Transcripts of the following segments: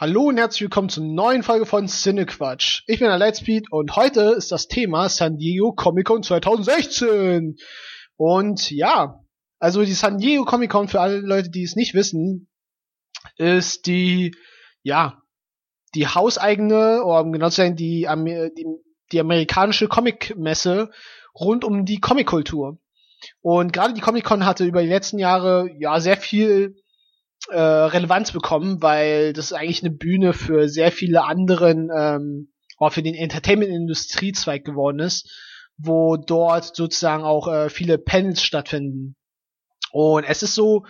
Hallo und herzlich willkommen zur neuen Folge von Cinequatsch. Ich bin der Lightspeed und heute ist das Thema San Diego Comic Con 2016. Und ja, also die San Diego Comic Con für alle Leute, die es nicht wissen, ist die, ja, die hauseigene, oder um genau zu sein, die, die, die amerikanische Comic-Messe rund um die Comic-Kultur. Und gerade die Comic Con hatte über die letzten Jahre ja sehr viel äh, Relevanz bekommen, weil das ist eigentlich eine Bühne für sehr viele anderen, ähm, auch für den Entertainment-Industriezweig geworden ist, wo dort sozusagen auch äh, viele Panels stattfinden. Und es ist so,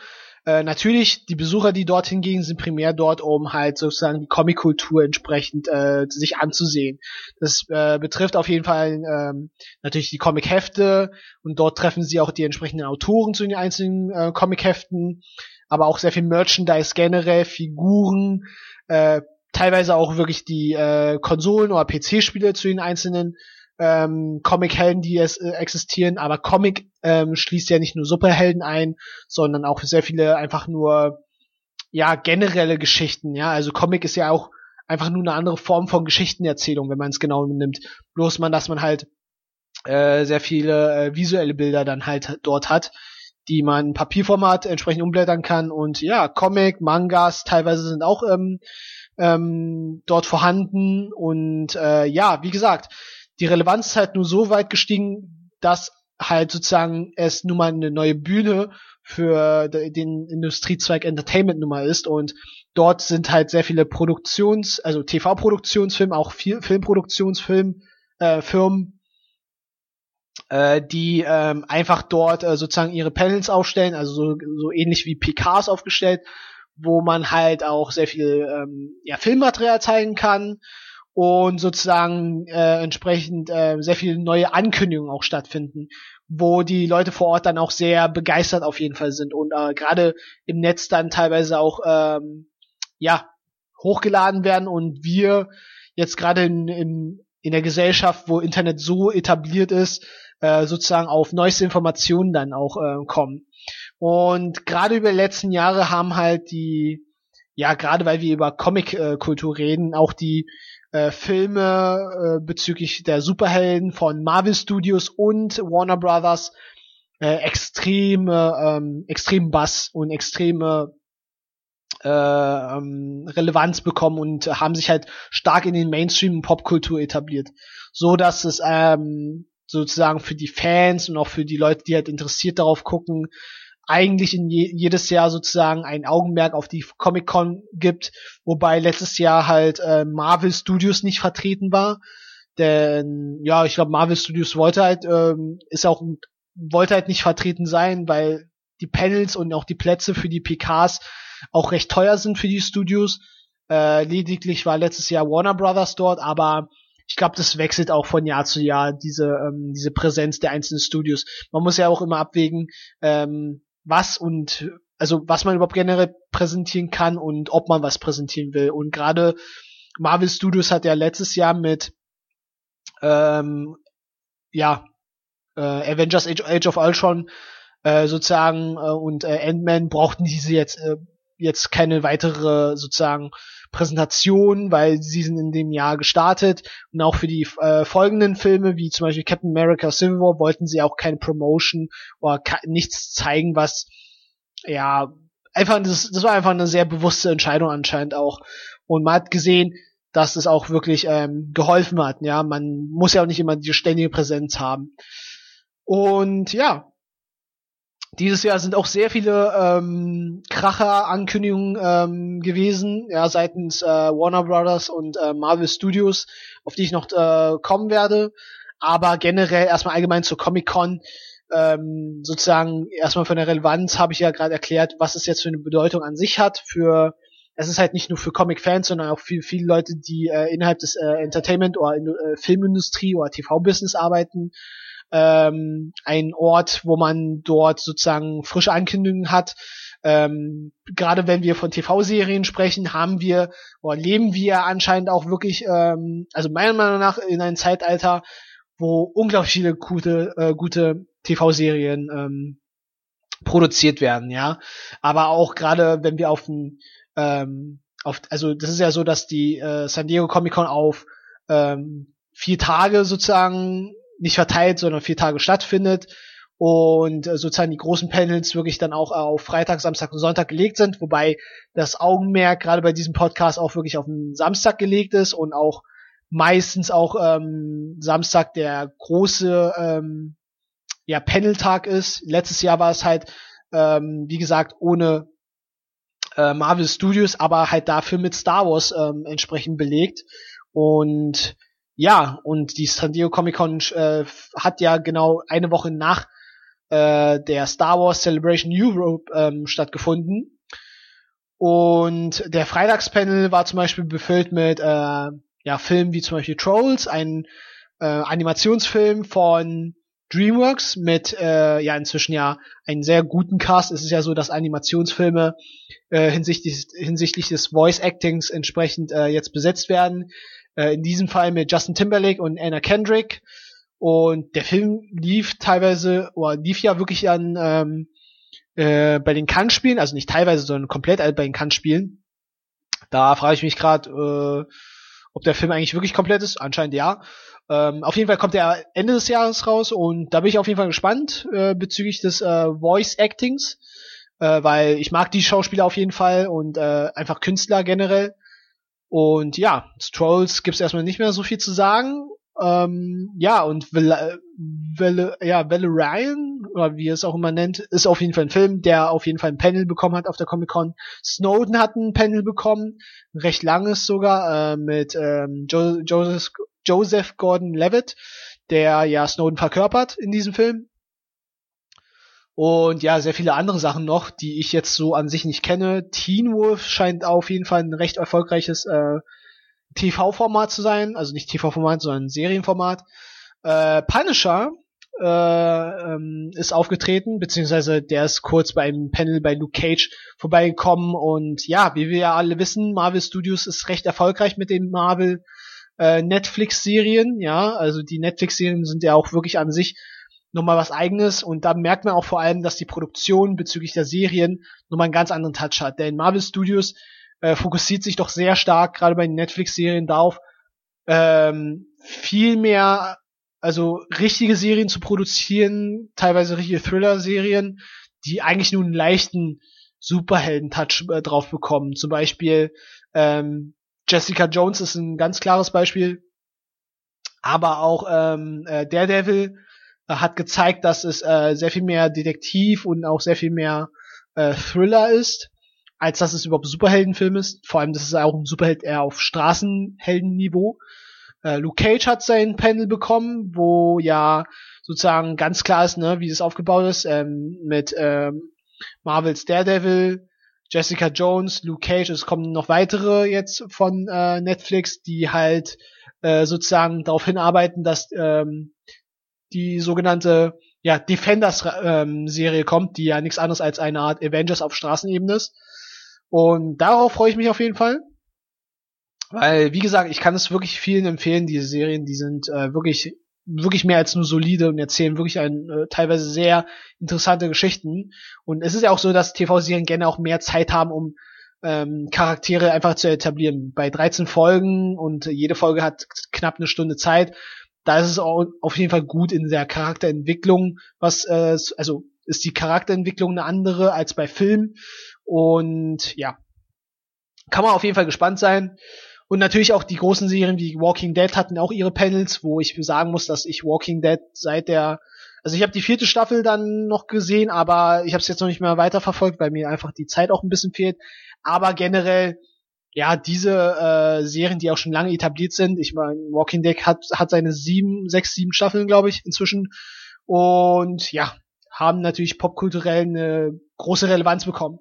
äh, natürlich, die Besucher, die dorthin gehen, sind primär dort, um halt sozusagen die Comic-Kultur entsprechend äh, sich anzusehen. Das äh, betrifft auf jeden Fall ähm, natürlich die Comic-Hefte und dort treffen sie auch die entsprechenden Autoren zu den einzelnen äh, Comic-Heften aber auch sehr viel Merchandise generell, Figuren, äh, teilweise auch wirklich die äh, Konsolen oder PC-Spiele zu den einzelnen ähm, Comic-Helden, die es äh, existieren, aber Comic ähm, schließt ja nicht nur Superhelden ein, sondern auch sehr viele einfach nur ja generelle Geschichten, ja, also Comic ist ja auch einfach nur eine andere Form von Geschichtenerzählung, wenn man es genau nimmt. Bloß man, dass man halt äh, sehr viele äh, visuelle Bilder dann halt dort hat, die man Papierformat entsprechend umblättern kann. Und ja, Comic, Mangas teilweise sind auch ähm, ähm, dort vorhanden. Und äh, ja, wie gesagt, die Relevanz ist halt nur so weit gestiegen, dass halt sozusagen es nun mal eine neue Bühne für den Industriezweig Entertainment Nummer ist. Und dort sind halt sehr viele Produktions, also TV-Produktionsfilme, auch Filmproduktionsfilm, äh, Firmen äh, die ähm, einfach dort äh, sozusagen ihre Panels aufstellen, also so, so ähnlich wie PKs aufgestellt, wo man halt auch sehr viel ähm, ja, Filmmaterial zeigen kann und sozusagen äh, entsprechend äh, sehr viele neue Ankündigungen auch stattfinden, wo die Leute vor Ort dann auch sehr begeistert auf jeden Fall sind und äh, gerade im Netz dann teilweise auch ähm, ja hochgeladen werden und wir jetzt gerade in, in, in der Gesellschaft, wo Internet so etabliert ist, äh, sozusagen auf neueste Informationen dann auch äh, kommen. Und gerade über die letzten Jahre haben halt die, ja, gerade weil wir über Comic-Kultur reden, auch die äh, Filme äh, bezüglich der Superhelden von Marvel Studios und Warner Brothers äh, extreme, ähm, extrem Bass und extreme äh, ähm, Relevanz bekommen und haben sich halt stark in den Mainstream und Popkultur etabliert, so dass es ähm, sozusagen für die Fans und auch für die Leute, die halt interessiert darauf gucken, eigentlich in je, jedes Jahr sozusagen ein Augenmerk auf die Comic Con gibt, wobei letztes Jahr halt äh, Marvel Studios nicht vertreten war. Denn ja, ich glaube, Marvel Studios wollte halt, ähm, ist auch wollte halt nicht vertreten sein, weil die Panels und auch die Plätze für die PKs auch recht teuer sind für die Studios. Äh, lediglich war letztes Jahr Warner Brothers dort, aber ich glaube, das wechselt auch von Jahr zu Jahr, diese, ähm, diese Präsenz der einzelnen Studios. Man muss ja auch immer abwägen, ähm, was und also was man überhaupt generell präsentieren kann und ob man was präsentieren will. Und gerade Marvel Studios hat ja letztes Jahr mit ähm, ja äh, Avengers Age, Age of Ultron äh, sozusagen äh, und äh, Ant-Man brauchten diese jetzt äh, jetzt keine weitere sozusagen Präsentation, weil sie sind in dem Jahr gestartet und auch für die äh, folgenden Filme, wie zum Beispiel Captain America Civil War, wollten sie auch keine Promotion oder nichts zeigen, was ja einfach das, das war einfach eine sehr bewusste Entscheidung anscheinend auch und man hat gesehen, dass es auch wirklich ähm, geholfen hat. Ja, man muss ja auch nicht immer die ständige Präsenz haben. Und ja, dieses Jahr sind auch sehr viele ähm, Kracher-Ankündigungen ähm, gewesen, ja, seitens äh, Warner Brothers und äh, Marvel Studios, auf die ich noch äh, kommen werde. Aber generell erstmal allgemein zur Comic-Con, ähm, sozusagen erstmal von der Relevanz habe ich ja gerade erklärt, was es jetzt für eine Bedeutung an sich hat für es ist halt nicht nur für Comic-Fans, sondern auch für viele Leute, die äh, innerhalb des äh, Entertainment- oder äh, Filmindustrie oder TV-Business arbeiten ähm, ein Ort, wo man dort sozusagen frische Ankündigungen hat. Ähm, gerade wenn wir von TV-Serien sprechen, haben wir oder leben wir anscheinend auch wirklich, ähm, also meiner Meinung nach in einem Zeitalter, wo unglaublich viele gute, äh, gute TV-Serien ähm, produziert werden, ja. Aber auch gerade wenn wir auf ein ähm, auf, also das ist ja so, dass die äh, San Diego Comic Con auf ähm, vier Tage sozusagen nicht verteilt, sondern vier Tage stattfindet und äh, sozusagen die großen Panels wirklich dann auch auf Freitag, Samstag und Sonntag gelegt sind, wobei das Augenmerk gerade bei diesem Podcast auch wirklich auf den Samstag gelegt ist und auch meistens auch ähm, Samstag der große ähm, ja, Panel-Tag ist. Letztes Jahr war es halt, ähm, wie gesagt, ohne äh, Marvel Studios, aber halt dafür mit Star Wars ähm, entsprechend belegt. Und ja, und die San Diego Comic Con äh, hat ja genau eine Woche nach äh, der Star Wars Celebration Europe ähm, stattgefunden. Und der Freitagspanel war zum Beispiel befüllt mit äh, ja, Filmen wie zum Beispiel Trolls, ein äh, Animationsfilm von DreamWorks mit äh, ja inzwischen ja einen sehr guten Cast. Es ist ja so, dass Animationsfilme äh, hinsichtlich, hinsichtlich des Voice Actings entsprechend äh, jetzt besetzt werden. Äh, in diesem Fall mit Justin Timberlake und Anna Kendrick. Und der Film lief teilweise, oder lief ja wirklich an ähm, äh, bei den Cannes-Spielen, also nicht teilweise, sondern komplett bei den Cannes-Spielen. Da frage ich mich gerade, äh, ob der Film eigentlich wirklich komplett ist. Anscheinend ja. Ähm, auf jeden Fall kommt er Ende des Jahres raus und da bin ich auf jeden Fall gespannt äh, bezüglich des äh, Voice Actings, äh, weil ich mag die Schauspieler auf jeden Fall und äh, einfach Künstler generell. Und ja, Trolls gibt's erstmal nicht mehr so viel zu sagen. Ähm, ja, und Val Val ja, Valerian, oder wie er es auch immer nennt, ist auf jeden Fall ein Film, der auf jeden Fall ein Panel bekommen hat auf der Comic Con. Snowden hat ein Panel bekommen, ein recht langes sogar, äh, mit ähm, jo Joseph, Joseph Gordon-Levitt, der ja Snowden verkörpert in diesem Film. Und ja, sehr viele andere Sachen noch, die ich jetzt so an sich nicht kenne. Teen Wolf scheint auf jeden Fall ein recht erfolgreiches äh, TV-Format zu sein, also nicht TV-Format, sondern Serienformat. Äh, Punisher äh, ähm, ist aufgetreten, beziehungsweise der ist kurz beim Panel bei Luke Cage vorbeigekommen und ja, wie wir ja alle wissen, Marvel Studios ist recht erfolgreich mit den Marvel äh, Netflix-Serien, ja, also die Netflix-Serien sind ja auch wirklich an sich nochmal was eigenes. Und da merkt man auch vor allem, dass die Produktion bezüglich der Serien nochmal einen ganz anderen Touch hat, denn Marvel Studios äh, fokussiert sich doch sehr stark, gerade bei den Netflix-Serien, darauf, ähm, viel mehr, also richtige Serien zu produzieren, teilweise richtige Thriller-Serien, die eigentlich nur einen leichten Superhelden-Touch äh, drauf bekommen. Zum Beispiel ähm, Jessica Jones ist ein ganz klares Beispiel, aber auch ähm, äh, Daredevil hat gezeigt, dass es äh, sehr viel mehr Detektiv und auch sehr viel mehr äh, Thriller ist als dass es überhaupt ein Superheldenfilm ist. Vor allem, das ist auch ein Superheld eher auf Straßenheldenniveau. Äh, Luke Cage hat sein Panel bekommen, wo ja sozusagen ganz klar ist, ne, wie das aufgebaut ist, ähm, mit ähm, Marvels Daredevil, Jessica Jones, Luke Cage, es kommen noch weitere jetzt von äh, Netflix, die halt äh, sozusagen darauf hinarbeiten, dass ähm, die sogenannte ja, Defenders-Serie ähm, kommt, die ja nichts anderes als eine Art Avengers auf Straßenebene ist. Und darauf freue ich mich auf jeden Fall. Weil, wie gesagt, ich kann es wirklich vielen empfehlen, diese Serien, die sind äh, wirklich, wirklich mehr als nur solide und erzählen wirklich ein, äh, teilweise sehr interessante Geschichten. Und es ist ja auch so, dass TV-Serien gerne auch mehr Zeit haben, um ähm, Charaktere einfach zu etablieren. Bei 13 Folgen und jede Folge hat knapp eine Stunde Zeit, da ist es auch auf jeden Fall gut in der Charakterentwicklung, was, äh, also ist die Charakterentwicklung eine andere als bei Filmen. Und ja, kann man auf jeden Fall gespannt sein. Und natürlich auch die großen Serien wie Walking Dead hatten auch ihre Panels, wo ich sagen muss, dass ich Walking Dead seit der, also ich habe die vierte Staffel dann noch gesehen, aber ich habe es jetzt noch nicht mehr weiterverfolgt, weil mir einfach die Zeit auch ein bisschen fehlt. Aber generell, ja, diese äh, Serien, die auch schon lange etabliert sind, ich meine, Walking Dead hat, hat seine sieben, sechs, sieben Staffeln, glaube ich, inzwischen. Und ja, haben natürlich popkulturell eine große Relevanz bekommen.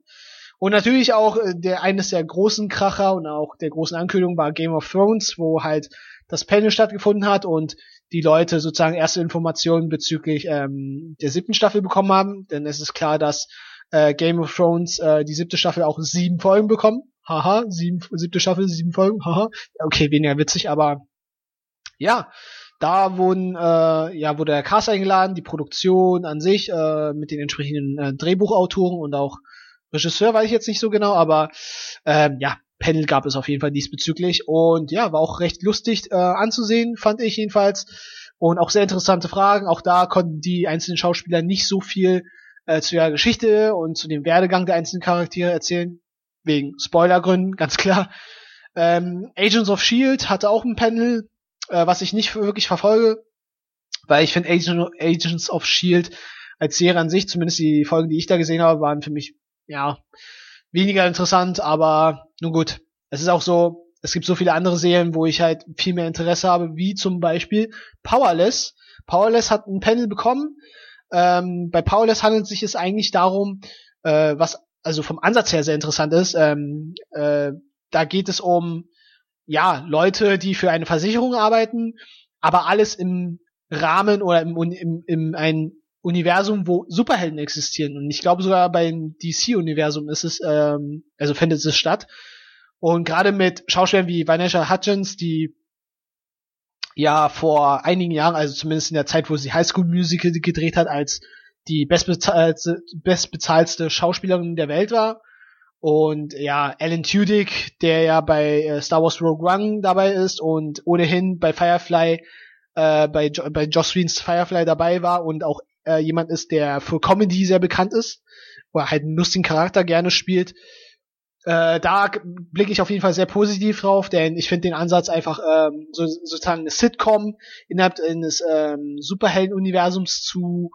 Und natürlich auch äh, der eines der großen Kracher und auch der großen Ankündigung war Game of Thrones, wo halt das Panel stattgefunden hat und die Leute sozusagen erste Informationen bezüglich ähm, der siebten Staffel bekommen haben. Denn es ist klar, dass äh, Game of Thrones äh, die siebte Staffel auch sieben Folgen bekommen. Haha, sieben, siebte Staffel, sieben Folgen, haha. Okay, weniger witzig, aber ja, da wurden, äh, ja, wurde der Cast eingeladen, die Produktion an sich, äh, mit den entsprechenden äh, Drehbuchautoren und auch Regisseur weiß ich jetzt nicht so genau, aber ähm, ja, Panel gab es auf jeden Fall diesbezüglich. Und ja, war auch recht lustig äh, anzusehen, fand ich jedenfalls. Und auch sehr interessante Fragen. Auch da konnten die einzelnen Schauspieler nicht so viel äh, zu ihrer Geschichte und zu dem Werdegang der einzelnen Charaktere erzählen. Wegen Spoilergründen, ganz klar. Ähm, Agents of Shield hatte auch ein Panel, äh, was ich nicht wirklich verfolge, weil ich finde Agent, Agents of Shield als Serie an sich, zumindest die Folgen, die ich da gesehen habe, waren für mich ja weniger interessant, aber nun gut. Es ist auch so, es gibt so viele andere Serien, wo ich halt viel mehr Interesse habe, wie zum Beispiel Powerless. Powerless hat ein Panel bekommen. Ähm, bei Powerless handelt es sich es eigentlich darum, äh, was also vom Ansatz her sehr interessant ist. Ähm, äh, da geht es um ja Leute, die für eine Versicherung arbeiten, aber alles im Rahmen oder im, im, im ein Universum, wo Superhelden existieren. Und ich glaube sogar beim DC-Universum ist es, ähm, also findet es statt. Und gerade mit Schauspielern wie Vanessa Hudgens, die ja vor einigen Jahren, also zumindest in der Zeit, wo sie High School Musical gedreht hat, als die bestbezahlte, bestbezahlste Schauspielerin der Welt war. Und ja, Alan Tudyk, der ja bei äh, Star Wars Rogue One dabei ist und ohnehin bei Firefly, äh, bei, jo bei Joss Whedons Firefly dabei war und auch äh, jemand ist, der für Comedy sehr bekannt ist, wo er halt einen lustigen Charakter gerne spielt. Äh, da blicke ich auf jeden Fall sehr positiv drauf, denn ich finde den Ansatz einfach ähm, so, sozusagen eine Sitcom innerhalb eines ähm, Superhelden-Universums zu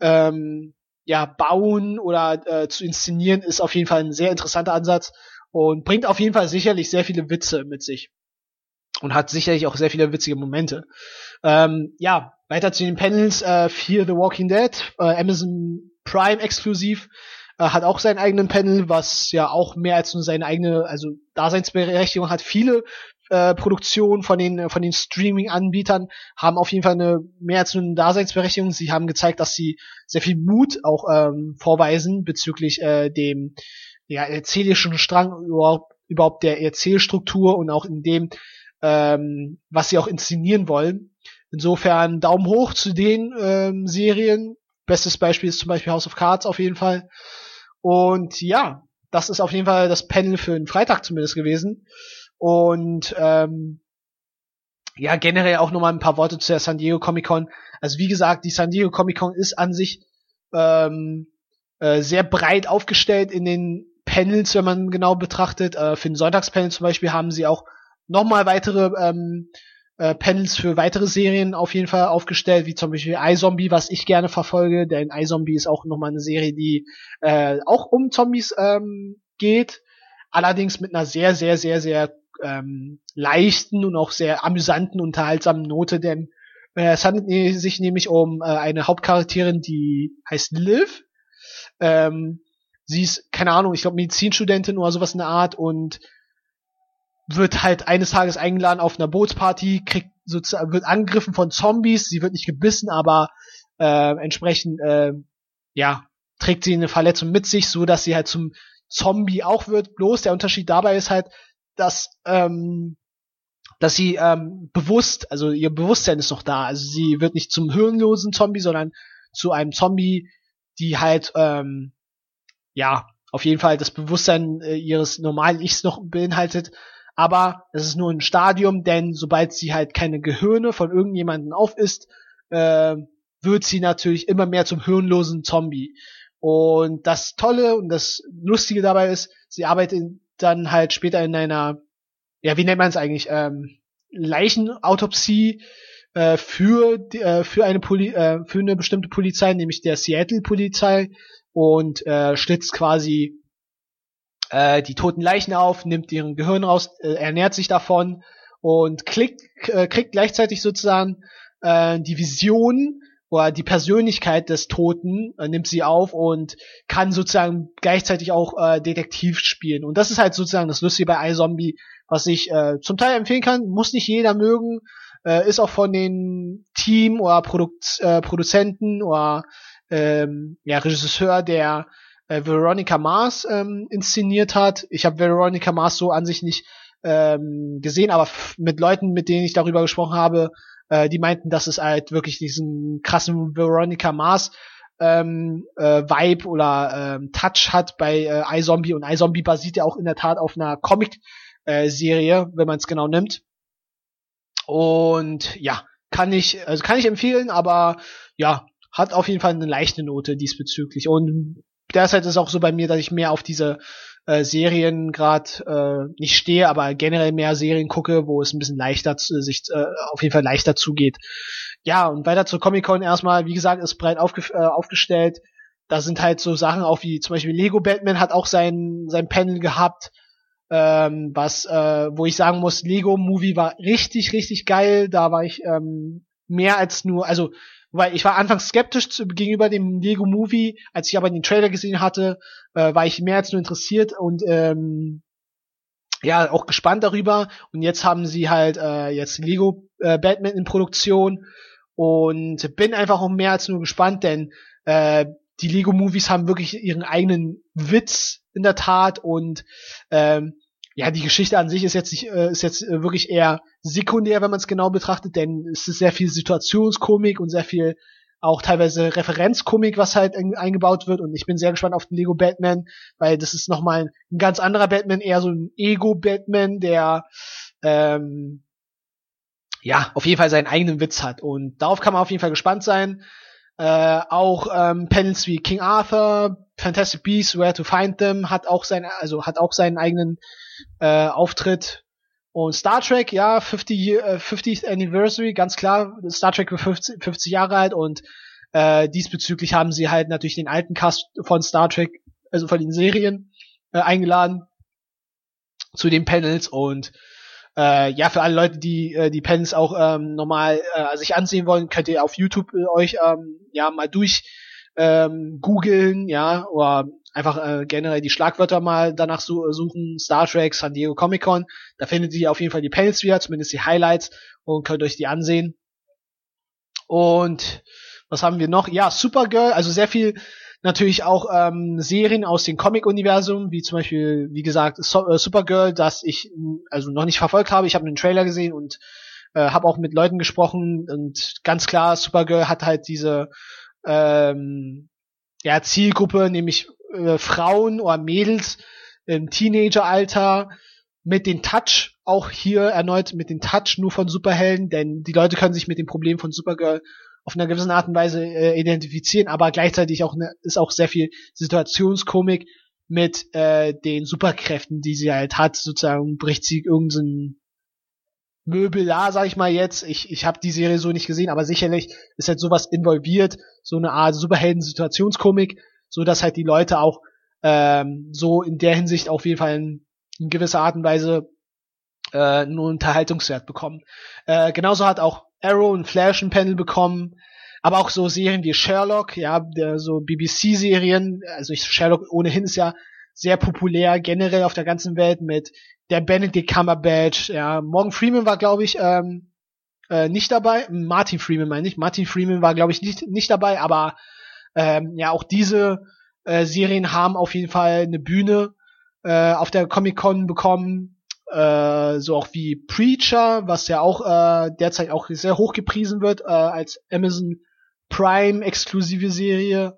ähm, ja, bauen oder äh, zu inszenieren, ist auf jeden Fall ein sehr interessanter Ansatz und bringt auf jeden Fall sicherlich sehr viele Witze mit sich. Und hat sicherlich auch sehr viele witzige Momente. Ähm, ja, weiter zu den Panels. Äh, Fear the Walking Dead, äh, Amazon Prime exklusiv, äh, hat auch seinen eigenen Panel, was ja auch mehr als nur seine eigene, also Daseinsberechtigung hat. Viele äh, Produktionen von den von den Streaming-Anbietern haben auf jeden Fall eine mehr als nur eine Daseinsberechtigung. Sie haben gezeigt, dass sie sehr viel Mut auch ähm, vorweisen bezüglich äh, dem ja, erzählischen Strang überhaupt, überhaupt der Erzählstruktur und auch in dem, ähm, was sie auch inszenieren wollen. Insofern Daumen hoch zu den ähm, Serien. Bestes Beispiel ist zum Beispiel House of Cards auf jeden Fall. Und ja, das ist auf jeden Fall das Panel für den Freitag zumindest gewesen. Und ähm, ja, generell auch nochmal ein paar Worte zu der San Diego Comic Con. Also wie gesagt, die San Diego Comic Con ist an sich ähm, äh, sehr breit aufgestellt in den Panels, wenn man genau betrachtet. Äh, für den Sonntagspanel zum Beispiel haben sie auch nochmal weitere ähm, äh, Panels für weitere Serien auf jeden Fall aufgestellt, wie zum Beispiel iZombie, was ich gerne verfolge, denn iZombie ist auch nochmal eine Serie, die äh, auch um Zombies ähm, geht, allerdings mit einer sehr, sehr, sehr, sehr ähm, leichten und auch sehr amüsanten, unterhaltsamen Note, denn äh, es handelt sich nämlich um äh, eine Hauptcharakterin, die heißt Liv. Ähm, sie ist, keine Ahnung, ich glaube Medizinstudentin oder sowas in der Art und wird halt eines Tages eingeladen auf einer Bootsparty, kriegt sozusagen, wird angegriffen von Zombies, sie wird nicht gebissen, aber äh, entsprechend, äh, ja, trägt sie eine Verletzung mit sich, so dass sie halt zum Zombie auch wird. Bloß der Unterschied dabei ist halt, dass ähm, dass sie ähm, bewusst, also ihr Bewusstsein ist noch da. Also sie wird nicht zum hirnlosen Zombie, sondern zu einem Zombie, die halt ähm, ja auf jeden Fall das Bewusstsein äh, ihres normalen Ichs noch beinhaltet. Aber es ist nur ein Stadium, denn sobald sie halt keine Gehirne von irgendjemanden aufisst, äh, wird sie natürlich immer mehr zum hirnlosen Zombie. Und das Tolle und das Lustige dabei ist, sie arbeitet dann halt später in einer, ja, wie nennt man es eigentlich, ähm, Leichenautopsie äh, für äh, für eine Poli äh, für eine bestimmte Polizei, nämlich der Seattle Polizei und äh, schlitzt quasi äh, die toten Leichen auf, nimmt ihren Gehirn raus, äh, ernährt sich davon und klickt, äh, kriegt gleichzeitig sozusagen äh, die Vision oder die Persönlichkeit des Toten äh, nimmt sie auf und kann sozusagen gleichzeitig auch äh, Detektiv spielen. Und das ist halt sozusagen das Lustige bei iZombie, was ich äh, zum Teil empfehlen kann. Muss nicht jeder mögen, äh, ist auch von den Team oder Produkt, äh, Produzenten oder ähm, ja, Regisseur, der äh, Veronica Mars ähm, inszeniert hat. Ich habe Veronica Mars so an sich nicht ähm, gesehen, aber mit Leuten, mit denen ich darüber gesprochen habe, äh, die meinten, dass es halt wirklich diesen krassen Veronica Mars ähm, äh, Vibe oder ähm, Touch hat bei äh, iZombie und iZombie basiert ja auch in der Tat auf einer Comic äh, wenn man es genau nimmt. Und ja, kann ich, also kann ich empfehlen, aber ja, hat auf jeden Fall eine leichte Note diesbezüglich. Und derzeit ist es auch so bei mir, dass ich mehr auf diese äh, Serien gerade äh, nicht stehe, aber generell mehr Serien gucke, wo es ein bisschen leichter zu, sich äh, auf jeden Fall leichter zugeht. Ja, und weiter zur Comic-Con erstmal, wie gesagt, ist breit aufge äh, aufgestellt. Da sind halt so Sachen auch wie zum Beispiel Lego Batman hat auch sein, sein Panel gehabt, ähm, was, äh, wo ich sagen muss, Lego Movie war richtig, richtig geil. Da war ich ähm, mehr als nur, also weil ich war anfangs skeptisch zu, gegenüber dem Lego Movie, als ich aber den Trailer gesehen hatte, äh, war ich mehr als nur interessiert und ähm, ja auch gespannt darüber. Und jetzt haben sie halt äh, jetzt Lego äh, Batman in Produktion und bin einfach auch mehr als nur gespannt, denn äh, die Lego Movies haben wirklich ihren eigenen Witz in der Tat und ähm, ja, die Geschichte an sich ist jetzt nicht, äh, ist jetzt äh, wirklich eher sekundär, wenn man es genau betrachtet, denn es ist sehr viel Situationskomik und sehr viel auch teilweise Referenzkomik, was halt eingebaut wird. Und ich bin sehr gespannt auf den Lego Batman, weil das ist nochmal ein ganz anderer Batman, eher so ein Ego-Batman, der ähm, ja auf jeden Fall seinen eigenen Witz hat. Und darauf kann man auf jeden Fall gespannt sein. Äh, auch ähm, Panels wie King Arthur, Fantastic Beasts, Where to Find Them hat auch seinen, also hat auch seinen eigenen äh, Auftritt. Und Star Trek, ja, 50, äh, 50th Anniversary, ganz klar, Star Trek wird 50, 50 Jahre alt und äh, diesbezüglich haben sie halt natürlich den alten Cast von Star Trek, also von den Serien, äh, eingeladen zu den Panels und äh, ja, für alle Leute, die äh, die Panels auch ähm, normal äh, sich ansehen wollen, könnt ihr auf YouTube äh, euch ähm, ja mal durch ähm, googeln, ja, oder einfach äh, generell die Schlagwörter mal danach su suchen, Star Trek, San Diego Comic Con, da findet ihr auf jeden Fall die Panels wieder, zumindest die Highlights und könnt euch die ansehen. Und was haben wir noch? Ja, Supergirl, also sehr viel natürlich auch ähm, Serien aus dem Comic-Universum, wie zum Beispiel, wie gesagt, so äh, Supergirl, das ich also noch nicht verfolgt habe. Ich habe einen Trailer gesehen und äh, habe auch mit Leuten gesprochen und ganz klar, Supergirl hat halt diese ähm, ja, Zielgruppe, nämlich äh, Frauen oder Mädels im Teenageralter mit den Touch, auch hier erneut mit den Touch nur von Superhelden, denn die Leute können sich mit dem Problem von Supergirl auf einer gewissen Art und Weise äh, identifizieren, aber gleichzeitig auch ne, ist auch sehr viel Situationskomik mit äh, den Superkräften, die sie halt hat. Sozusagen bricht sie irgendeinen Möbelar, sag ich mal jetzt. Ich, ich habe die Serie so nicht gesehen, aber sicherlich ist halt sowas involviert, so eine Art Superhelden-Situationskomik, so dass halt die Leute auch ähm, so in der Hinsicht auf jeden Fall in, in gewisser Art und Weise äh, einen Unterhaltungswert bekommen. Äh, genauso hat auch Arrow und Flash ein Panel bekommen, aber auch so Serien wie Sherlock, ja, der, so BBC-Serien, also ich, Sherlock ohnehin ist ja sehr populär generell auf der ganzen Welt mit der Benedict Cumberbatch, ja, Morgan Freeman war glaube ich ähm, äh, nicht dabei, Martin Freeman meine ich, Martin Freeman war glaube ich nicht nicht dabei, aber ähm, ja auch diese äh, Serien haben auf jeden Fall eine Bühne äh, auf der Comic Con bekommen äh, so auch wie Preacher, was ja auch äh, derzeit auch sehr hoch gepriesen wird äh, als Amazon Prime exklusive Serie.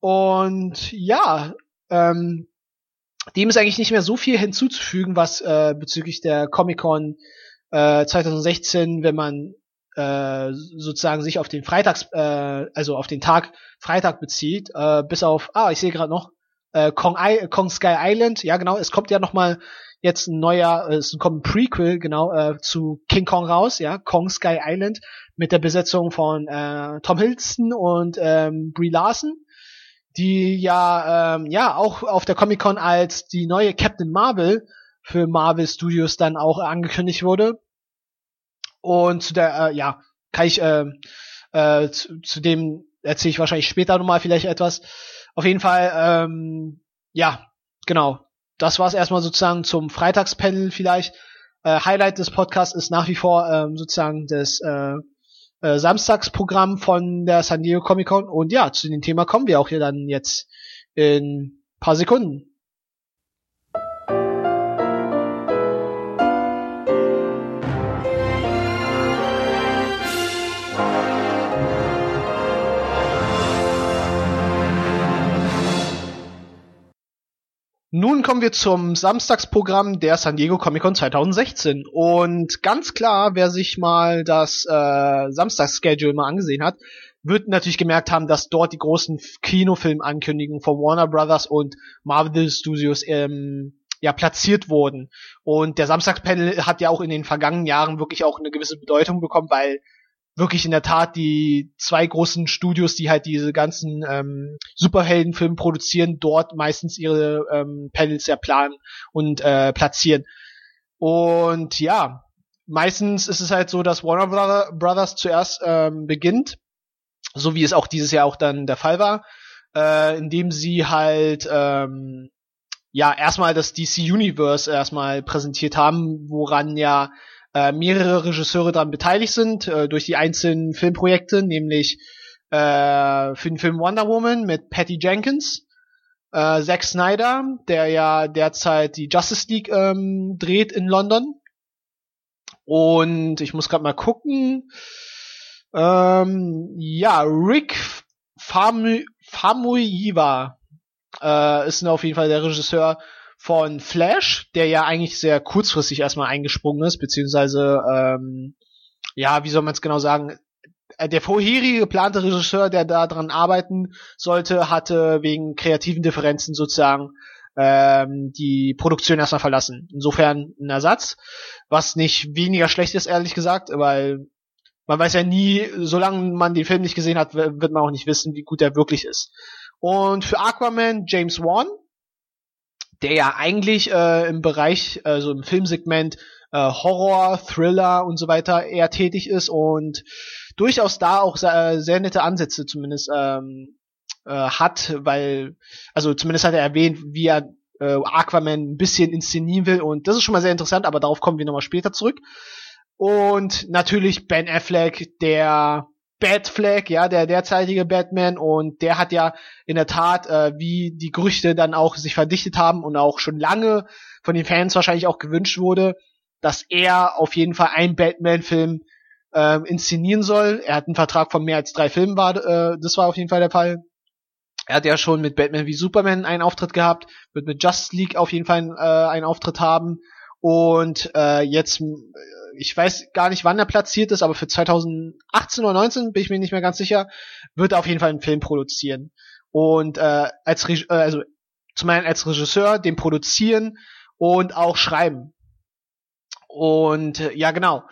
Und ja, ähm, dem ist eigentlich nicht mehr so viel hinzuzufügen, was äh, bezüglich der Comic Con äh, 2016, wenn man äh, sozusagen sich auf den Freitags, äh, also auf den Tag Freitag bezieht, äh, bis auf, ah, ich sehe gerade noch, äh, Kong, I Kong Sky Island, ja genau, es kommt ja noch mal jetzt ein neuer, äh, es kommt ein Prequel, genau, äh, zu King Kong raus, ja, Kong Sky Island, mit der Besetzung von äh, Tom Hiddleston und ähm, Brie Larson, die ja, ähm, ja, auch auf der Comic Con als die neue Captain Marvel für Marvel Studios dann auch angekündigt wurde. Und zu der, äh, ja, kann ich, äh, äh, zu, zu dem erzähle ich wahrscheinlich später nochmal vielleicht etwas. Auf jeden Fall, ähm, ja, genau das war es erstmal sozusagen zum Freitagspanel vielleicht. Äh, Highlight des Podcasts ist nach wie vor ähm, sozusagen das äh, äh, Samstagsprogramm von der San Diego Comic Con. Und ja, zu dem Thema kommen wir auch hier dann jetzt in paar Sekunden. Nun kommen wir zum Samstagsprogramm der San Diego Comic Con 2016. Und ganz klar, wer sich mal das äh, Samstagsschedule mal angesehen hat, wird natürlich gemerkt haben, dass dort die großen Kinofilmankündigungen von Warner Brothers und Marvel Studios ähm, ja platziert wurden. Und der Samstagspanel hat ja auch in den vergangenen Jahren wirklich auch eine gewisse Bedeutung bekommen, weil wirklich in der Tat die zwei großen Studios, die halt diese ganzen ähm, Superheldenfilme produzieren, dort meistens ihre ähm, Panels ja planen und äh, platzieren. Und ja, meistens ist es halt so, dass Warner Brother, Brothers zuerst ähm, beginnt, so wie es auch dieses Jahr auch dann der Fall war, äh, indem sie halt ähm, ja erstmal das DC Universe erstmal präsentiert haben, woran ja äh, mehrere Regisseure daran beteiligt sind, äh, durch die einzelnen Filmprojekte, nämlich äh, für den Film Wonder Woman mit Patty Jenkins, äh, Zack Snyder, der ja derzeit die Justice League ähm, dreht in London. Und ich muss gerade mal gucken. Ähm, ja, Rick Famu Famuyiwa äh, ist auf jeden Fall der Regisseur von Flash, der ja eigentlich sehr kurzfristig erstmal eingesprungen ist, beziehungsweise, ähm, ja, wie soll man es genau sagen, äh, der vorherige geplante Regisseur, der da dran arbeiten sollte, hatte wegen kreativen Differenzen sozusagen ähm, die Produktion erstmal verlassen. Insofern ein Ersatz, was nicht weniger schlecht ist, ehrlich gesagt, weil man weiß ja nie, solange man den Film nicht gesehen hat, wird man auch nicht wissen, wie gut er wirklich ist. Und für Aquaman James Wan, der ja eigentlich äh, im Bereich, also im Filmsegment äh, Horror, Thriller und so weiter eher tätig ist und durchaus da auch sehr, sehr nette Ansätze zumindest ähm, äh, hat, weil, also zumindest hat er erwähnt, wie er äh, Aquaman ein bisschen inszenieren will und das ist schon mal sehr interessant, aber darauf kommen wir nochmal später zurück. Und natürlich Ben Affleck, der Batfleck, ja, der derzeitige Batman und der hat ja in der Tat, äh, wie die Gerüchte dann auch sich verdichtet haben und auch schon lange von den Fans wahrscheinlich auch gewünscht wurde, dass er auf jeden Fall einen Batman-Film äh, inszenieren soll. Er hat einen Vertrag von mehr als drei Filmen, war, äh, das war auf jeden Fall der Fall. Er hat ja schon mit Batman wie Superman einen Auftritt gehabt, wird mit Justice League auf jeden Fall äh, einen Auftritt haben und äh, jetzt ich weiß gar nicht, wann er platziert ist, aber für 2018 oder 19 bin ich mir nicht mehr ganz sicher, wird er auf jeden Fall einen Film produzieren. Und äh, als äh, also zum einen als Regisseur, den produzieren und auch schreiben. Und äh, ja, genau.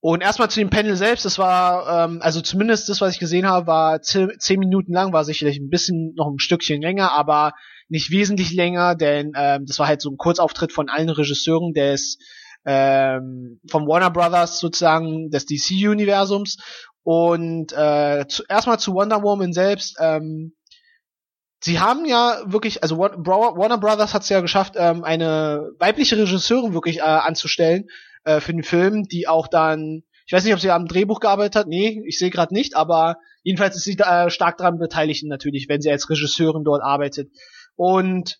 Und erstmal zu dem Panel selbst, das war, ähm, also zumindest das, was ich gesehen habe, war zehn Minuten lang, war sicherlich ein bisschen noch ein Stückchen länger, aber nicht wesentlich länger, denn ähm, das war halt so ein Kurzauftritt von allen Regisseuren des ähm, vom Warner Brothers sozusagen des DC-Universums. Und äh, zu, erstmal zu Wonder Woman selbst. Ähm, sie haben ja wirklich, also Warner Brothers hat es ja geschafft, ähm, eine weibliche Regisseurin wirklich äh, anzustellen äh, für den Film, die auch dann, ich weiß nicht, ob sie am Drehbuch gearbeitet hat, nee, ich sehe gerade nicht, aber jedenfalls ist sie äh, stark daran beteiligt natürlich, wenn sie als Regisseurin dort arbeitet. Und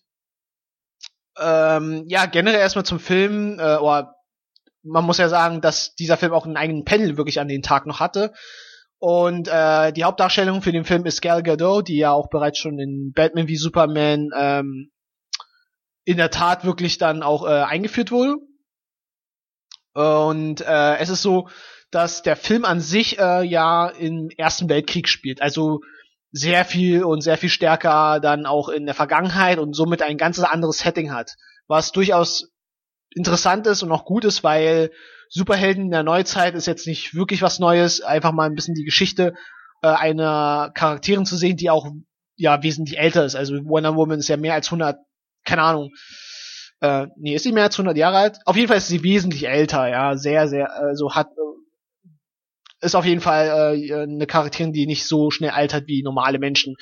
ähm, ja, generell erstmal zum Film, äh, oder man muss ja sagen, dass dieser Film auch einen eigenen Panel wirklich an den Tag noch hatte. Und äh, die Hauptdarstellung für den Film ist Gal Gadot, die ja auch bereits schon in Batman wie Superman ähm, in der Tat wirklich dann auch äh, eingeführt wurde. Und äh, es ist so, dass der Film an sich äh, ja im Ersten Weltkrieg spielt. Also sehr viel und sehr viel stärker dann auch in der Vergangenheit und somit ein ganz anderes Setting hat. Was durchaus interessant ist und auch gut ist, weil Superhelden in der Neuzeit ist jetzt nicht wirklich was Neues, einfach mal ein bisschen die Geschichte äh, einer Charakteren zu sehen, die auch ja wesentlich älter ist. Also Wonder Woman ist ja mehr als 100, keine Ahnung, äh, nee, ist sie mehr als 100 Jahre alt? Auf jeden Fall ist sie wesentlich älter, ja, sehr, sehr, also hat, äh, ist auf jeden Fall äh, eine Charakterin, die nicht so schnell altert wie normale Menschen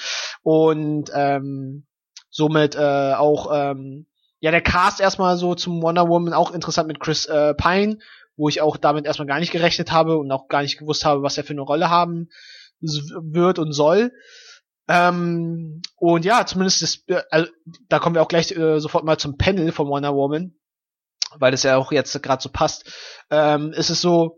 und ähm, somit äh, auch ähm, ja, der Cast erstmal so zum Wonder Woman auch interessant mit Chris äh, Pine, wo ich auch damit erstmal gar nicht gerechnet habe und auch gar nicht gewusst habe, was er für eine Rolle haben wird und soll. Ähm, und ja, zumindest das, äh, also, da kommen wir auch gleich äh, sofort mal zum Panel von Wonder Woman, weil das ja auch jetzt gerade so passt. Ähm, ist es so,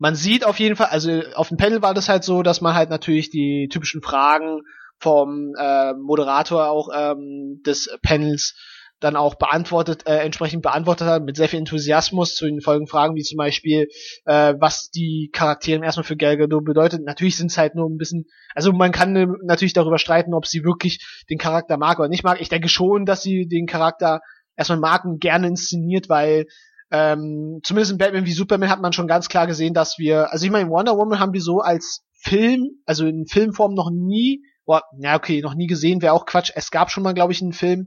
man sieht auf jeden Fall, also auf dem Panel war das halt so, dass man halt natürlich die typischen Fragen vom äh, Moderator auch ähm, des Panels dann auch beantwortet, äh, entsprechend beantwortet hat, mit sehr viel Enthusiasmus zu den folgenden Fragen, wie zum Beispiel, äh, was die Charaktere erstmal für Gal Gadot bedeutet. Natürlich sind es halt nur ein bisschen, also man kann äh, natürlich darüber streiten, ob sie wirklich den Charakter mag oder nicht mag. Ich denke schon, dass sie den Charakter erstmal mag und gerne inszeniert, weil ähm, zumindest in Batman wie Superman hat man schon ganz klar gesehen, dass wir, also ich meine, Wonder Woman haben wir so als Film, also in Filmform noch nie, boah, ja okay, noch nie gesehen, wäre auch Quatsch. Es gab schon mal, glaube ich, einen Film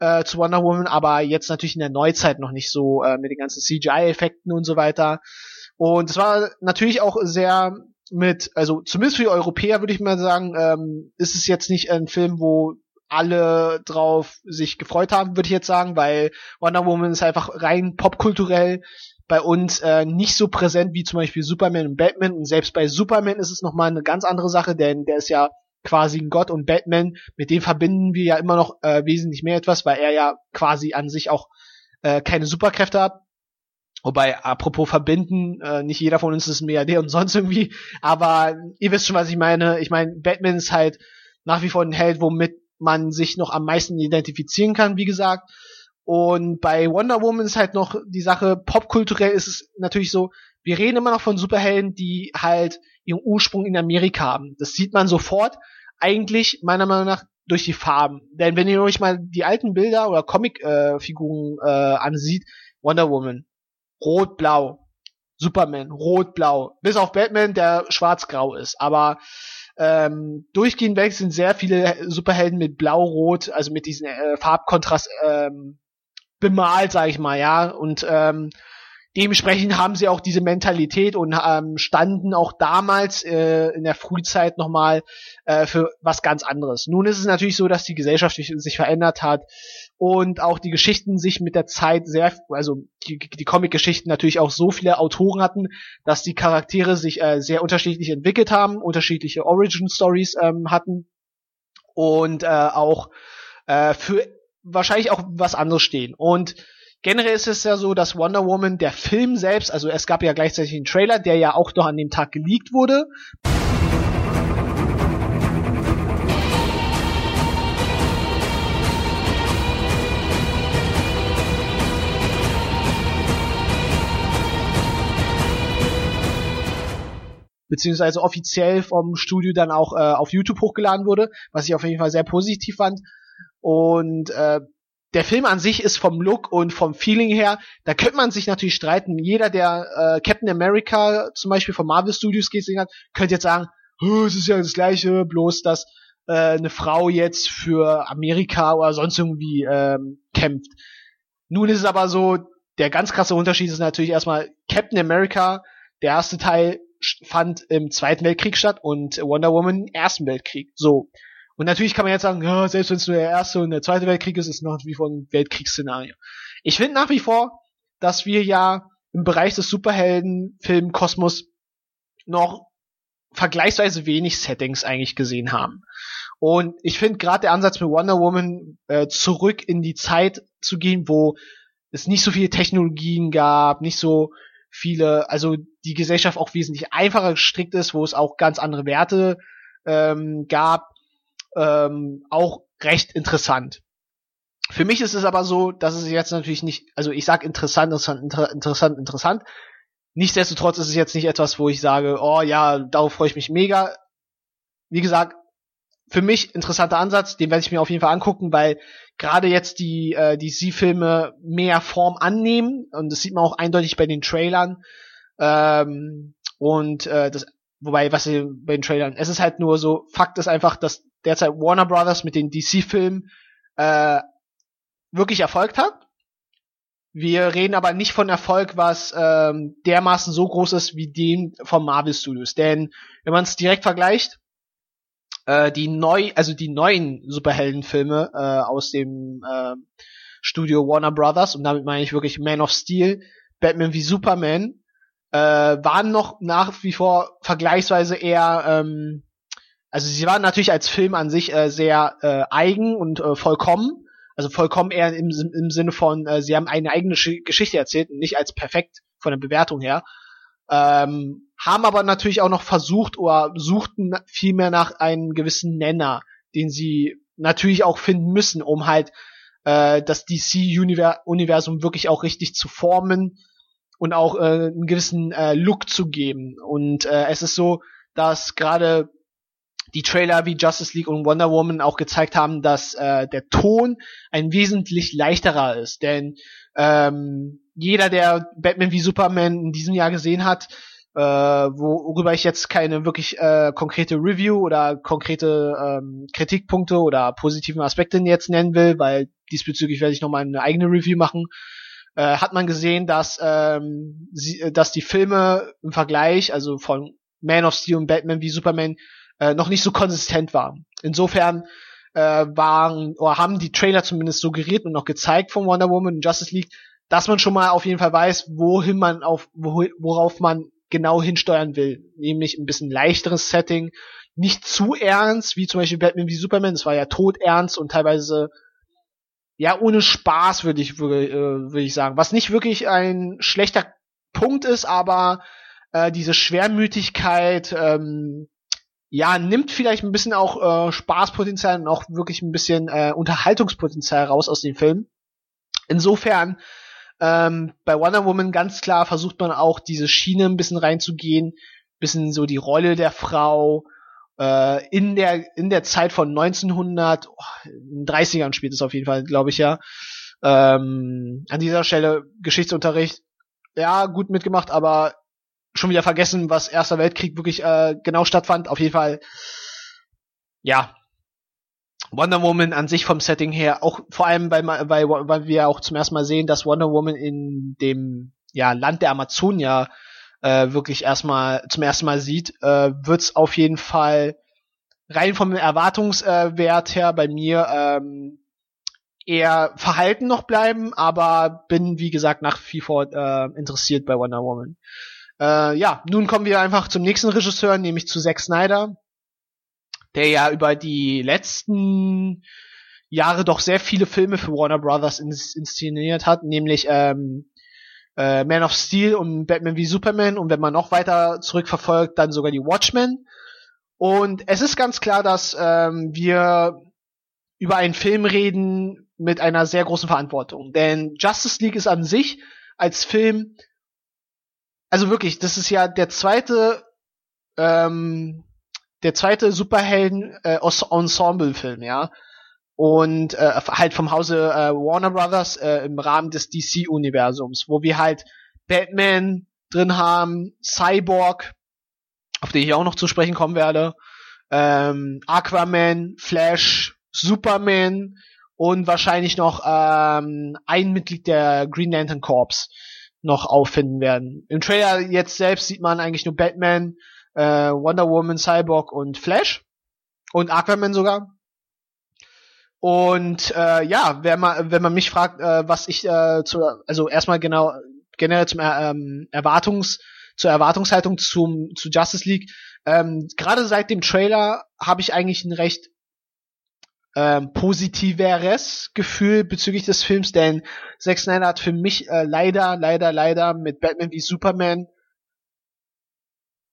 äh, zu Wonder Woman, aber jetzt natürlich in der Neuzeit noch nicht so äh, mit den ganzen CGI-Effekten und so weiter. Und es war natürlich auch sehr mit, also zumindest für die Europäer würde ich mal sagen, ähm, ist es jetzt nicht ein Film, wo alle drauf sich gefreut haben, würde ich jetzt sagen, weil Wonder Woman ist einfach rein popkulturell bei uns äh, nicht so präsent wie zum Beispiel Superman und Batman. Und selbst bei Superman ist es nochmal eine ganz andere Sache, denn der ist ja quasi ein Gott und Batman, mit dem verbinden wir ja immer noch äh, wesentlich mehr etwas, weil er ja quasi an sich auch äh, keine Superkräfte hat. Wobei, apropos verbinden, äh, nicht jeder von uns ist ein Milliardär und sonst irgendwie, aber ihr wisst schon, was ich meine. Ich meine, Batman ist halt nach wie vor ein Held, womit man sich noch am meisten identifizieren kann, wie gesagt. Und bei Wonder Woman ist halt noch die Sache, popkulturell ist es natürlich so, wir reden immer noch von Superhelden, die halt ihren Ursprung in Amerika haben. Das sieht man sofort, eigentlich meiner Meinung nach durch die Farben. Denn wenn ihr euch mal die alten Bilder oder Comic-Figuren äh, äh, ansieht, Wonder Woman, rot-blau, Superman, rot-blau, bis auf Batman, der schwarz-grau ist. Aber ähm, durchgehend weg sind sehr viele Superhelden mit blau-rot, also mit diesem äh, Farbkontrast ähm, bemalt, sag ich mal, ja. Und ähm, dementsprechend haben sie auch diese Mentalität und ähm, standen auch damals äh, in der Frühzeit nochmal äh, für was ganz anderes. Nun ist es natürlich so, dass die Gesellschaft sich verändert hat und auch die Geschichten sich mit der Zeit sehr, also die, die Comic-Geschichten natürlich auch so viele Autoren hatten, dass die Charaktere sich äh, sehr unterschiedlich entwickelt haben, unterschiedliche Origin-Stories ähm, hatten und äh, auch äh, für wahrscheinlich auch was anderes stehen. Und generell ist es ja so, dass Wonder Woman, der Film selbst, also es gab ja gleichzeitig einen Trailer, der ja auch noch an dem Tag geleakt wurde. Beziehungsweise offiziell vom Studio dann auch äh, auf YouTube hochgeladen wurde, was ich auf jeden Fall sehr positiv fand. Und äh, der Film an sich ist vom Look und vom Feeling her, da könnte man sich natürlich streiten. Jeder, der äh, Captain America zum Beispiel von Marvel Studios gesehen hat, könnte jetzt sagen, es ist ja das gleiche, bloß dass äh, eine Frau jetzt für Amerika oder sonst irgendwie ähm, kämpft. Nun ist es aber so, der ganz krasse Unterschied ist natürlich erstmal Captain America, der erste Teil fand im Zweiten Weltkrieg statt und Wonder Woman im Ersten Weltkrieg. So. Und natürlich kann man jetzt sagen, ja, selbst wenn es nur der erste und der zweite Weltkrieg ist, ist es noch wie vor ein Weltkriegsszenario. Ich finde nach wie vor, dass wir ja im Bereich des Superheldenfilmkosmos noch vergleichsweise wenig Settings eigentlich gesehen haben. Und ich finde gerade der Ansatz mit Wonder Woman äh, zurück in die Zeit zu gehen, wo es nicht so viele Technologien gab, nicht so viele, also die Gesellschaft auch wesentlich einfacher gestrickt ist, wo es auch ganz andere Werte ähm, gab, ähm, auch recht interessant. Für mich ist es aber so, dass es jetzt natürlich nicht, also ich sag interessant, interessant, interessant, interessant. Nichtsdestotrotz ist es jetzt nicht etwas, wo ich sage, oh ja, darauf freue ich mich mega. Wie gesagt, für mich interessanter Ansatz, den werde ich mir auf jeden Fall angucken, weil gerade jetzt die äh, DC-Filme mehr Form annehmen und das sieht man auch eindeutig bei den Trailern. Ähm, und äh, das, wobei, was sie bei den Trailern, es ist halt nur so, Fakt ist einfach, dass derzeit Warner Brothers mit den DC-Filmen äh, wirklich erfolgt hat. Wir reden aber nicht von Erfolg, was ähm, dermaßen so groß ist wie den von Marvel Studios. Denn wenn man es direkt vergleicht, äh, die neu, also die neuen Superheldenfilme äh, aus dem äh, Studio Warner Brothers, und damit meine ich wirklich Man of Steel, Batman wie Superman, äh, waren noch nach wie vor vergleichsweise eher, ähm, also sie waren natürlich als Film an sich äh, sehr äh, eigen und äh, vollkommen, also vollkommen eher im, im Sinne von, äh, sie haben eine eigene Geschichte erzählt und nicht als perfekt von der Bewertung her. Ähm, haben aber natürlich auch noch versucht oder suchten vielmehr nach einem gewissen Nenner, den sie natürlich auch finden müssen, um halt äh, das DC-Universum wirklich auch richtig zu formen und auch äh, einen gewissen äh, Look zu geben. Und äh, es ist so, dass gerade die Trailer wie Justice League und Wonder Woman auch gezeigt haben, dass äh, der Ton ein wesentlich leichterer ist. Denn ähm, jeder, der Batman wie Superman in diesem Jahr gesehen hat, äh, worüber ich jetzt keine wirklich äh, konkrete Review oder konkrete ähm, Kritikpunkte oder positiven Aspekte jetzt nennen will, weil diesbezüglich werde ich nochmal eine eigene Review machen, äh, hat man gesehen, dass, ähm, sie, dass die Filme im Vergleich, also von Man of Steel und Batman wie Superman, äh, noch nicht so konsistent waren. Insofern äh, waren oder haben die Trailer zumindest suggeriert und noch gezeigt von Wonder Woman und Justice League, dass man schon mal auf jeden Fall weiß, wohin man auf worauf man genau hinsteuern will, nämlich ein bisschen leichteres Setting, nicht zu ernst, wie zum Beispiel Batman wie Superman, das war ja todernst und teilweise ja ohne Spaß würde ich würde, äh, würde ich sagen, was nicht wirklich ein schlechter Punkt ist, aber äh, diese Schwermütigkeit ähm, ja, nimmt vielleicht ein bisschen auch äh, Spaßpotenzial und auch wirklich ein bisschen äh, Unterhaltungspotenzial raus aus dem Film. Insofern, ähm, bei Wonder Woman ganz klar versucht man auch diese Schiene ein bisschen reinzugehen, bisschen so die Rolle der Frau äh, in der in der Zeit von 1900, oh, 30ern spielt es auf jeden Fall, glaube ich ja. Ähm, an dieser Stelle Geschichtsunterricht, ja, gut mitgemacht, aber schon wieder vergessen, was Erster Weltkrieg wirklich äh, genau stattfand. Auf jeden Fall, ja, Wonder Woman an sich vom Setting her, auch vor allem, weil, weil, weil wir auch zum ersten Mal sehen, dass Wonder Woman in dem ja, Land der Amazonia äh, wirklich erstmal zum ersten Mal sieht, äh, wird's auf jeden Fall rein vom Erwartungswert her bei mir ähm, eher verhalten noch bleiben, aber bin wie gesagt nach wie vor äh, interessiert bei Wonder Woman. Äh, ja, nun kommen wir einfach zum nächsten Regisseur, nämlich zu Zack Snyder, der ja über die letzten Jahre doch sehr viele Filme für Warner Brothers ins inszeniert hat, nämlich ähm, äh, Man of Steel und Batman wie Superman und wenn man noch weiter zurückverfolgt, dann sogar die Watchmen. Und es ist ganz klar, dass ähm, wir über einen Film reden mit einer sehr großen Verantwortung. Denn Justice League ist an sich als Film also wirklich, das ist ja der zweite, ähm, der zweite Superhelden äh, ja. Und äh, halt vom Hause äh, Warner Brothers äh, im Rahmen des DC-Universums, wo wir halt Batman drin haben, Cyborg, auf den ich auch noch zu sprechen kommen werde, ähm, Aquaman, Flash, Superman und wahrscheinlich noch ähm, ein Mitglied der Green Lantern Corps noch auffinden werden. Im Trailer jetzt selbst sieht man eigentlich nur Batman, äh, Wonder Woman, Cyborg und Flash und Aquaman sogar. Und äh, ja, wenn man wenn man mich fragt, äh, was ich äh, zu, also erstmal genau generell zum ähm, Erwartungs zur Erwartungshaltung zum zu Justice League, ähm, gerade seit dem Trailer habe ich eigentlich ein recht ähm, positiveres Gefühl bezüglich des Films, denn Zack Snyder hat für mich äh, leider, leider, leider mit Batman wie Superman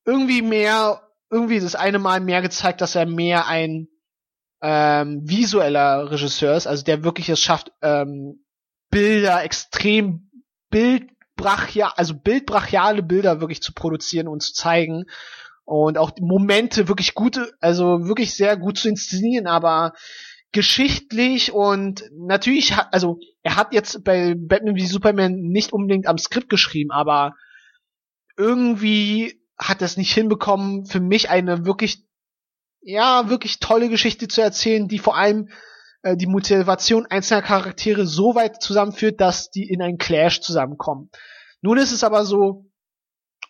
irgendwie mehr, irgendwie das eine Mal mehr gezeigt, dass er mehr ein ähm, visueller Regisseur ist, also der wirklich es schafft, ähm, Bilder extrem bildbrachial, also bildbrachiale Bilder wirklich zu produzieren und zu zeigen und auch Momente wirklich gute, also wirklich sehr gut zu inszenieren, aber geschichtlich und natürlich hat, also er hat jetzt bei Batman wie Superman nicht unbedingt am Skript geschrieben, aber irgendwie hat es nicht hinbekommen, für mich eine wirklich, ja, wirklich tolle Geschichte zu erzählen, die vor allem äh, die Motivation einzelner Charaktere so weit zusammenführt, dass die in einen Clash zusammenkommen. Nun ist es aber so,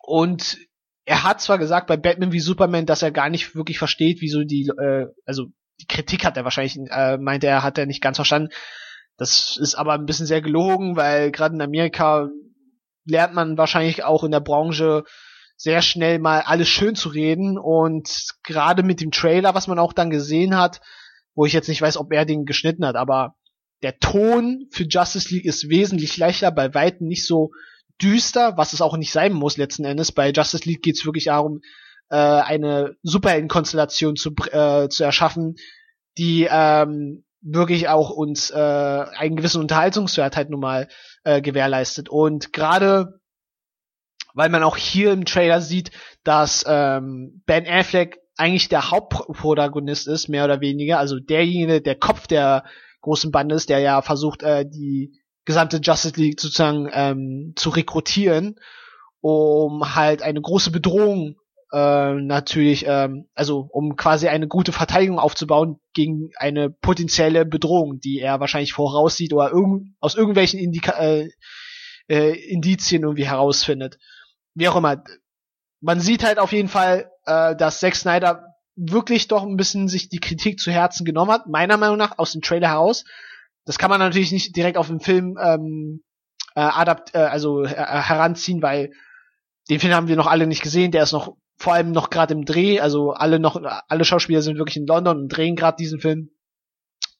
und er hat zwar gesagt bei Batman wie Superman, dass er gar nicht wirklich versteht, wieso die, äh, also die Kritik hat er wahrscheinlich, äh, meinte er, hat er nicht ganz verstanden. Das ist aber ein bisschen sehr gelogen, weil gerade in Amerika lernt man wahrscheinlich auch in der Branche sehr schnell mal alles schön zu reden und gerade mit dem Trailer, was man auch dann gesehen hat, wo ich jetzt nicht weiß, ob er den geschnitten hat, aber der Ton für Justice League ist wesentlich leichter, bei weitem nicht so düster, was es auch nicht sein muss letzten Endes. Bei Justice League geht es wirklich darum, äh, eine Superheldenkonstellation zu, äh, zu erschaffen, die ähm, wirklich auch uns äh, einen gewissen Unterhaltungswert halt nun mal äh, gewährleistet. Und gerade weil man auch hier im Trailer sieht, dass ähm, Ben Affleck eigentlich der Hauptprotagonist ist, mehr oder weniger, also derjenige, der Kopf der großen Bande ist, der ja versucht, äh, die gesamte Justice League sozusagen ähm, zu rekrutieren, um halt eine große Bedrohung äh, natürlich, ähm, also um quasi eine gute Verteidigung aufzubauen gegen eine potenzielle Bedrohung, die er wahrscheinlich voraussieht oder irgend, aus irgendwelchen Indika äh, äh, Indizien irgendwie herausfindet. Wie auch immer. Man sieht halt auf jeden Fall, äh, dass Zack Snyder wirklich doch ein bisschen sich die Kritik zu Herzen genommen hat, meiner Meinung nach, aus dem Trailer heraus. Das kann man natürlich nicht direkt auf den Film ähm, äh, adapt, äh, also äh, heranziehen, weil den Film haben wir noch alle nicht gesehen, der ist noch vor allem noch gerade im Dreh, also alle noch, alle Schauspieler sind wirklich in London und drehen gerade diesen Film.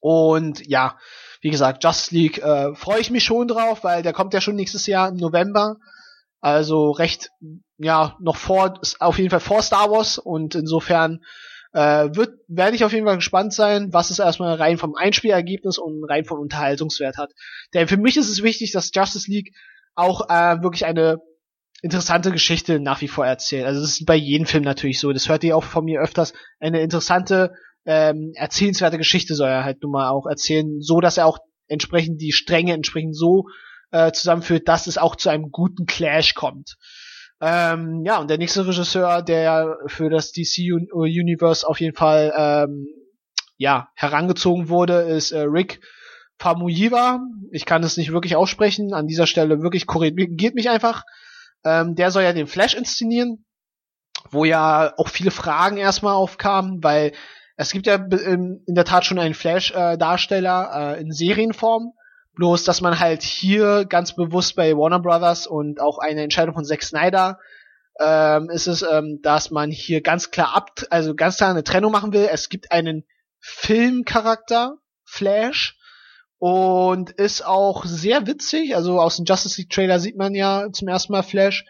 Und ja, wie gesagt, Justice League äh, freue ich mich schon drauf, weil der kommt ja schon nächstes Jahr im November. Also recht, ja, noch vor, auf jeden Fall vor Star Wars und insofern äh, wird, werde ich auf jeden Fall gespannt sein, was es erstmal rein vom Einspielergebnis und rein vom Unterhaltungswert hat. Denn für mich ist es wichtig, dass Justice League auch äh, wirklich eine interessante Geschichte nach wie vor erzählt. Also das ist bei jedem Film natürlich so. Das hört ihr auch von mir öfters. Eine interessante, ähm, erzählenswerte Geschichte soll er halt nun mal auch erzählen, so dass er auch entsprechend die Stränge entsprechend so äh, zusammenführt, dass es auch zu einem guten Clash kommt. Ähm, ja, und der nächste Regisseur, der für das DC Universe auf jeden Fall ähm, ja herangezogen wurde, ist äh, Rick Famuyiwa. Ich kann es nicht wirklich aussprechen. An dieser Stelle wirklich korrigiert mich einfach. Ähm, der soll ja den Flash inszenieren, wo ja auch viele Fragen erstmal aufkamen, weil es gibt ja in der Tat schon einen Flash-Darsteller äh, in Serienform. Bloß, dass man halt hier ganz bewusst bei Warner Brothers und auch eine Entscheidung von Zack Snyder ähm, ist es, ähm, dass man hier ganz klar ab, also ganz klar eine Trennung machen will. Es gibt einen Filmcharakter, Flash, und ist auch sehr witzig. Also aus dem Justice League Trailer sieht man ja zum ersten Mal Flash,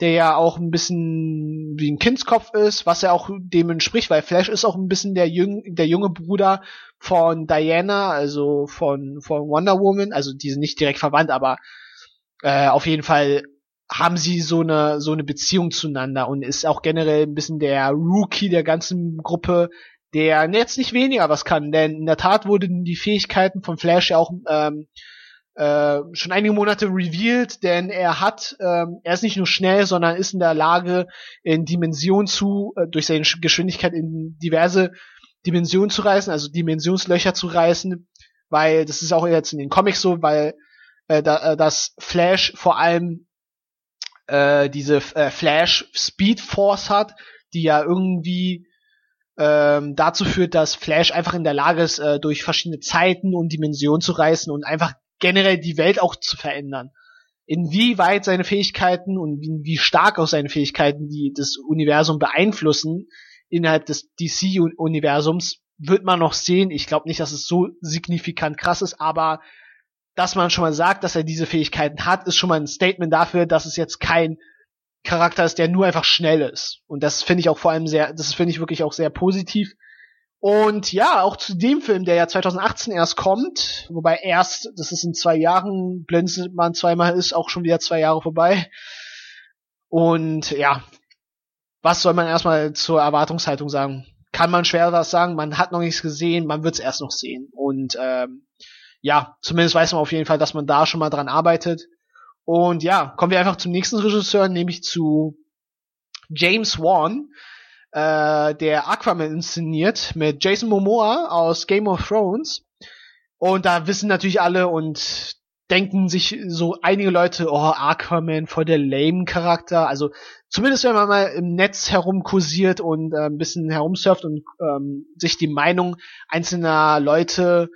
der ja auch ein bisschen wie ein Kindskopf ist, was ja auch dem entspricht, weil Flash ist auch ein bisschen der, jüng, der junge Bruder von Diana, also von, von Wonder Woman. Also die sind nicht direkt verwandt, aber äh, auf jeden Fall haben sie so eine so eine Beziehung zueinander und ist auch generell ein bisschen der Rookie der ganzen Gruppe, der jetzt nicht weniger was kann, denn in der Tat wurden die Fähigkeiten von Flash ja auch ähm, äh, schon einige Monate revealed, denn er hat, ähm, er ist nicht nur schnell, sondern ist in der Lage, in Dimensionen zu, äh, durch seine Geschwindigkeit in diverse Dimensionen zu reißen, also Dimensionslöcher zu reißen, weil das ist auch jetzt in den Comics so, weil äh, da, äh, das Flash vor allem äh, diese äh, Flash Speed Force hat, die ja irgendwie ähm, dazu führt, dass Flash einfach in der Lage ist, äh, durch verschiedene Zeiten und Dimensionen zu reisen und einfach generell die Welt auch zu verändern. Inwieweit seine Fähigkeiten und wie, wie stark auch seine Fähigkeiten die das Universum beeinflussen innerhalb des DC-Universums, wird man noch sehen. Ich glaube nicht, dass es so signifikant krass ist, aber dass man schon mal sagt, dass er diese Fähigkeiten hat, ist schon mal ein Statement dafür, dass es jetzt kein Charakter ist, der nur einfach schnell ist. Und das finde ich auch vor allem sehr, das finde ich wirklich auch sehr positiv. Und ja, auch zu dem Film, der ja 2018 erst kommt, wobei erst, das ist in zwei Jahren, blendet man zweimal, ist auch schon wieder zwei Jahre vorbei. Und ja, was soll man erstmal zur Erwartungshaltung sagen? Kann man schwer was sagen, man hat noch nichts gesehen, man wird es erst noch sehen. Und ähm, ja, zumindest weiß man auf jeden Fall, dass man da schon mal dran arbeitet. Und ja, kommen wir einfach zum nächsten Regisseur, nämlich zu James Wan, äh, der Aquaman inszeniert mit Jason Momoa aus Game of Thrones. Und da wissen natürlich alle und denken sich so einige Leute, oh, Aquaman voll der lame Charakter. Also zumindest wenn man mal im Netz herumkursiert und äh, ein bisschen herumsurft und ähm, sich die Meinung einzelner Leute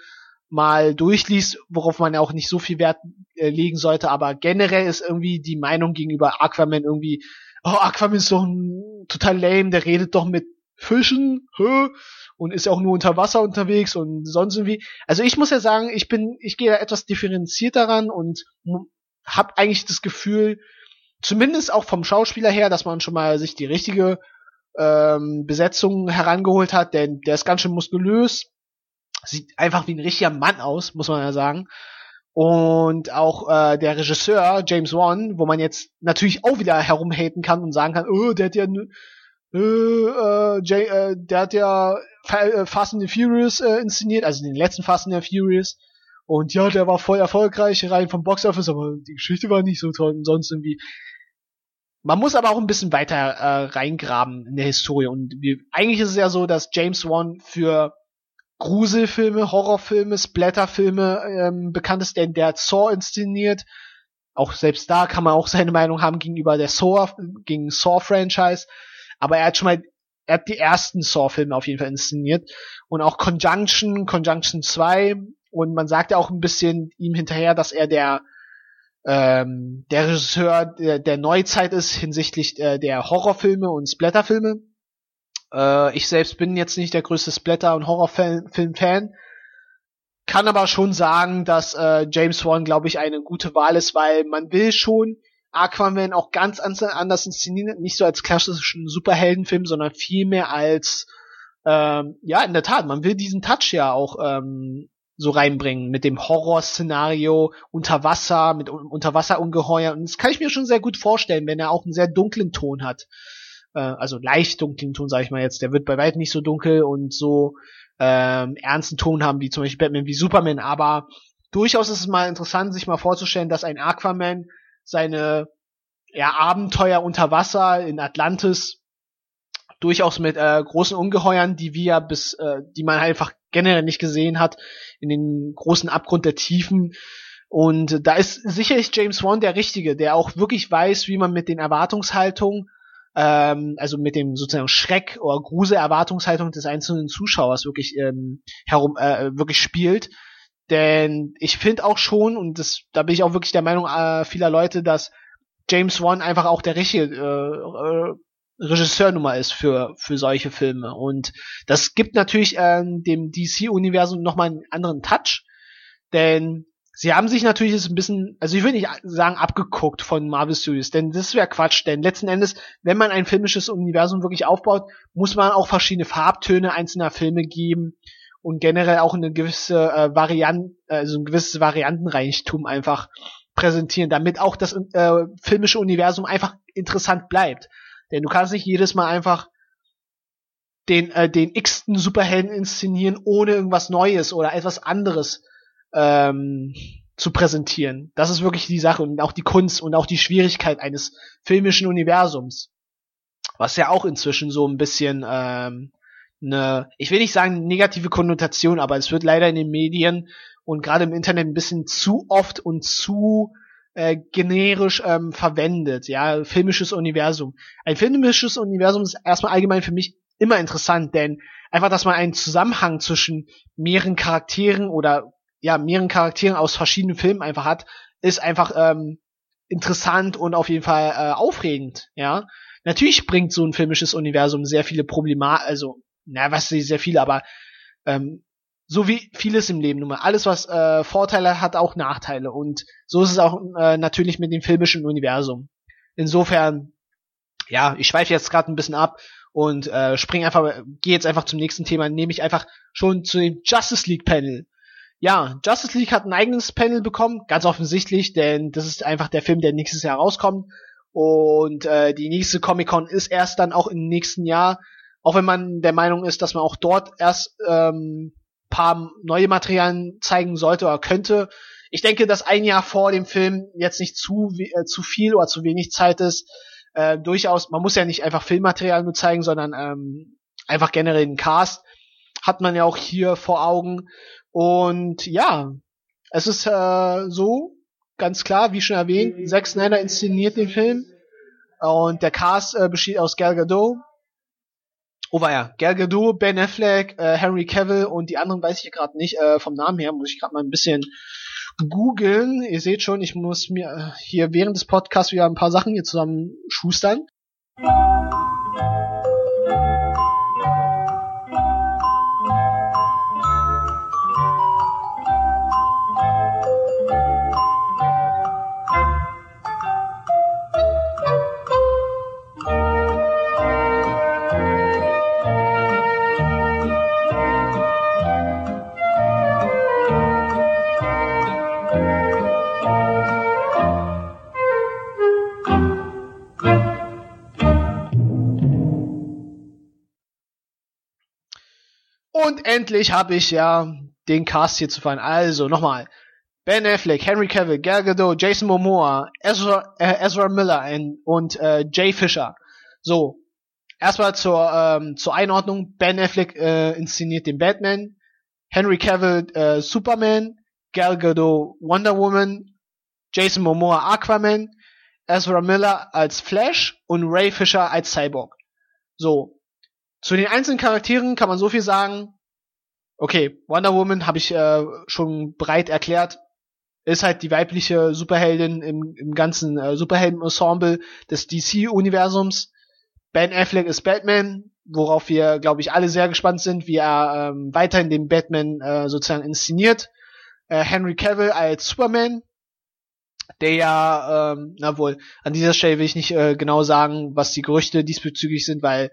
mal durchliest, worauf man ja auch nicht so viel Wert äh, legen sollte, aber generell ist irgendwie die Meinung gegenüber Aquaman irgendwie, oh, Aquaman ist doch ein, total lame, der redet doch mit Fischen, hä? und ist ja auch nur unter Wasser unterwegs und sonst irgendwie. Also ich muss ja sagen, ich bin, ich gehe da etwas differenziert daran und habe eigentlich das Gefühl, zumindest auch vom Schauspieler her, dass man schon mal sich die richtige ähm, Besetzung herangeholt hat, denn der ist ganz schön muskulös, Sieht einfach wie ein richtiger Mann aus, muss man ja sagen. Und auch äh, der Regisseur James Wan, wo man jetzt natürlich auch wieder herumhaten kann und sagen kann, oh, der hat ja äh, äh, Jay, äh, der hat ja äh, Fast and the Furious äh, inszeniert, also den letzten Fast and the Furious. Und ja, der war voll erfolgreich rein vom Box Office, aber die Geschichte war nicht so toll und sonst irgendwie. Man muss aber auch ein bisschen weiter äh, reingraben in der Historie. Und wie, eigentlich ist es ja so, dass James Wan für Gruselfilme, Horrorfilme, Splatterfilme ähm, bekannt ist, denn der hat Saw inszeniert. Auch selbst da kann man auch seine Meinung haben gegenüber der Saw, gegen Saw-Franchise. Aber er hat schon mal, er hat die ersten Saw-Filme auf jeden Fall inszeniert. Und auch Conjunction, Conjunction 2. Und man sagt ja auch ein bisschen ihm hinterher, dass er der, ähm, der Regisseur der, der Neuzeit ist hinsichtlich äh, der Horrorfilme und Splatterfilme. Äh, ich selbst bin jetzt nicht der größte Splatter- und Horrorfilm-Fan. Kann aber schon sagen, dass äh, James Wan, glaube ich, eine gute Wahl ist, weil man will schon Aquaman auch ganz anders inszenieren, nicht so als klassischen Superheldenfilm, sondern vielmehr als ähm, ja, in der Tat, man will diesen Touch ja auch ähm, so reinbringen mit dem Horrorszenario unter Wasser, mit Unterwasserungeheuer. Und das kann ich mir schon sehr gut vorstellen, wenn er auch einen sehr dunklen Ton hat äh, also leicht dunklen Ton, sage ich mal jetzt, der wird bei weitem nicht so dunkel und so ähm, ernsten Ton haben wie zum Beispiel Batman wie Superman, aber durchaus ist es mal interessant, sich mal vorzustellen, dass ein Aquaman seine ja, Abenteuer unter Wasser in Atlantis durchaus mit äh, großen Ungeheuern, die wir bis, äh, die man einfach generell nicht gesehen hat, in den großen Abgrund der Tiefen. Und da ist sicherlich James Wan der Richtige, der auch wirklich weiß, wie man mit den Erwartungshaltungen ähm, also mit dem sozusagen Schreck oder Grusel-Erwartungshaltung des einzelnen Zuschauers wirklich ähm, herum äh, wirklich spielt. Denn ich finde auch schon, und das, da bin ich auch wirklich der Meinung äh, vieler Leute, dass James Wan einfach auch der richtige äh, äh, Regisseurnummer ist für, für solche Filme. Und das gibt natürlich äh, dem DC-Universum nochmal einen anderen Touch. Denn Sie haben sich natürlich jetzt ein bisschen, also ich will nicht sagen abgeguckt von Marvel Studios, denn das wäre Quatsch, denn letzten Endes, wenn man ein filmisches Universum wirklich aufbaut, muss man auch verschiedene Farbtöne einzelner Filme geben und generell auch eine gewisse äh, Variant, also ein gewisses Variantenreichtum einfach präsentieren, damit auch das äh, filmische Universum einfach interessant bleibt. Denn du kannst nicht jedes Mal einfach den, äh, den x-ten Superhelden inszenieren, ohne irgendwas Neues oder etwas anderes ähm, zu präsentieren. Das ist wirklich die Sache und auch die Kunst und auch die Schwierigkeit eines filmischen Universums. Was ja auch inzwischen so ein bisschen ähm, eine, ich will nicht sagen negative Konnotation, aber es wird leider in den Medien und gerade im Internet ein bisschen zu oft und zu äh, generisch ähm, verwendet. Ja, filmisches Universum. Ein filmisches Universum ist erstmal allgemein für mich immer interessant, denn einfach, dass man einen Zusammenhang zwischen mehreren Charakteren oder ja, mehreren Charakteren aus verschiedenen Filmen einfach hat, ist einfach ähm, interessant und auf jeden Fall äh, aufregend, ja. Natürlich bringt so ein filmisches Universum sehr viele Probleme, also, na, was sehr viele, aber ähm, so wie vieles im Leben nun mal. Alles, was äh, Vorteile hat, auch Nachteile. Und so ist es auch äh, natürlich mit dem filmischen Universum. Insofern, ja, ich schweife jetzt gerade ein bisschen ab und äh, spring einfach, gehe jetzt einfach zum nächsten Thema, nehme ich einfach schon zu dem Justice League Panel ja, Justice League hat ein eigenes Panel bekommen, ganz offensichtlich, denn das ist einfach der Film, der nächstes Jahr rauskommt. Und äh, die nächste Comic-Con ist erst dann auch im nächsten Jahr, auch wenn man der Meinung ist, dass man auch dort erst ähm, paar neue Materialien zeigen sollte oder könnte. Ich denke, dass ein Jahr vor dem Film jetzt nicht zu, äh, zu viel oder zu wenig Zeit ist. Äh, durchaus, man muss ja nicht einfach Filmmaterial nur zeigen, sondern ähm, einfach generell den Cast hat man ja auch hier vor Augen. Und ja, es ist äh, so, ganz klar, wie schon erwähnt, Zack Snyder inszeniert den Film. Und der Cast äh, besteht aus Gal Gadot. Oh ja, Gal Gadot, Ben Affleck, äh, Henry Cavill und die anderen weiß ich gerade nicht. Äh, vom Namen her muss ich gerade mal ein bisschen googeln. Ihr seht schon, ich muss mir äh, hier während des Podcasts wieder ein paar Sachen hier zusammen schustern. Endlich habe ich ja den Cast hier zu fallen. Also nochmal. Ben Affleck, Henry Cavill, Gal Gadot, Jason Momoa, Ezra, äh, Ezra Miller und, und äh, Jay Fisher. So, erstmal zur, ähm, zur Einordnung. Ben Affleck äh, inszeniert den Batman, Henry Cavill äh, Superman, Gal Gadot Wonder Woman, Jason Momoa Aquaman, Ezra Miller als Flash und Ray Fisher als Cyborg. So, zu den einzelnen Charakteren kann man so viel sagen. Okay, Wonder Woman habe ich äh, schon breit erklärt. Ist halt die weibliche Superheldin im, im ganzen äh, Superhelden-Ensemble des DC-Universums. Ben Affleck ist Batman, worauf wir, glaube ich, alle sehr gespannt sind, wie er ähm, weiterhin den Batman äh, sozusagen inszeniert. Äh, Henry Cavill als Superman, der ja, ähm, na wohl, an dieser Stelle will ich nicht äh, genau sagen, was die Gerüchte diesbezüglich sind, weil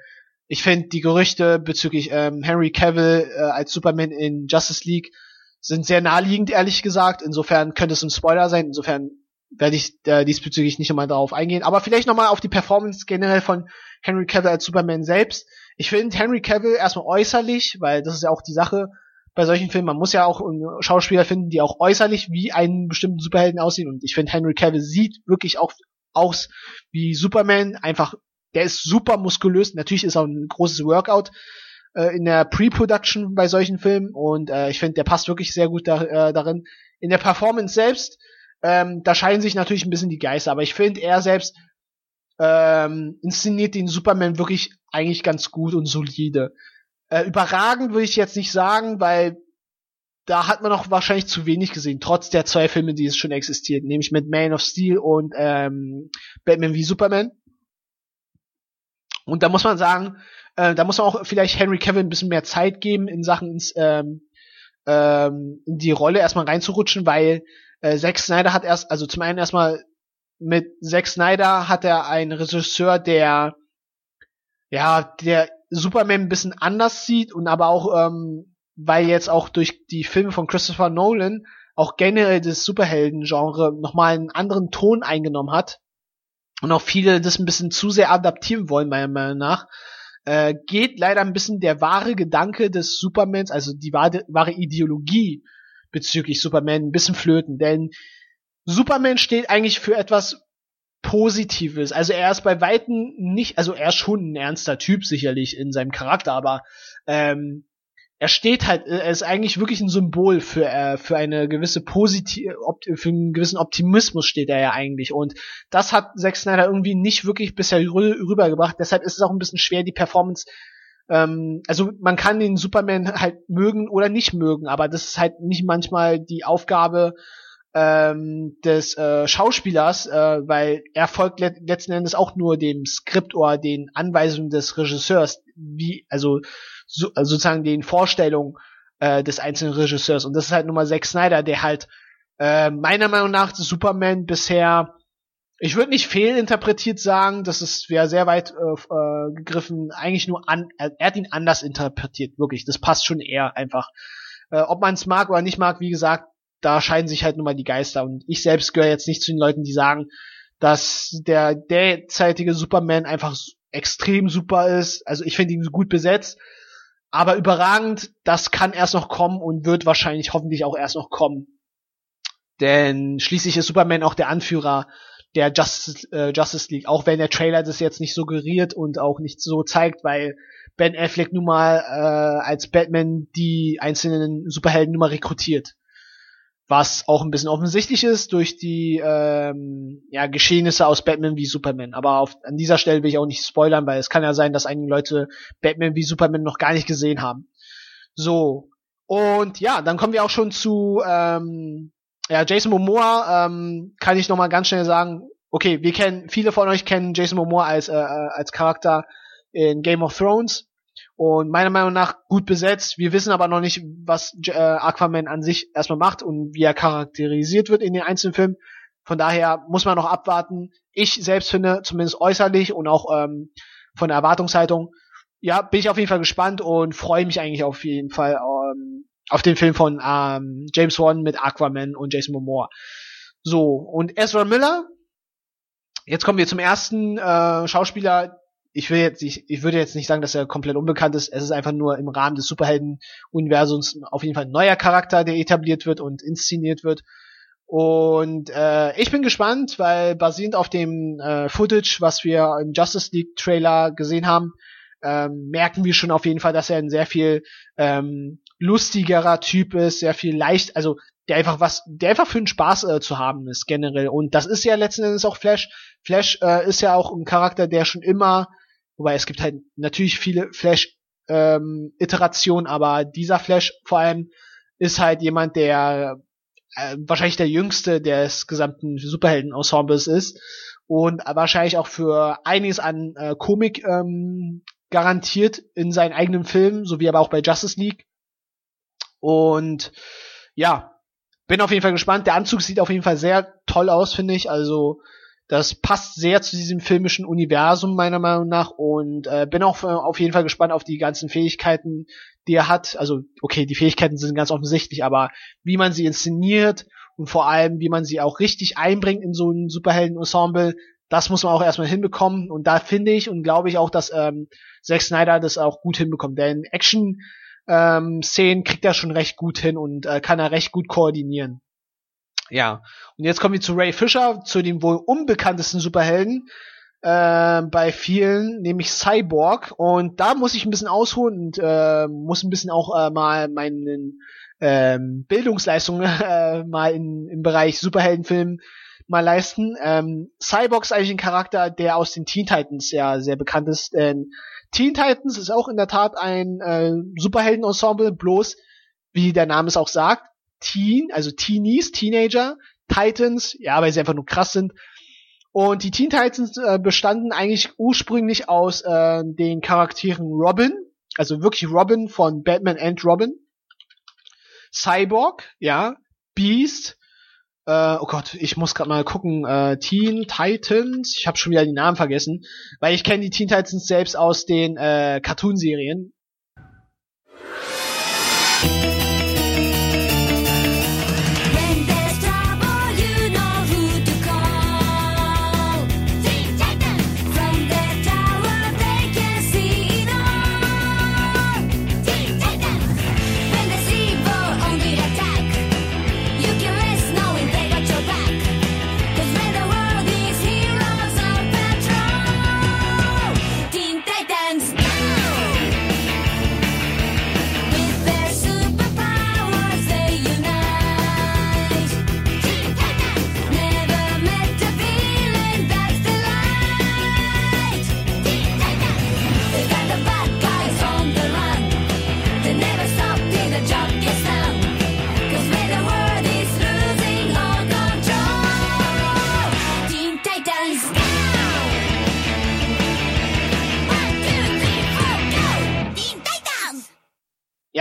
ich finde die Gerüchte bezüglich ähm, Henry Cavill äh, als Superman in Justice League sind sehr naheliegend, ehrlich gesagt. Insofern könnte es ein Spoiler sein. Insofern werde ich äh, diesbezüglich nicht nochmal darauf eingehen. Aber vielleicht nochmal auf die Performance generell von Henry Cavill als Superman selbst. Ich finde Henry Cavill erstmal äußerlich, weil das ist ja auch die Sache bei solchen Filmen. Man muss ja auch Schauspieler finden, die auch äußerlich wie einen bestimmten Superhelden aussehen. Und ich finde Henry Cavill sieht wirklich auch aus wie Superman. Einfach der ist super muskulös. Natürlich ist auch ein großes Workout äh, in der Pre-Production bei solchen Filmen und äh, ich finde, der passt wirklich sehr gut da, äh, darin. In der Performance selbst, ähm, da scheiden sich natürlich ein bisschen die Geister, aber ich finde, er selbst ähm, inszeniert den Superman wirklich eigentlich ganz gut und solide. Äh, überragend würde ich jetzt nicht sagen, weil da hat man noch wahrscheinlich zu wenig gesehen, trotz der zwei Filme, die es schon existiert, nämlich mit Man of Steel und ähm, Batman wie Superman. Und da muss man sagen, äh, da muss man auch vielleicht Henry Cavill ein bisschen mehr Zeit geben, in Sachen ins, ähm, ähm, in die Rolle erstmal reinzurutschen, weil äh, Zack Snyder hat erst, also zum einen erstmal mit Zack Snyder hat er einen Regisseur, der ja, der Superman ein bisschen anders sieht und aber auch, ähm, weil jetzt auch durch die Filme von Christopher Nolan auch generell das Superhelden-Genre nochmal einen anderen Ton eingenommen hat und auch viele das ein bisschen zu sehr adaptieren wollen, meiner Meinung nach, äh, geht leider ein bisschen der wahre Gedanke des Supermans, also die wahre, wahre Ideologie bezüglich Superman ein bisschen flöten, denn Superman steht eigentlich für etwas Positives. Also er ist bei Weitem nicht, also er ist schon ein ernster Typ sicherlich in seinem Charakter, aber ähm, er steht halt, er ist eigentlich wirklich ein Symbol für äh, für eine gewisse positive, für einen gewissen Optimismus steht er ja eigentlich und das hat Zack Snyder irgendwie nicht wirklich bisher rübergebracht. Deshalb ist es auch ein bisschen schwer die Performance ähm, also man kann den Superman halt mögen oder nicht mögen, aber das ist halt nicht manchmal die Aufgabe ähm, des äh, Schauspielers, äh, weil er folgt le letzten Endes auch nur dem Skript oder den Anweisungen des Regisseurs, wie also so, also sozusagen den Vorstellungen äh, des einzelnen Regisseurs. Und das ist halt Nummer Zack Snyder, der halt äh, meiner Meinung nach Superman bisher, ich würde nicht fehlinterpretiert sagen, das ist wäre sehr weit äh, äh, gegriffen, eigentlich nur an, er, er hat ihn anders interpretiert, wirklich. Das passt schon eher einfach. Äh, ob man es mag oder nicht mag, wie gesagt, da scheiden sich halt nun mal die Geister. Und ich selbst gehöre jetzt nicht zu den Leuten, die sagen, dass der derzeitige Superman einfach extrem super ist. Also ich finde ihn gut besetzt. Aber überragend, das kann erst noch kommen und wird wahrscheinlich hoffentlich auch erst noch kommen. Denn schließlich ist Superman auch der Anführer der Justice, äh, Justice League, auch wenn der Trailer das jetzt nicht suggeriert und auch nicht so zeigt, weil Ben Affleck nun mal äh, als Batman die einzelnen Superhelden nun mal rekrutiert was auch ein bisschen offensichtlich ist durch die ähm, ja, Geschehnisse aus Batman wie Superman. Aber auf, an dieser Stelle will ich auch nicht spoilern, weil es kann ja sein, dass einige Leute Batman wie Superman noch gar nicht gesehen haben. So. Und ja, dann kommen wir auch schon zu ähm, ja, Jason Momoa, ähm, kann ich nochmal ganz schnell sagen, okay, wir kennen, viele von euch kennen Jason Momoa als, äh, als Charakter in Game of Thrones. Und meiner Meinung nach gut besetzt. Wir wissen aber noch nicht, was äh, Aquaman an sich erstmal macht und wie er charakterisiert wird in den einzelnen Filmen. Von daher muss man noch abwarten. Ich selbst finde, zumindest äußerlich und auch ähm, von der Erwartungshaltung, ja, bin ich auf jeden Fall gespannt und freue mich eigentlich auf jeden Fall ähm, auf den Film von ähm, James Wan mit Aquaman und Jason Momoa. So, und Ezra Miller, jetzt kommen wir zum ersten äh, Schauspieler, ich will jetzt nicht, ich würde jetzt nicht sagen, dass er komplett unbekannt ist. Es ist einfach nur im Rahmen des Superhelden-Universums auf jeden Fall ein neuer Charakter, der etabliert wird und inszeniert wird. Und äh, ich bin gespannt, weil basierend auf dem äh, Footage, was wir im Justice League Trailer gesehen haben, ähm, merken wir schon auf jeden Fall, dass er ein sehr viel ähm, lustigerer Typ ist, sehr viel leicht, also der einfach was, der einfach für den Spaß äh, zu haben ist generell. Und das ist ja letzten Endes auch Flash. Flash äh, ist ja auch ein Charakter, der schon immer, wobei es gibt halt natürlich viele Flash ähm, Iterationen, aber dieser Flash vor allem ist halt jemand, der äh, wahrscheinlich der jüngste des gesamten Superhelden-Ensembles ist und wahrscheinlich auch für einiges an äh, Komik ähm, garantiert in seinen eigenen Filmen, sowie aber auch bei Justice League. Und ja, bin auf jeden Fall gespannt. Der Anzug sieht auf jeden Fall sehr toll aus, finde ich. Also das passt sehr zu diesem filmischen Universum meiner Meinung nach und äh, bin auch auf jeden Fall gespannt auf die ganzen Fähigkeiten, die er hat. Also okay, die Fähigkeiten sind ganz offensichtlich, aber wie man sie inszeniert und vor allem wie man sie auch richtig einbringt in so ein Superhelden-Ensemble, das muss man auch erstmal hinbekommen. Und da finde ich und glaube ich auch, dass ähm, Zack Snyder das auch gut hinbekommt. Denn Action ähm, kriegt er schon recht gut hin und äh, kann er recht gut koordinieren. Ja, und jetzt kommen wir zu Ray Fisher, zu dem wohl unbekanntesten Superhelden äh, bei vielen, nämlich Cyborg. Und da muss ich ein bisschen ausholen und äh, muss ein bisschen auch äh, mal meinen ähm, Bildungsleistungen äh, mal in, im Bereich Superheldenfilm mal leisten. Ähm, Cyborg ist eigentlich ein Charakter, der aus den Teen Titans ja sehr bekannt ist. Denn Teen Titans ist auch in der Tat ein äh, Superhelden-Ensemble, bloß, wie der Name es auch sagt, Teen, also Teenies, Teenager, Titans, ja, weil sie einfach nur krass sind. Und die Teen Titans äh, bestanden eigentlich ursprünglich aus äh, den Charakteren Robin, also wirklich Robin von Batman and Robin, Cyborg, ja, Beast, äh, oh Gott, ich muss gerade mal gucken, äh, Teen Titans, ich habe schon wieder die Namen vergessen, weil ich kenne die Teen Titans selbst aus den äh, Cartoon-Serien.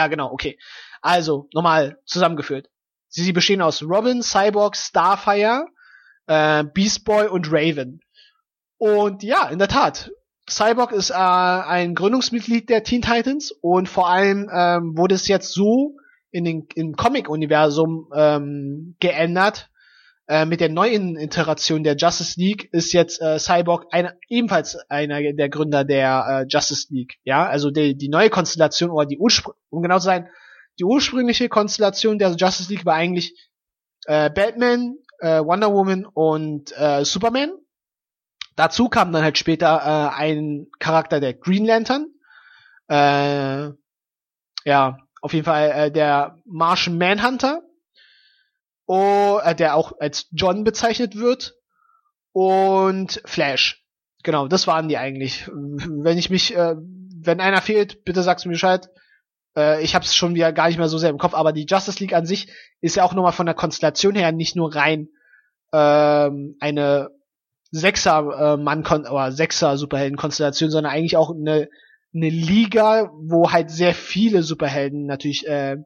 Ja, genau, okay. Also, nochmal zusammengeführt. Sie, sie bestehen aus Robin, Cyborg, Starfire, äh, Beast Boy und Raven. Und ja, in der Tat, Cyborg ist äh, ein Gründungsmitglied der Teen Titans und vor allem ähm, wurde es jetzt so in den, im Comic-Universum ähm, geändert, äh, mit der neuen Iteration der Justice League ist jetzt äh, Cyborg eine, ebenfalls einer der Gründer der äh, Justice League. Ja, also die, die neue Konstellation oder die Urspr um genau zu sein, die ursprüngliche Konstellation der Justice League war eigentlich äh, Batman, äh, Wonder Woman und äh, Superman. Dazu kam dann halt später äh, ein Charakter der Green Lantern. Äh, ja, auf jeden Fall äh, der Martian Manhunter oh, äh, der auch als John bezeichnet wird und Flash. Genau, das waren die eigentlich. Wenn ich mich, äh, wenn einer fehlt, bitte sag's mir Bescheid. Äh, ich hab's schon wieder gar nicht mehr so sehr im Kopf, aber die Justice League an sich ist ja auch nochmal von der Konstellation her nicht nur rein ähm, eine Sechser äh, Mann oder Sechser Superhelden Konstellation, sondern eigentlich auch eine eine Liga, wo halt sehr viele Superhelden natürlich äh,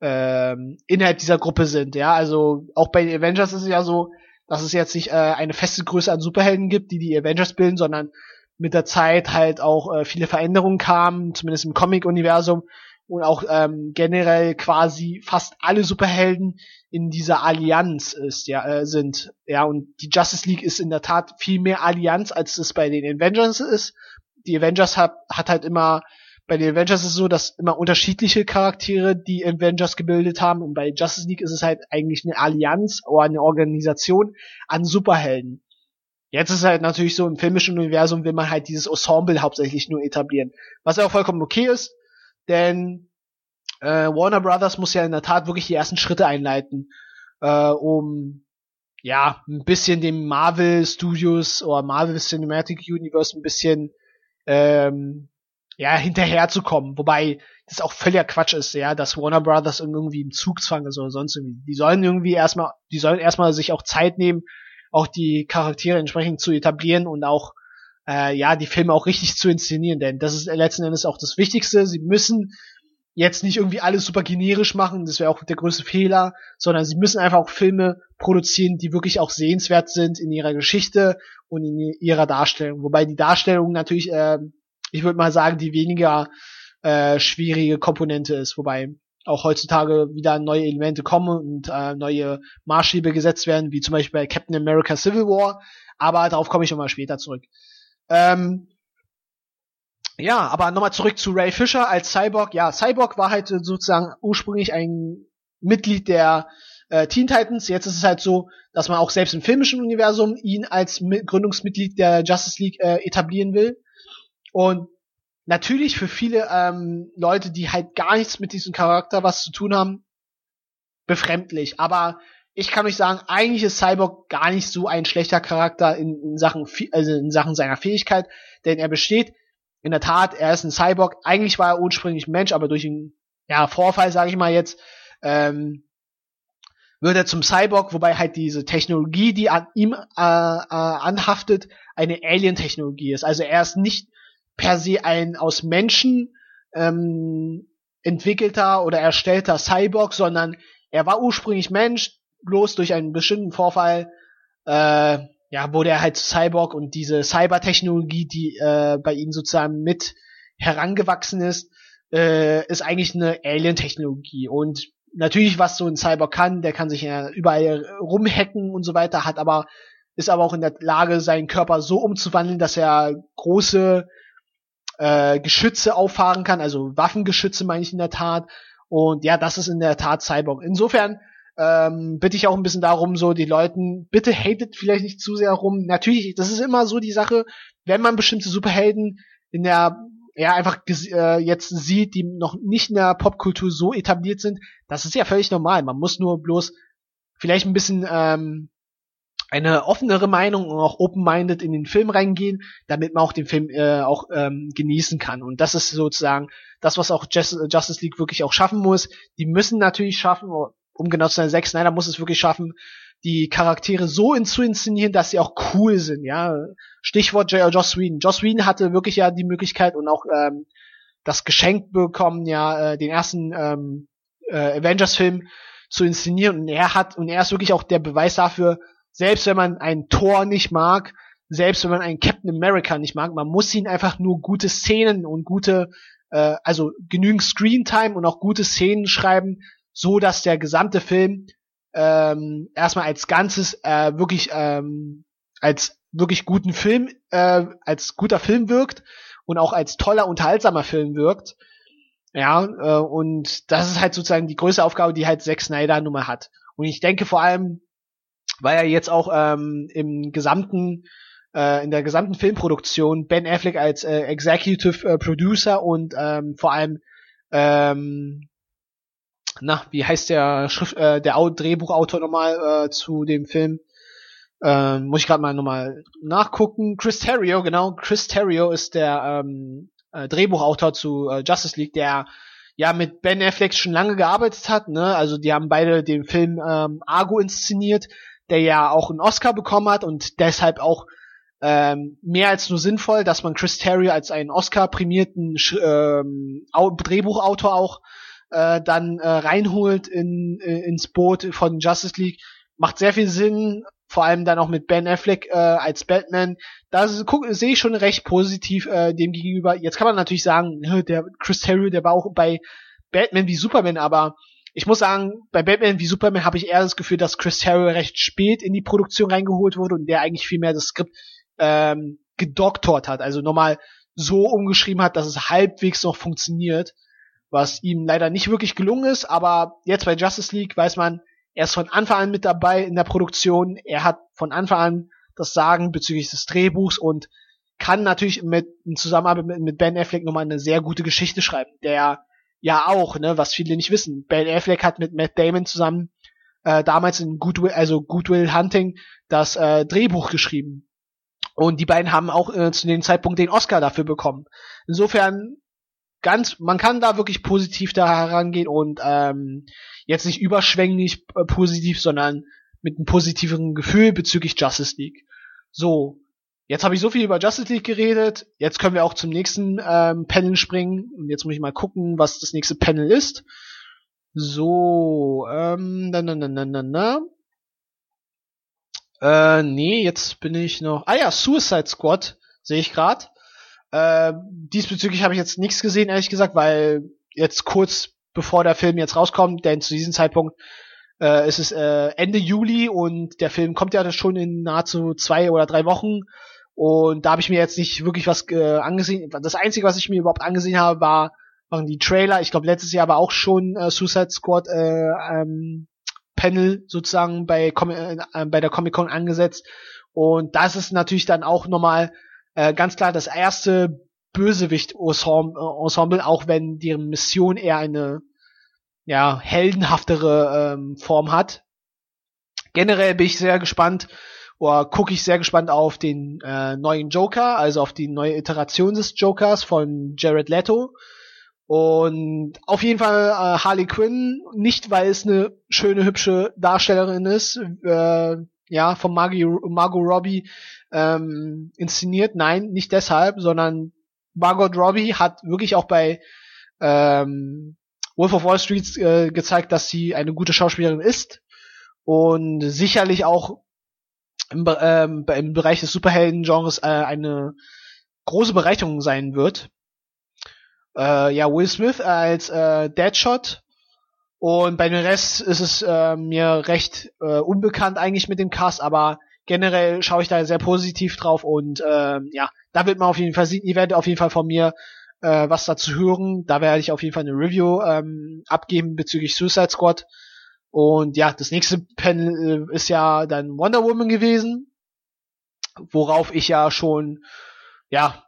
ähm, innerhalb dieser Gruppe sind. Ja, also auch bei den Avengers ist es ja so, dass es jetzt nicht äh, eine feste Größe an Superhelden gibt, die die Avengers bilden, sondern mit der Zeit halt auch äh, viele Veränderungen kamen, zumindest im Comic-Universum. und auch ähm, generell quasi fast alle Superhelden in dieser Allianz ist, ja, äh, sind. Ja, und die Justice League ist in der Tat viel mehr Allianz, als es bei den Avengers ist. Die Avengers hat, hat halt immer, bei den Avengers ist es so, dass immer unterschiedliche Charaktere die Avengers gebildet haben und bei Justice League ist es halt eigentlich eine Allianz oder eine Organisation an Superhelden. Jetzt ist halt natürlich so im filmischen Universum will man halt dieses Ensemble hauptsächlich nur etablieren. Was ja auch vollkommen okay ist, denn äh, Warner Brothers muss ja in der Tat wirklich die ersten Schritte einleiten, äh, um ja ein bisschen dem Marvel Studios oder Marvel Cinematic Universe ein bisschen ähm, ja hinterherzukommen. Wobei das auch völliger Quatsch ist, ja, dass Warner Brothers irgendwie im Zugzwang ist oder sonst irgendwie. Die sollen irgendwie erstmal, die sollen erstmal sich auch Zeit nehmen, auch die Charaktere entsprechend zu etablieren und auch äh, ja die Filme auch richtig zu inszenieren, denn das ist letzten Endes auch das Wichtigste. Sie müssen jetzt nicht irgendwie alles super generisch machen, das wäre auch der größte Fehler, sondern sie müssen einfach auch Filme produzieren, die wirklich auch sehenswert sind in ihrer Geschichte und in ihrer Darstellung. Wobei die Darstellung natürlich, äh, ich würde mal sagen, die weniger äh, schwierige Komponente ist, wobei auch heutzutage wieder neue Elemente kommen und äh, neue Maßstäbe gesetzt werden, wie zum Beispiel bei Captain America Civil War, aber darauf komme ich nochmal später zurück. Ähm, ja, aber nochmal zurück zu Ray Fisher als Cyborg. Ja, Cyborg war halt sozusagen ursprünglich ein Mitglied der äh, Teen Titans. Jetzt ist es halt so, dass man auch selbst im filmischen Universum ihn als Gründungsmitglied der Justice League äh, etablieren will. Und natürlich für viele ähm, Leute, die halt gar nichts mit diesem Charakter was zu tun haben, befremdlich. Aber ich kann euch sagen, eigentlich ist Cyborg gar nicht so ein schlechter Charakter in, in Sachen, also in Sachen seiner Fähigkeit, denn er besteht in der Tat, er ist ein Cyborg. Eigentlich war er ursprünglich Mensch, aber durch einen ja, Vorfall, sage ich mal jetzt, ähm, wird er zum Cyborg, wobei halt diese Technologie, die an ihm äh, äh, anhaftet, eine Alien-Technologie ist. Also er ist nicht per se ein aus Menschen ähm, entwickelter oder erstellter Cyborg, sondern er war ursprünglich Mensch, bloß durch einen bestimmten Vorfall äh, ja, wurde er halt Cyborg und diese Cybertechnologie, die äh, bei ihm sozusagen mit herangewachsen ist, äh, ist eigentlich eine Alien-Technologie. Und natürlich, was so ein Cyborg kann, der kann sich ja überall rumhacken und so weiter, hat aber, ist aber auch in der Lage, seinen Körper so umzuwandeln, dass er große äh, Geschütze auffahren kann, also Waffengeschütze meine ich in der Tat. Und ja, das ist in der Tat Cyborg. Insofern ähm, bitte ich auch ein bisschen darum, so die Leuten, bitte hatet vielleicht nicht zu sehr rum. Natürlich, das ist immer so die Sache, wenn man bestimmte Superhelden in der ja einfach äh, jetzt sieht, die noch nicht in der Popkultur so etabliert sind, das ist ja völlig normal. Man muss nur bloß vielleicht ein bisschen ähm, eine offenere Meinung und auch open-minded in den Film reingehen, damit man auch den Film äh, auch ähm, genießen kann. Und das ist sozusagen das, was auch Justice League wirklich auch schaffen muss. Die müssen natürlich schaffen, um genau zu sein, Zack Snyder muss es wirklich schaffen, die Charaktere so zu inszenieren, dass sie auch cool sind, ja. Stichwort J. Joss Whedon. Joss Whedon hatte wirklich ja die Möglichkeit und auch ähm, das Geschenk bekommen, ja, äh, den ersten ähm, äh, Avengers-Film zu inszenieren und er hat, und er ist wirklich auch der Beweis dafür, selbst wenn man einen Thor nicht mag, selbst wenn man einen Captain America nicht mag, man muss ihn einfach nur gute Szenen und gute, äh, also genügend Screentime und auch gute Szenen schreiben, so dass der gesamte Film ähm, erstmal als Ganzes äh, wirklich ähm, als wirklich guten Film, äh, als guter Film wirkt und auch als toller, unterhaltsamer Film wirkt. Ja, äh, und das ist halt sozusagen die größte Aufgabe, die halt Zack Snyder nun mal hat. Und ich denke vor allem, weil er jetzt auch ähm, im gesamten äh, in der gesamten Filmproduktion Ben Affleck als äh, Executive äh, Producer und ähm, vor allem ähm, na, wie heißt der Schrift, äh, der Drehbuchautor nochmal äh, zu dem Film? Ähm, muss ich gerade mal nochmal nachgucken. Chris Terrio, genau. Chris Terrio ist der ähm, äh, Drehbuchautor zu äh, Justice League, der ja mit Ben Affleck schon lange gearbeitet hat. Ne? Also die haben beide den Film ähm, Argo inszeniert, der ja auch einen Oscar bekommen hat und deshalb auch ähm, mehr als nur sinnvoll, dass man Chris Terrio als einen Oscar prämierten ähm, Drehbuchautor auch äh, dann äh, reinholt in, äh, ins Boot von Justice League. Macht sehr viel Sinn, vor allem dann auch mit Ben Affleck äh, als Batman. Da sehe ich schon recht positiv äh, dem gegenüber. Jetzt kann man natürlich sagen, der Chris Terrio, der war auch bei Batman wie Superman, aber ich muss sagen, bei Batman wie Superman habe ich eher das Gefühl, dass Chris Terry recht spät in die Produktion reingeholt wurde und der eigentlich viel mehr das Skript ähm, gedoktort hat, also nochmal so umgeschrieben hat, dass es halbwegs noch funktioniert, was ihm leider nicht wirklich gelungen ist, aber jetzt bei Justice League weiß man, er ist von Anfang an mit dabei in der Produktion, er hat von Anfang an das Sagen bezüglich des Drehbuchs und kann natürlich mit in Zusammenarbeit mit, mit Ben Affleck nochmal eine sehr gute Geschichte schreiben, der ja auch, ne, was viele nicht wissen. Ben Affleck hat mit Matt Damon zusammen äh, damals in Goodwill, also Goodwill Hunting, das äh, Drehbuch geschrieben. Und die beiden haben auch äh, zu dem Zeitpunkt den Oscar dafür bekommen. Insofern ganz, man kann da wirklich positiv da herangehen und ähm, jetzt nicht überschwänglich äh, positiv, sondern mit einem positiveren Gefühl bezüglich Justice League. So, jetzt habe ich so viel über Justice League geredet. Jetzt können wir auch zum nächsten ähm, Panel springen. Und jetzt muss ich mal gucken, was das nächste Panel ist. So, ähm, na, na, na, na, na, na. Äh, nee, jetzt bin ich noch. Ah ja, Suicide Squad sehe ich gerade. Äh, diesbezüglich habe ich jetzt nichts gesehen, ehrlich gesagt, weil jetzt kurz bevor der Film jetzt rauskommt, denn zu diesem Zeitpunkt äh, es ist äh, Ende Juli und der Film kommt ja schon in nahezu zwei oder drei Wochen. Und da habe ich mir jetzt nicht wirklich was äh, angesehen. Das Einzige, was ich mir überhaupt angesehen habe, war, waren die Trailer. Ich glaube, letztes Jahr war auch schon äh, Suicide Squad äh, ähm, Panel sozusagen bei, Com äh, bei der Comic Con angesetzt. Und das ist natürlich dann auch nochmal äh, ganz klar das erste Bösewicht-Ensemble, auch wenn deren Mission eher eine ja, heldenhaftere ähm, Form hat. Generell bin ich sehr gespannt, oder gucke ich sehr gespannt auf den äh, neuen Joker, also auf die neue Iteration des Jokers von Jared Leto. Und auf jeden Fall äh, Harley Quinn, nicht weil es eine schöne, hübsche Darstellerin ist, äh, ja, von Margie, Margot Robbie ähm, inszeniert. Nein, nicht deshalb, sondern Margot Robbie hat wirklich auch bei ähm, Wolf of Wall Street äh, gezeigt, dass sie eine gute Schauspielerin ist und sicherlich auch im, ähm, im Bereich des Superhelden-Genres äh, eine große Bereicherung sein wird. Äh, ja, Will Smith als äh, Deadshot und bei dem Rest ist es äh, mir recht äh, unbekannt eigentlich mit dem Cast, aber generell schaue ich da sehr positiv drauf und äh, ja, da wird man auf jeden Fall sehen, ihr werdet auf jeden Fall von mir äh, was dazu hören. Da werde ich auf jeden Fall eine Review ähm, abgeben bezüglich Suicide Squad. Und ja, das nächste Panel äh, ist ja dann Wonder Woman gewesen, worauf ich ja schon, ja,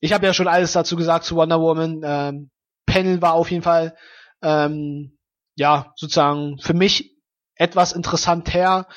ich habe ja schon alles dazu gesagt zu Wonder Woman. Ähm, Panel war auf jeden Fall, ähm, ja, sozusagen für mich etwas interessant her.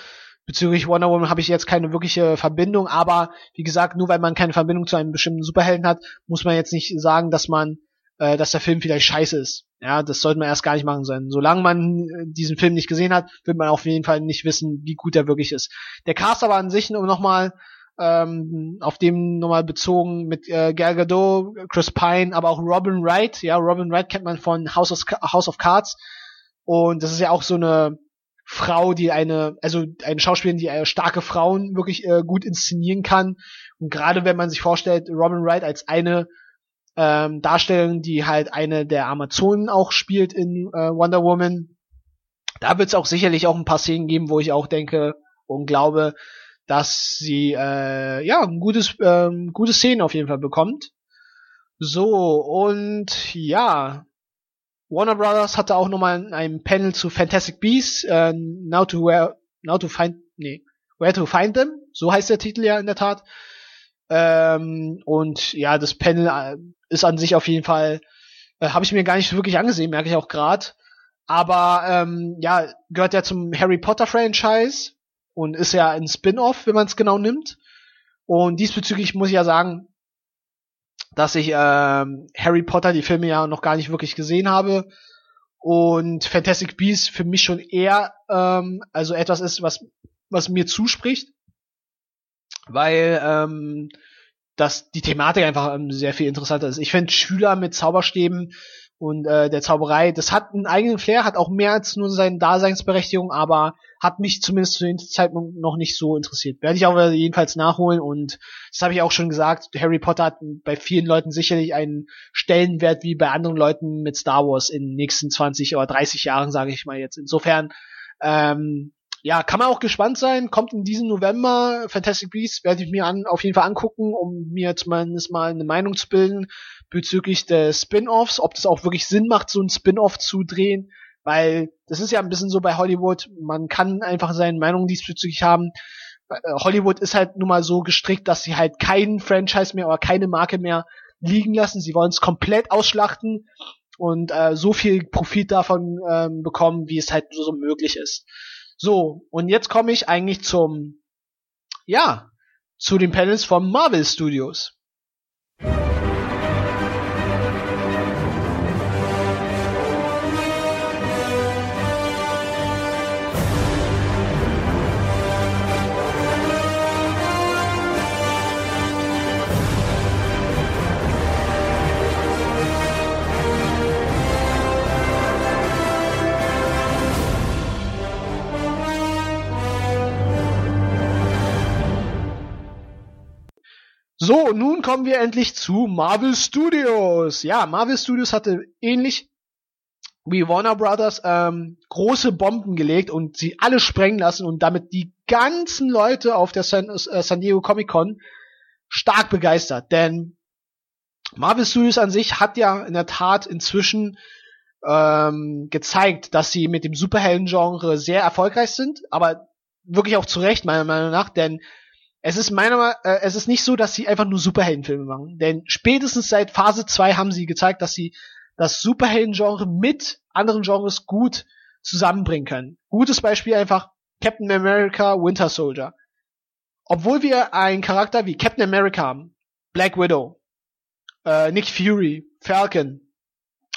Bezüglich Wonder Woman habe ich jetzt keine wirkliche Verbindung, aber wie gesagt, nur weil man keine Verbindung zu einem bestimmten Superhelden hat, muss man jetzt nicht sagen, dass man, äh, dass der Film vielleicht scheiße ist. Ja, das sollte man erst gar nicht machen sein. Solange man äh, diesen Film nicht gesehen hat, wird man auf jeden Fall nicht wissen, wie gut er wirklich ist. Der Cast aber an sich um nochmal ähm, auf dem nochmal bezogen mit äh, Gal Gadot, Chris Pine, aber auch Robin Wright. Ja, Robin Wright kennt man von House of, House of Cards und das ist ja auch so eine Frau, die eine, also eine Schauspielerin, die äh, starke Frauen wirklich äh, gut inszenieren kann. Und gerade wenn man sich vorstellt, Robin Wright als eine ähm, Darstellerin, die halt eine der Amazonen auch spielt in äh, Wonder Woman, da wird es auch sicherlich auch ein paar Szenen geben, wo ich auch denke und glaube, dass sie äh, ja ein gutes, ähm, gute Szenen auf jeden Fall bekommt. So, und ja, Warner Brothers hatte auch nochmal ein Panel zu Fantastic Beasts, äh, Now to Where, Now to Find, nee, Where to Find Them, so heißt der Titel ja in der Tat. Ähm, und ja, das Panel äh, ist an sich auf jeden Fall, äh, habe ich mir gar nicht wirklich angesehen, merke ich auch gerade. Aber ähm, ja, gehört ja zum Harry Potter Franchise und ist ja ein Spin-off, wenn man es genau nimmt. Und diesbezüglich muss ich ja sagen, dass ich ähm, Harry Potter die Filme ja noch gar nicht wirklich gesehen habe und Fantastic Beasts für mich schon eher ähm, also etwas ist, was was mir zuspricht, weil ähm, dass die Thematik einfach ähm, sehr viel interessanter ist. Ich finde Schüler mit Zauberstäben und äh, der Zauberei. Das hat einen eigenen Flair, hat auch mehr als nur seine Daseinsberechtigung, aber hat mich zumindest zu dem Zeitpunkt noch nicht so interessiert. Werde ich auch jedenfalls nachholen und das habe ich auch schon gesagt. Harry Potter hat bei vielen Leuten sicherlich einen Stellenwert wie bei anderen Leuten mit Star Wars in den nächsten 20 oder 30 Jahren, sage ich mal jetzt. Insofern ähm, ja, kann man auch gespannt sein. Kommt in diesem November. Fantastic Beasts werde ich mir an, auf jeden Fall angucken, um mir zumindest mal eine Meinung zu bilden bezüglich des Spin-offs, ob das auch wirklich Sinn macht, so ein Spin-off zu drehen. Weil das ist ja ein bisschen so bei Hollywood. Man kann einfach seine Meinung diesbezüglich haben. Äh, Hollywood ist halt nun mal so gestrickt, dass sie halt keinen Franchise mehr oder keine Marke mehr liegen lassen. Sie wollen es komplett ausschlachten und äh, so viel Profit davon ähm, bekommen, wie es halt so möglich ist. So, und jetzt komme ich eigentlich zum, ja, zu den Panels von Marvel Studios. So, nun kommen wir endlich zu Marvel Studios. Ja, Marvel Studios hatte ähnlich wie Warner Brothers ähm, große Bomben gelegt und sie alle sprengen lassen und damit die ganzen Leute auf der San, äh, San Diego Comic Con stark begeistert. Denn Marvel Studios an sich hat ja in der Tat inzwischen ähm, gezeigt, dass sie mit dem Superhelden-Genre sehr erfolgreich sind, aber wirklich auch zu Recht meiner Meinung nach, denn es ist meiner Meinung äh, es ist nicht so, dass sie einfach nur Superheldenfilme machen. Denn spätestens seit Phase 2 haben sie gezeigt, dass sie das Superhelden-Genre mit anderen Genres gut zusammenbringen können. Gutes Beispiel einfach Captain America Winter Soldier. Obwohl wir einen Charakter wie Captain America haben, Black Widow, äh, Nick Fury, Falcon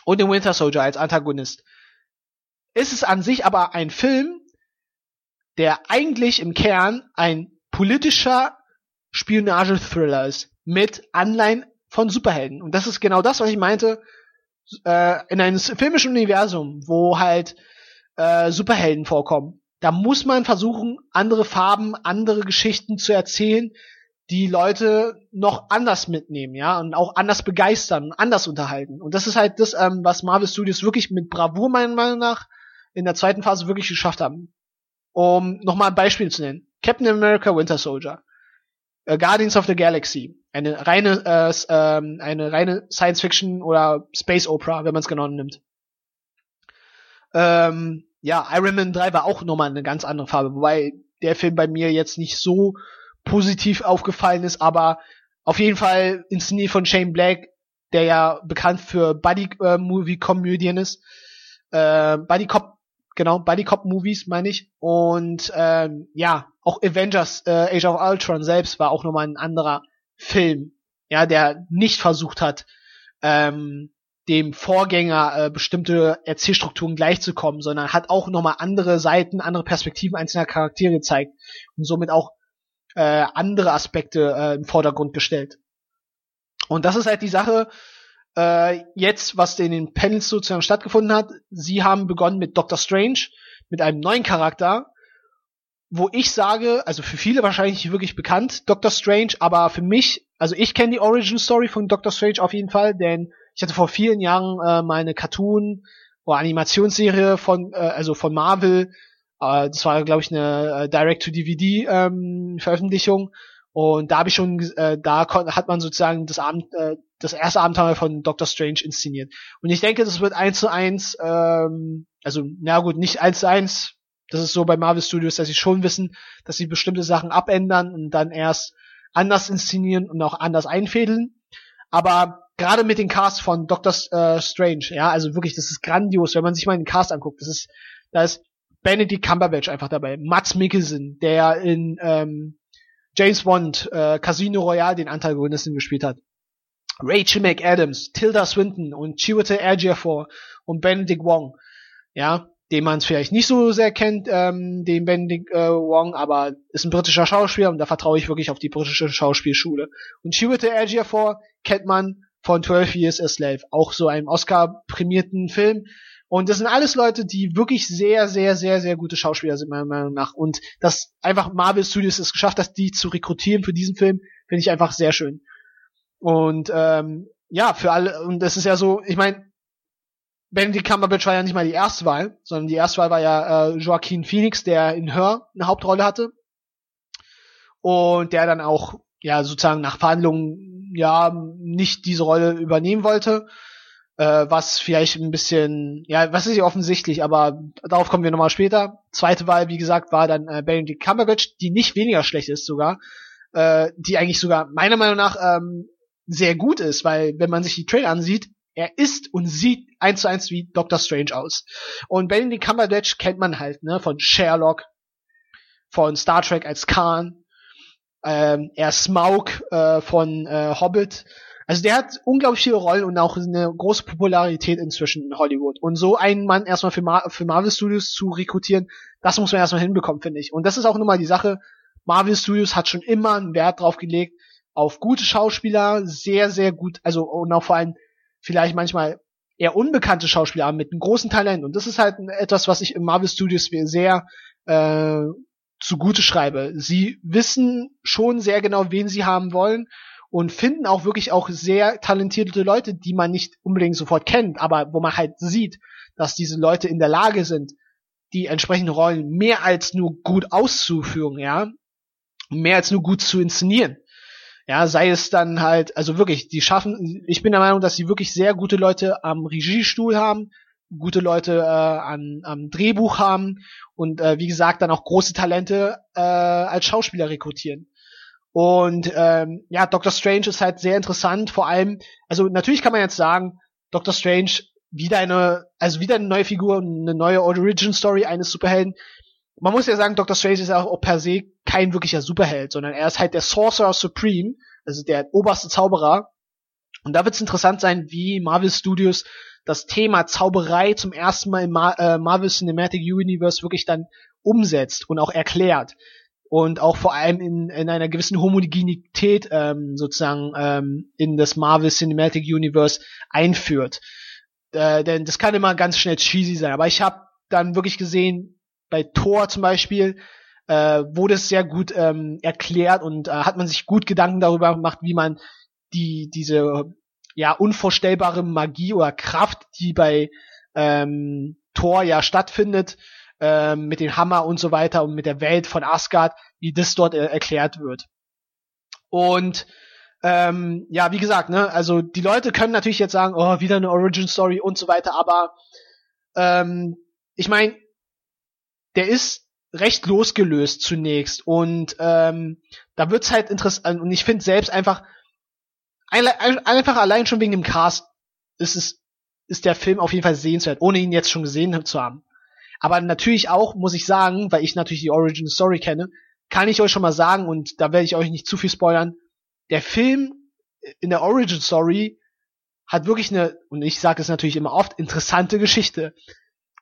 und den Winter Soldier als Antagonist, ist es an sich aber ein Film, der eigentlich im Kern ein politischer Spionage-Thriller ist mit Anleihen von Superhelden. Und das ist genau das, was ich meinte, äh, in einem filmischen Universum, wo halt äh, Superhelden vorkommen. Da muss man versuchen, andere Farben, andere Geschichten zu erzählen, die Leute noch anders mitnehmen, ja, und auch anders begeistern, anders unterhalten. Und das ist halt das, ähm, was Marvel Studios wirklich mit Bravour meiner Meinung nach in der zweiten Phase wirklich geschafft haben. Um nochmal ein Beispiel zu nennen. Captain America Winter Soldier, äh, Guardians of the Galaxy, eine reine äh, ähm, eine reine Science Fiction oder Space Opera, wenn man es genau nimmt. Ähm, ja, Iron Man 3 war auch nochmal eine ganz andere Farbe, wobei der Film bei mir jetzt nicht so positiv aufgefallen ist, aber auf jeden Fall inszeniert von Shane Black, der ja bekannt für Buddy-Movie-Komödien äh, ist. Äh, Buddy Cop genau, Buddy Cop Movies meine ich. Und ähm, ja, auch Avengers äh, Age of Ultron selbst war auch nochmal ein anderer Film, ja, der nicht versucht hat, ähm, dem Vorgänger äh, bestimmte Erzählstrukturen gleichzukommen, sondern hat auch nochmal andere Seiten, andere Perspektiven einzelner Charaktere gezeigt und somit auch äh, andere Aspekte äh, im Vordergrund gestellt. Und das ist halt die Sache, äh, jetzt, was in den Panels sozusagen stattgefunden hat, sie haben begonnen mit Doctor Strange, mit einem neuen Charakter, wo ich sage, also für viele wahrscheinlich wirklich bekannt, Doctor Strange, aber für mich, also ich kenne die Origin Story von Doctor Strange auf jeden Fall, denn ich hatte vor vielen Jahren äh, mal eine Cartoon oder Animationsserie von, äh, also von Marvel, äh, das war glaube ich eine äh, Direct-to-DVD ähm, Veröffentlichung und da habe ich schon, äh, da hat man sozusagen das Abend, äh, das erste Abenteuer von Doctor Strange inszeniert. Und ich denke, das wird eins zu eins, ähm, also na gut, nicht eins zu eins. Das ist so bei Marvel Studios, dass sie schon wissen, dass sie bestimmte Sachen abändern und dann erst anders inszenieren und auch anders einfädeln. Aber gerade mit dem Cast von Doctor äh, Strange, ja, also wirklich, das ist grandios, wenn man sich mal den Cast anguckt. Das ist, da ist Benedict Cumberbatch einfach dabei, Mats Mikkelsen, der in ähm, James Bond, äh, Casino Royale den Antagonisten gespielt hat. Rachel McAdams, Tilda Swinton und Chiwetel Ejiofor und Benedict Wong. Ja, den man es vielleicht nicht so sehr kennt, ähm, den Benedict äh, Wong, aber ist ein britischer Schauspieler und da vertraue ich wirklich auf die britische Schauspielschule. Und Chiwetel Ejiofor kennt man von 12 Years a Slave, auch so einem Oscar-prämierten Film. Und das sind alles Leute, die wirklich sehr, sehr, sehr, sehr gute Schauspieler sind, meiner Meinung nach. Und dass einfach Marvel Studios es geschafft hat, die zu rekrutieren für diesen Film, finde ich einfach sehr schön. Und ähm, ja, für alle, und das ist ja so, ich meine, Benedict Cumberbatch war ja nicht mal die erste Wahl, sondern die erste Wahl war ja äh, Joaquin Phoenix, der in Her eine Hauptrolle hatte. Und der dann auch, ja, sozusagen nach Verhandlungen, ja, nicht diese Rolle übernehmen wollte. Äh, was vielleicht ein bisschen, ja, was ist ja offensichtlich, aber darauf kommen wir nochmal später. Zweite Wahl, wie gesagt, war dann äh, Benedict Cumberbatch, die nicht weniger schlecht ist sogar. Äh, die eigentlich sogar meiner Meinung nach ähm, sehr gut ist, weil wenn man sich die Trailer ansieht, er ist und sieht eins zu eins wie Doctor Strange aus. Und Benedict Cumberbatch kennt man halt, ne, von Sherlock, von Star Trek als Khan, ähm, er Smaug äh, von äh, Hobbit. Also der hat unglaublich viele Rollen und auch eine große Popularität inzwischen in Hollywood. Und so einen Mann erstmal für, Mar für Marvel Studios zu rekrutieren, das muss man erstmal hinbekommen, finde ich. Und das ist auch nun mal die Sache. Marvel Studios hat schon immer einen Wert drauf gelegt, auf gute Schauspieler, sehr, sehr gut, also und auch vor allem vielleicht manchmal eher unbekannte Schauspieler haben mit einem großen Talent. Und das ist halt etwas, was ich im Marvel Studios sehr äh, zugute schreibe. Sie wissen schon sehr genau, wen sie haben wollen und finden auch wirklich auch sehr talentierte Leute, die man nicht unbedingt sofort kennt, aber wo man halt sieht, dass diese Leute in der Lage sind, die entsprechenden Rollen mehr als nur gut auszuführen, ja, mehr als nur gut zu inszenieren. Ja, sei es dann halt, also wirklich, die schaffen, ich bin der Meinung, dass sie wirklich sehr gute Leute am Regiestuhl haben, gute Leute äh, an, am Drehbuch haben und äh, wie gesagt dann auch große Talente äh, als Schauspieler rekrutieren. Und ähm, ja, Doctor Strange ist halt sehr interessant, vor allem, also natürlich kann man jetzt sagen, Doctor Strange wieder eine, also wieder eine neue Figur, eine neue Origin Story eines Superhelden, man muss ja sagen, Dr. Strange ist auch per se kein wirklicher Superheld, sondern er ist halt der Sorcerer Supreme, also der oberste Zauberer. Und da wird es interessant sein, wie Marvel Studios das Thema Zauberei zum ersten Mal im Mar äh, Marvel Cinematic Universe wirklich dann umsetzt und auch erklärt. Und auch vor allem in, in einer gewissen Homogenität ähm, sozusagen ähm, in das Marvel Cinematic Universe einführt. Äh, denn das kann immer ganz schnell cheesy sein. Aber ich habe dann wirklich gesehen, bei Thor zum Beispiel äh, wurde es sehr gut ähm, erklärt und äh, hat man sich gut Gedanken darüber gemacht, wie man die diese ja unvorstellbare Magie oder Kraft, die bei ähm, Thor ja stattfindet, ähm, mit dem Hammer und so weiter und mit der Welt von Asgard, wie das dort äh, erklärt wird. Und ähm, ja, wie gesagt, ne, also die Leute können natürlich jetzt sagen, oh, wieder eine Origin Story und so weiter, aber ähm, ich meine, der ist recht losgelöst zunächst und ähm, da wird's halt interessant und ich finde selbst einfach einfach allein schon wegen dem Cast ist es ist der Film auf jeden Fall sehenswert, ohne ihn jetzt schon gesehen zu haben. Aber natürlich auch muss ich sagen, weil ich natürlich die Origin Story kenne, kann ich euch schon mal sagen und da werde ich euch nicht zu viel spoilern. Der Film in der Origin Story hat wirklich eine und ich sage es natürlich immer oft interessante Geschichte.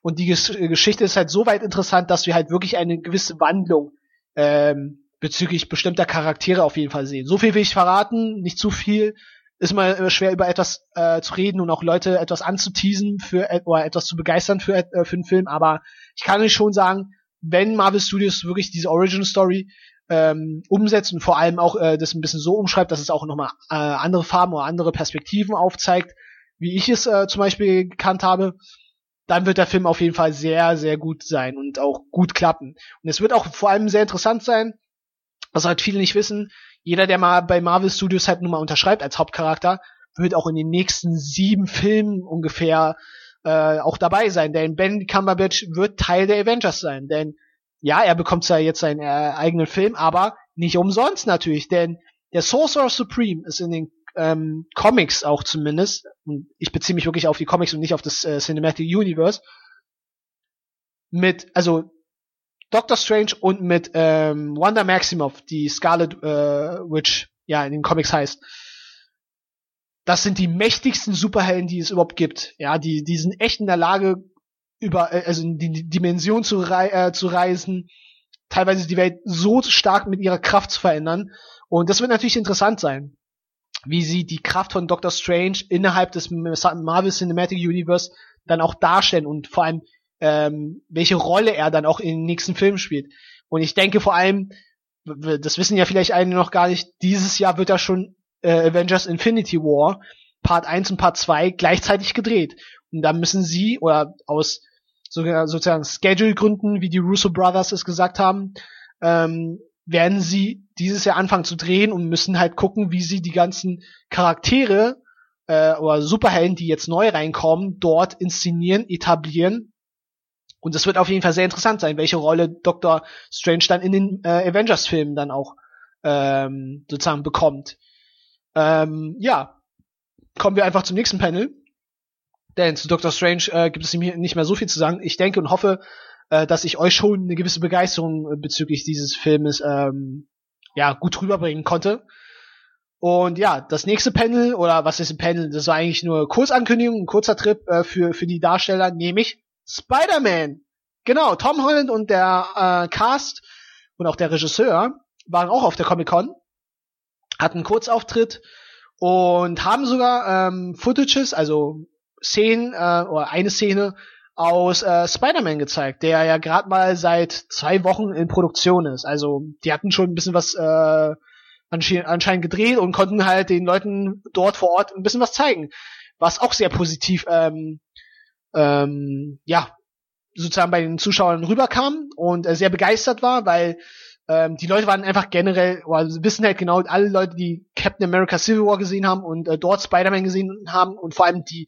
Und die Ges Geschichte ist halt so weit interessant, dass wir halt wirklich eine gewisse Wandlung ähm, bezüglich bestimmter Charaktere auf jeden Fall sehen. So viel will ich verraten, nicht zu viel. Ist mal schwer über etwas äh, zu reden und auch Leute etwas anzuteasen für oder etwas zu begeistern für, äh, für einen Film, aber ich kann euch schon sagen, wenn Marvel Studios wirklich diese Origin Story ähm, umsetzt und vor allem auch äh, das ein bisschen so umschreibt, dass es auch nochmal äh, andere Farben oder andere Perspektiven aufzeigt, wie ich es äh, zum Beispiel gekannt habe, dann wird der Film auf jeden Fall sehr, sehr gut sein und auch gut klappen. Und es wird auch vor allem sehr interessant sein, was halt viele nicht wissen. Jeder, der mal bei Marvel Studios halt nun mal unterschreibt als Hauptcharakter, wird auch in den nächsten sieben Filmen ungefähr äh, auch dabei sein. Denn Ben Cumberbatch wird Teil der Avengers sein. Denn ja, er bekommt zwar jetzt seinen äh, eigenen Film, aber nicht umsonst natürlich. Denn der Sorcerer Supreme ist in den ähm, Comics auch zumindest, und ich beziehe mich wirklich auf die Comics und nicht auf das äh, Cinematic Universe, mit, also Doctor Strange und mit ähm, Wanda Maximoff, die Scarlet äh, Witch, ja, in den Comics heißt. Das sind die mächtigsten Superhelden, die es überhaupt gibt. Ja, die, die sind echt in der Lage, über, äh, also in die Dimension zu, rei äh, zu reisen, teilweise die Welt so stark mit ihrer Kraft zu verändern. Und das wird natürlich interessant sein. Wie sie die Kraft von Doctor Strange innerhalb des Marvel Cinematic Universe dann auch darstellen und vor allem ähm, welche Rolle er dann auch in den nächsten Filmen spielt. Und ich denke vor allem, das wissen ja vielleicht einige noch gar nicht, dieses Jahr wird da schon äh, Avengers Infinity War Part 1 und Part 2 gleichzeitig gedreht. Und da müssen sie, oder aus sozusagen Schedule-Gründen, wie die Russo Brothers es gesagt haben, ähm, werden sie dieses Jahr anfangen zu drehen und müssen halt gucken, wie sie die ganzen Charaktere äh, oder Superhelden, die jetzt neu reinkommen, dort inszenieren, etablieren. Und es wird auf jeden Fall sehr interessant sein, welche Rolle Dr. Strange dann in den äh, Avengers-Filmen dann auch ähm, sozusagen bekommt. Ähm, ja, kommen wir einfach zum nächsten Panel. Denn zu Dr. Strange äh, gibt es nicht mehr so viel zu sagen. Ich denke und hoffe, äh, dass ich euch schon eine gewisse Begeisterung äh, bezüglich dieses Filmes ähm, ja gut rüberbringen konnte. Und ja, das nächste Panel, oder was ist ein Panel? Das war eigentlich nur Kurzankündigung, ein kurzer Trip äh, für, für die Darsteller, nämlich Spider-Man. Genau, Tom Holland und der äh, Cast und auch der Regisseur waren auch auf der Comic-Con, hatten einen Kurzauftritt und haben sogar ähm, Footages, also Szenen äh, oder eine Szene aus äh, Spider-Man gezeigt, der ja gerade mal seit zwei Wochen in Produktion ist. Also die hatten schon ein bisschen was äh, anscheinend gedreht und konnten halt den Leuten dort vor Ort ein bisschen was zeigen, was auch sehr positiv ähm, ähm, ja sozusagen bei den Zuschauern rüberkam und äh, sehr begeistert war, weil ähm, die Leute waren einfach generell, oder wissen halt genau, alle Leute, die Captain America Civil War gesehen haben und äh, dort Spider-Man gesehen haben und vor allem die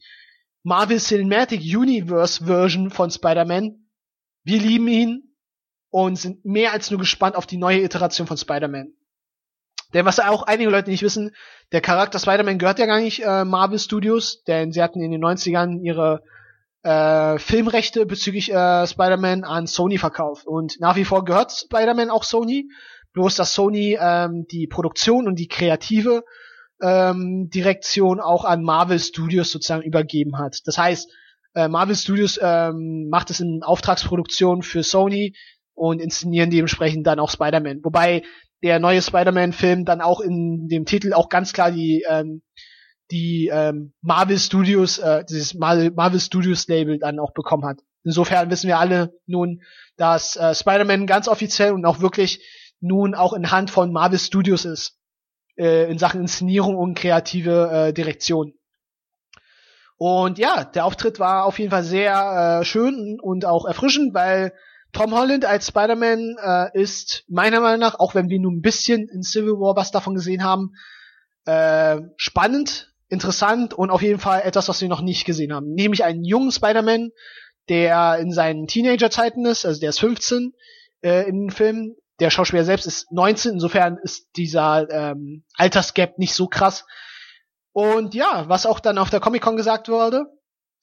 Marvel Cinematic Universe Version von Spider-Man. Wir lieben ihn und sind mehr als nur gespannt auf die neue Iteration von Spider-Man. Denn was auch einige Leute nicht wissen, der Charakter Spider-Man gehört ja gar nicht äh, Marvel Studios, denn sie hatten in den 90ern ihre äh, Filmrechte bezüglich äh, Spider-Man an Sony verkauft. Und nach wie vor gehört Spider-Man auch Sony, bloß dass Sony ähm, die Produktion und die kreative ähm, Direktion auch an Marvel Studios sozusagen übergeben hat. Das heißt, äh, Marvel Studios ähm, macht es in Auftragsproduktion für Sony und inszenieren dementsprechend dann auch Spider-Man. Wobei der neue Spider-Man-Film dann auch in dem Titel auch ganz klar die ähm, die ähm, Marvel Studios, äh, dieses Marvel, Marvel Studios Label dann auch bekommen hat. Insofern wissen wir alle nun, dass äh, Spider-Man ganz offiziell und auch wirklich nun auch in Hand von Marvel Studios ist äh, in Sachen Inszenierung und kreative äh, Direktion. Und ja, der Auftritt war auf jeden Fall sehr äh, schön und auch erfrischend, weil Tom Holland als Spider-Man äh, ist meiner Meinung nach, auch wenn wir nur ein bisschen in Civil War was davon gesehen haben, äh, spannend, interessant und auf jeden Fall etwas, was wir noch nicht gesehen haben. Nämlich einen jungen Spider-Man, der in seinen Teenager-Zeiten ist, also der ist 15 äh, in den Film, der Schauspieler selbst ist 19, insofern ist dieser ähm, Altersgap nicht so krass. Und ja, was auch dann auf der Comic-Con gesagt wurde,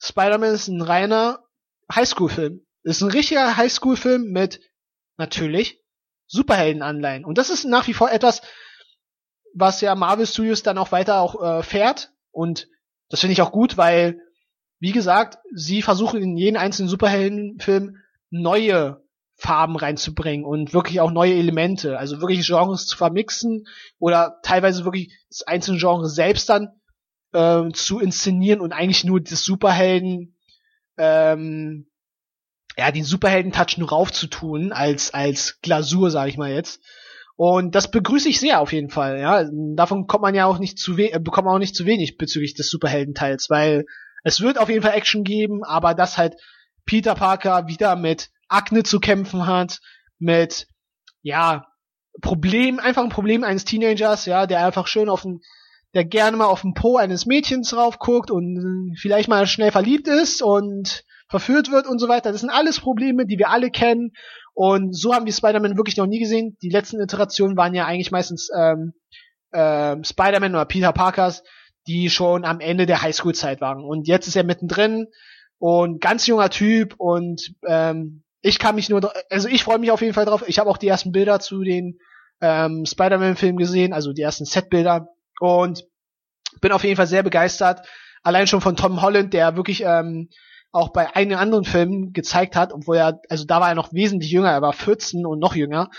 Spider-Man ist ein reiner Highschool-Film. Ist ein richtiger Highschool-Film mit natürlich Superhelden-Anleihen. Und das ist nach wie vor etwas, was ja Marvel Studios dann auch weiter auch äh, fährt. Und das finde ich auch gut, weil, wie gesagt, sie versuchen in jeden einzelnen Superheldenfilm neue Farben reinzubringen und wirklich auch neue Elemente, also wirklich Genres zu vermixen oder teilweise wirklich das einzelne Genre selbst dann äh, zu inszenieren und eigentlich nur das Superhelden, ähm, ja, den Superhelden-Touch nur raufzutun als als Glasur, sage ich mal jetzt. Und das begrüße ich sehr auf jeden Fall. Ja, davon kommt man ja auch nicht zu we äh, bekommt man auch nicht zu wenig bezüglich des Superheldenteils, weil es wird auf jeden Fall Action geben, aber das halt Peter Parker wieder mit Akne zu kämpfen hat, mit, ja, Problem, einfach ein Problem eines Teenagers, ja, der einfach schön auf den, der gerne mal auf den Po eines Mädchens drauf guckt und vielleicht mal schnell verliebt ist und verführt wird und so weiter. Das sind alles Probleme, die wir alle kennen. Und so haben wir Spider-Man wirklich noch nie gesehen. Die letzten Iterationen waren ja eigentlich meistens ähm, ähm, Spider-Man oder Peter Parkers, die schon am Ende der Highschool-Zeit waren. Und jetzt ist er mittendrin und ganz junger Typ und ähm, ich kann mich nur, also ich freue mich auf jeden Fall drauf. Ich habe auch die ersten Bilder zu den ähm, Spider-Man-Filmen gesehen, also die ersten Set-Bilder und bin auf jeden Fall sehr begeistert. Allein schon von Tom Holland, der wirklich ähm, auch bei einigen anderen Filmen gezeigt hat, obwohl er, also da war er noch wesentlich jünger, er war 14 und noch jünger.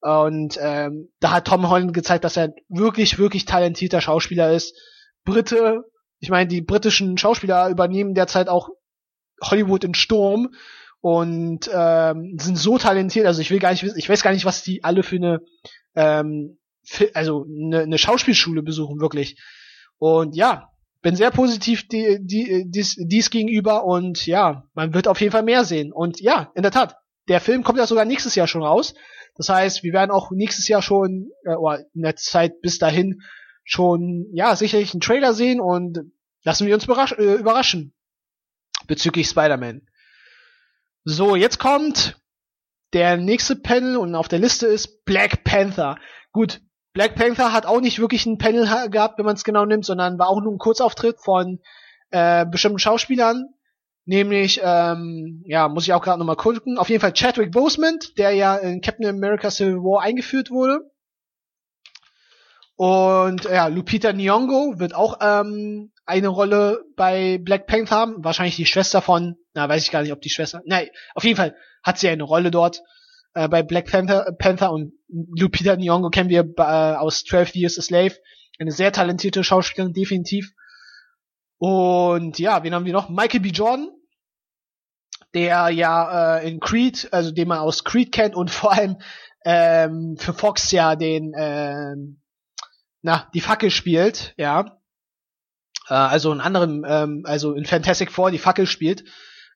Und ähm, da hat Tom Holland gezeigt, dass er wirklich, wirklich talentierter Schauspieler ist. Brite, ich meine, die britischen Schauspieler übernehmen derzeit auch Hollywood in Sturm und ähm, sind so talentiert. Also ich will gar nicht wissen, ich weiß gar nicht, was die alle für eine, ähm, für, also eine, eine Schauspielschule besuchen wirklich. Und ja, bin sehr positiv die, die, dies, dies gegenüber und ja, man wird auf jeden Fall mehr sehen. Und ja, in der Tat, der Film kommt ja sogar nächstes Jahr schon raus. Das heißt, wir werden auch nächstes Jahr schon, äh, oder in der Zeit bis dahin schon, ja, sicherlich einen Trailer sehen und lassen wir uns überrasch äh, überraschen bezüglich Spider-Man. So, jetzt kommt der nächste Panel und auf der Liste ist Black Panther. Gut, Black Panther hat auch nicht wirklich ein Panel gehabt, wenn man es genau nimmt, sondern war auch nur ein Kurzauftritt von äh, bestimmten Schauspielern. Nämlich, ähm, ja, muss ich auch gerade nochmal gucken. Auf jeden Fall Chadwick Boseman, der ja in Captain America Civil War eingeführt wurde. Und ja, Lupita Nyong'o wird auch ähm, eine Rolle bei Black Panther haben. Wahrscheinlich die Schwester von, na, weiß ich gar nicht, ob die Schwester. Nein, auf jeden Fall hat sie eine Rolle dort äh, bei Black Panther, Panther und Lupita Nyong'o kennen wir äh, aus 12 Years a Slave. Eine sehr talentierte Schauspielerin, definitiv. Und ja, wen haben wir noch? Michael B. Jordan, der ja äh, in Creed, also den man aus Creed kennt und vor allem ähm, für Fox ja den, ähm, na, die Fackel spielt, ja. Äh, also in anderem, ähm, also in Fantastic Four die Fackel spielt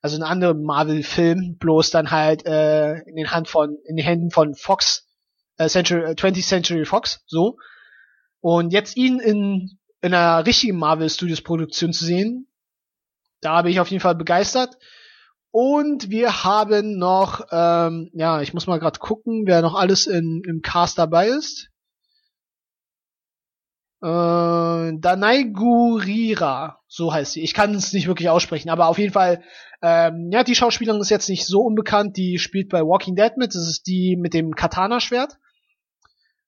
also ein anderer Marvel-Film, bloß dann halt äh, in den Hand von, in den Händen von Fox, äh, Century, 20th äh, Century Fox, so. Und jetzt ihn in, in einer richtigen Marvel Studios Produktion zu sehen, da bin ich auf jeden Fall begeistert. Und wir haben noch, ähm, ja, ich muss mal gerade gucken, wer noch alles in, im Cast dabei ist. Äh, Danai Gurira, so heißt sie. Ich kann es nicht wirklich aussprechen, aber auf jeden Fall, ähm, ja, die Schauspielerin ist jetzt nicht so unbekannt. Die spielt bei Walking Dead mit. Das ist die mit dem Katana-Schwert.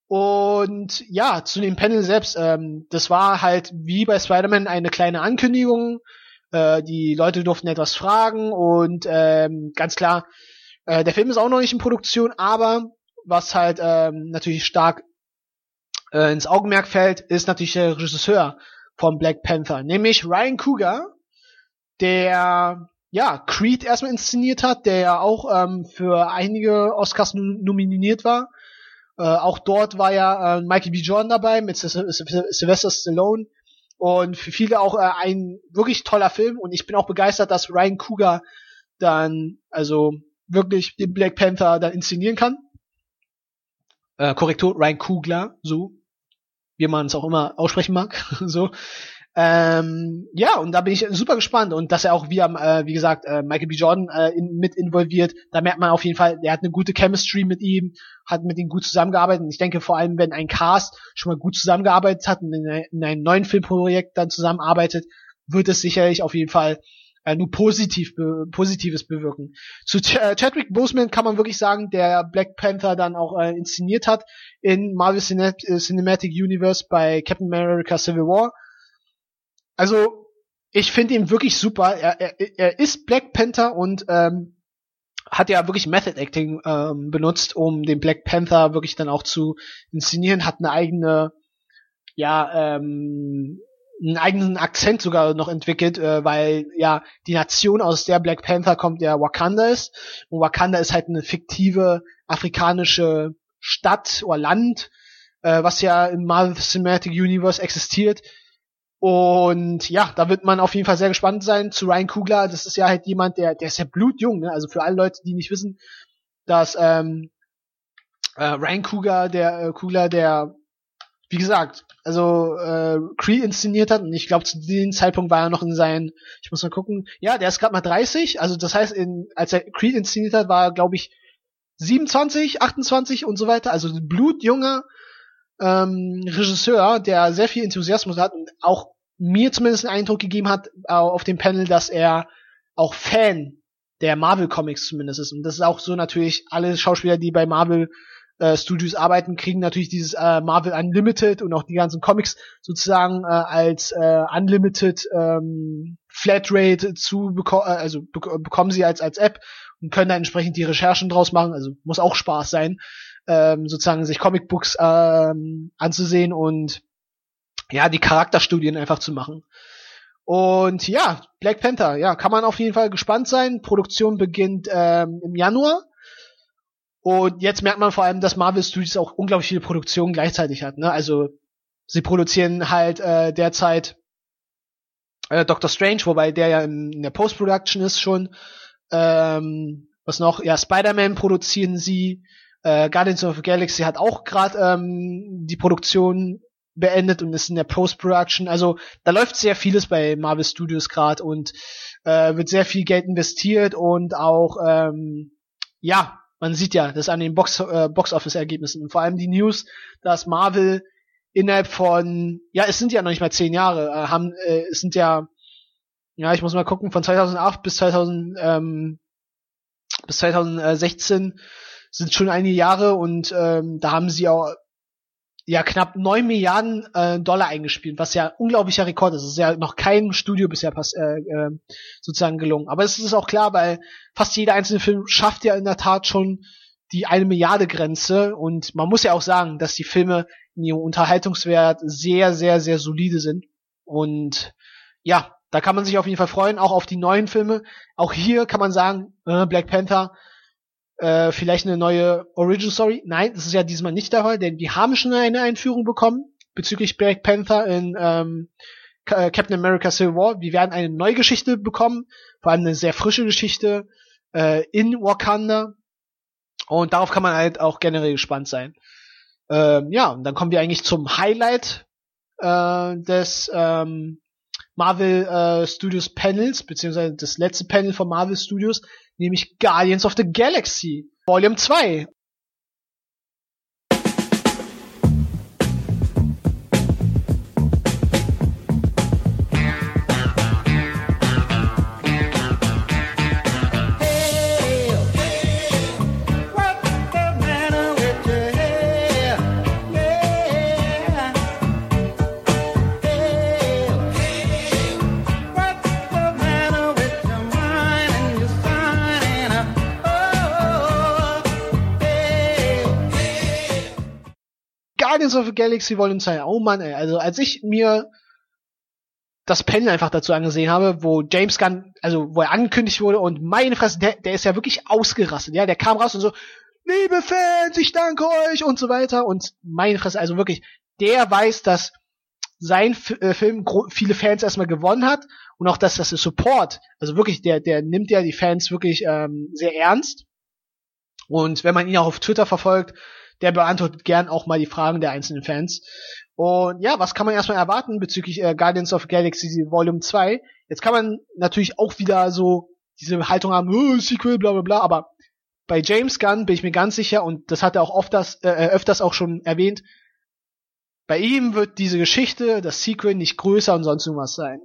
Und ja, zu dem Panel selbst, ähm, das war halt wie bei Spider-Man eine kleine Ankündigung. Äh, die Leute durften etwas fragen und ähm, ganz klar, äh, der Film ist auch noch nicht in Produktion, aber was halt ähm, natürlich stark äh, ins Augenmerk fällt, ist natürlich der Regisseur von Black Panther, nämlich Ryan Cougar, der ja Creed erstmal inszeniert hat, der ja auch ähm, für einige Oscars nominiert war. Äh, auch dort war ja äh, Michael B. Jordan dabei mit Sylvester Stallone und für viele auch äh, ein wirklich toller Film und ich bin auch begeistert, dass Ryan Cougar dann also wirklich den Black Panther dann inszenieren kann. Äh, Korrektur, Ryan Kugler, so wie man es auch immer aussprechen mag, so. Ähm, ja, und da bin ich super gespannt und dass er auch wie, äh, wie gesagt, äh, Michael B. Jordan äh, in, mit involviert, da merkt man auf jeden Fall, er hat eine gute Chemistry mit ihm, hat mit ihm gut zusammengearbeitet und ich denke vor allem, wenn ein Cast schon mal gut zusammengearbeitet hat und in, in einem neuen Filmprojekt dann zusammenarbeitet, wird es sicherlich auf jeden Fall äh, nur positiv be Positives bewirken. Zu Ch äh, Chadwick Boseman kann man wirklich sagen, der Black Panther dann auch äh, inszeniert hat in Marvel Cine äh, Cinematic Universe bei Captain America Civil War. Also ich finde ihn wirklich super. Er, er, er ist Black Panther und ähm, hat ja wirklich Method Acting ähm, benutzt, um den Black Panther wirklich dann auch zu inszenieren, hat eine eigene ja, ähm, einen eigenen Akzent sogar noch entwickelt, äh, weil ja die Nation, aus der Black Panther kommt, ja Wakanda ist. Und Wakanda ist halt eine fiktive afrikanische Stadt oder Land, äh, was ja im Marvel Cinematic Universe existiert. Und ja, da wird man auf jeden Fall sehr gespannt sein zu Ryan Kugler. Das ist ja halt jemand, der, der ist ja blutjung, ne? Also für alle Leute, die nicht wissen, dass ähm, äh, Ryan Kugler, der äh, Kugler, der wie gesagt, also äh, Creed inszeniert hat und ich glaube zu dem Zeitpunkt war er noch in seinen, ich muss mal gucken, ja, der ist gerade mal 30, also das heißt, in, als er Creed inszeniert hat, war er glaube ich 27, 28 und so weiter, also ein blutjunger ähm, Regisseur, der sehr viel Enthusiasmus hat und auch mir zumindest einen Eindruck gegeben hat äh, auf dem Panel, dass er auch Fan der Marvel Comics zumindest ist. Und das ist auch so natürlich alle Schauspieler, die bei Marvel äh, Studios arbeiten, kriegen natürlich dieses äh, Marvel Unlimited und auch die ganzen Comics sozusagen äh, als äh, Unlimited ähm, Flatrate zu beko äh, also be bekommen sie als als App und können dann entsprechend die Recherchen draus machen. Also muss auch Spaß sein. ähm, sozusagen sich Comicbooks ähm, anzusehen und ja, die Charakterstudien einfach zu machen. Und ja, Black Panther, ja, kann man auf jeden Fall gespannt sein. Produktion beginnt ähm, im Januar. Und jetzt merkt man vor allem, dass Marvel Studios auch unglaublich viele Produktionen gleichzeitig hat. Ne? Also sie produzieren halt äh, derzeit äh, Doctor Strange, wobei der ja in, in der Post-Production ist schon. Ähm, was noch? Ja, Spider-Man produzieren sie. Äh, Guardians of the Galaxy hat auch gerade ähm, die Produktion beendet und ist in der Post-Production. Also da läuft sehr vieles bei Marvel Studios gerade und äh, wird sehr viel Geld investiert und auch ähm, ja, man sieht ja das an den Box, äh, Box Office Ergebnissen und vor allem die News, dass Marvel innerhalb von ja, es sind ja noch nicht mal zehn Jahre, äh, haben äh, es sind ja ja, ich muss mal gucken, von 2008 bis 2000 ähm, bis 2016 sind schon einige Jahre und ähm, da haben sie auch ja knapp neun Milliarden äh, Dollar eingespielt, was ja unglaublicher Rekord ist. Das ist ja noch keinem Studio bisher pass äh, äh, sozusagen gelungen. Aber es ist auch klar, weil fast jeder einzelne Film schafft ja in der Tat schon die eine Milliarde Grenze und man muss ja auch sagen, dass die Filme in ihrem Unterhaltungswert sehr, sehr, sehr solide sind und ja, da kann man sich auf jeden Fall freuen, auch auf die neuen Filme. Auch hier kann man sagen, äh, Black Panther äh, vielleicht eine neue Origin Story. Nein, das ist ja diesmal nicht der Fall, denn wir haben schon eine Einführung bekommen bezüglich Black Panther in ähm, äh, Captain America Civil War. Wir werden eine neue Geschichte bekommen, vor allem eine sehr frische Geschichte äh, in Wakanda. Und darauf kann man halt auch generell gespannt sein. Ähm, ja, und dann kommen wir eigentlich zum Highlight äh, des ähm, Marvel äh, Studios Panels, beziehungsweise das letzte Panel von Marvel Studios, nämlich Guardians of the Galaxy Volume 2. Guardians of the Galaxy Volume 2. Oh Mann, ey. Also als ich mir das Panel einfach dazu angesehen habe, wo James Gunn, also wo er angekündigt wurde und meine Fresse, der, der ist ja wirklich ausgerastet, ja, der kam raus und so, liebe Fans, ich danke euch und so weiter und meine Fresse, also wirklich, der weiß, dass sein F äh, Film viele Fans erstmal gewonnen hat und auch, dass das Support, also wirklich, der, der nimmt ja die Fans wirklich ähm, sehr ernst und wenn man ihn auch auf Twitter verfolgt, der beantwortet gern auch mal die Fragen der einzelnen Fans. Und ja, was kann man erstmal erwarten bezüglich äh, Guardians of Galaxy Volume 2? Jetzt kann man natürlich auch wieder so diese Haltung haben, oh, Sequel, bla bla bla, aber bei James Gunn bin ich mir ganz sicher, und das hat er auch oft das, äh, äh, öfters auch schon erwähnt, bei ihm wird diese Geschichte, das Sequel, nicht größer und sonst irgendwas sein.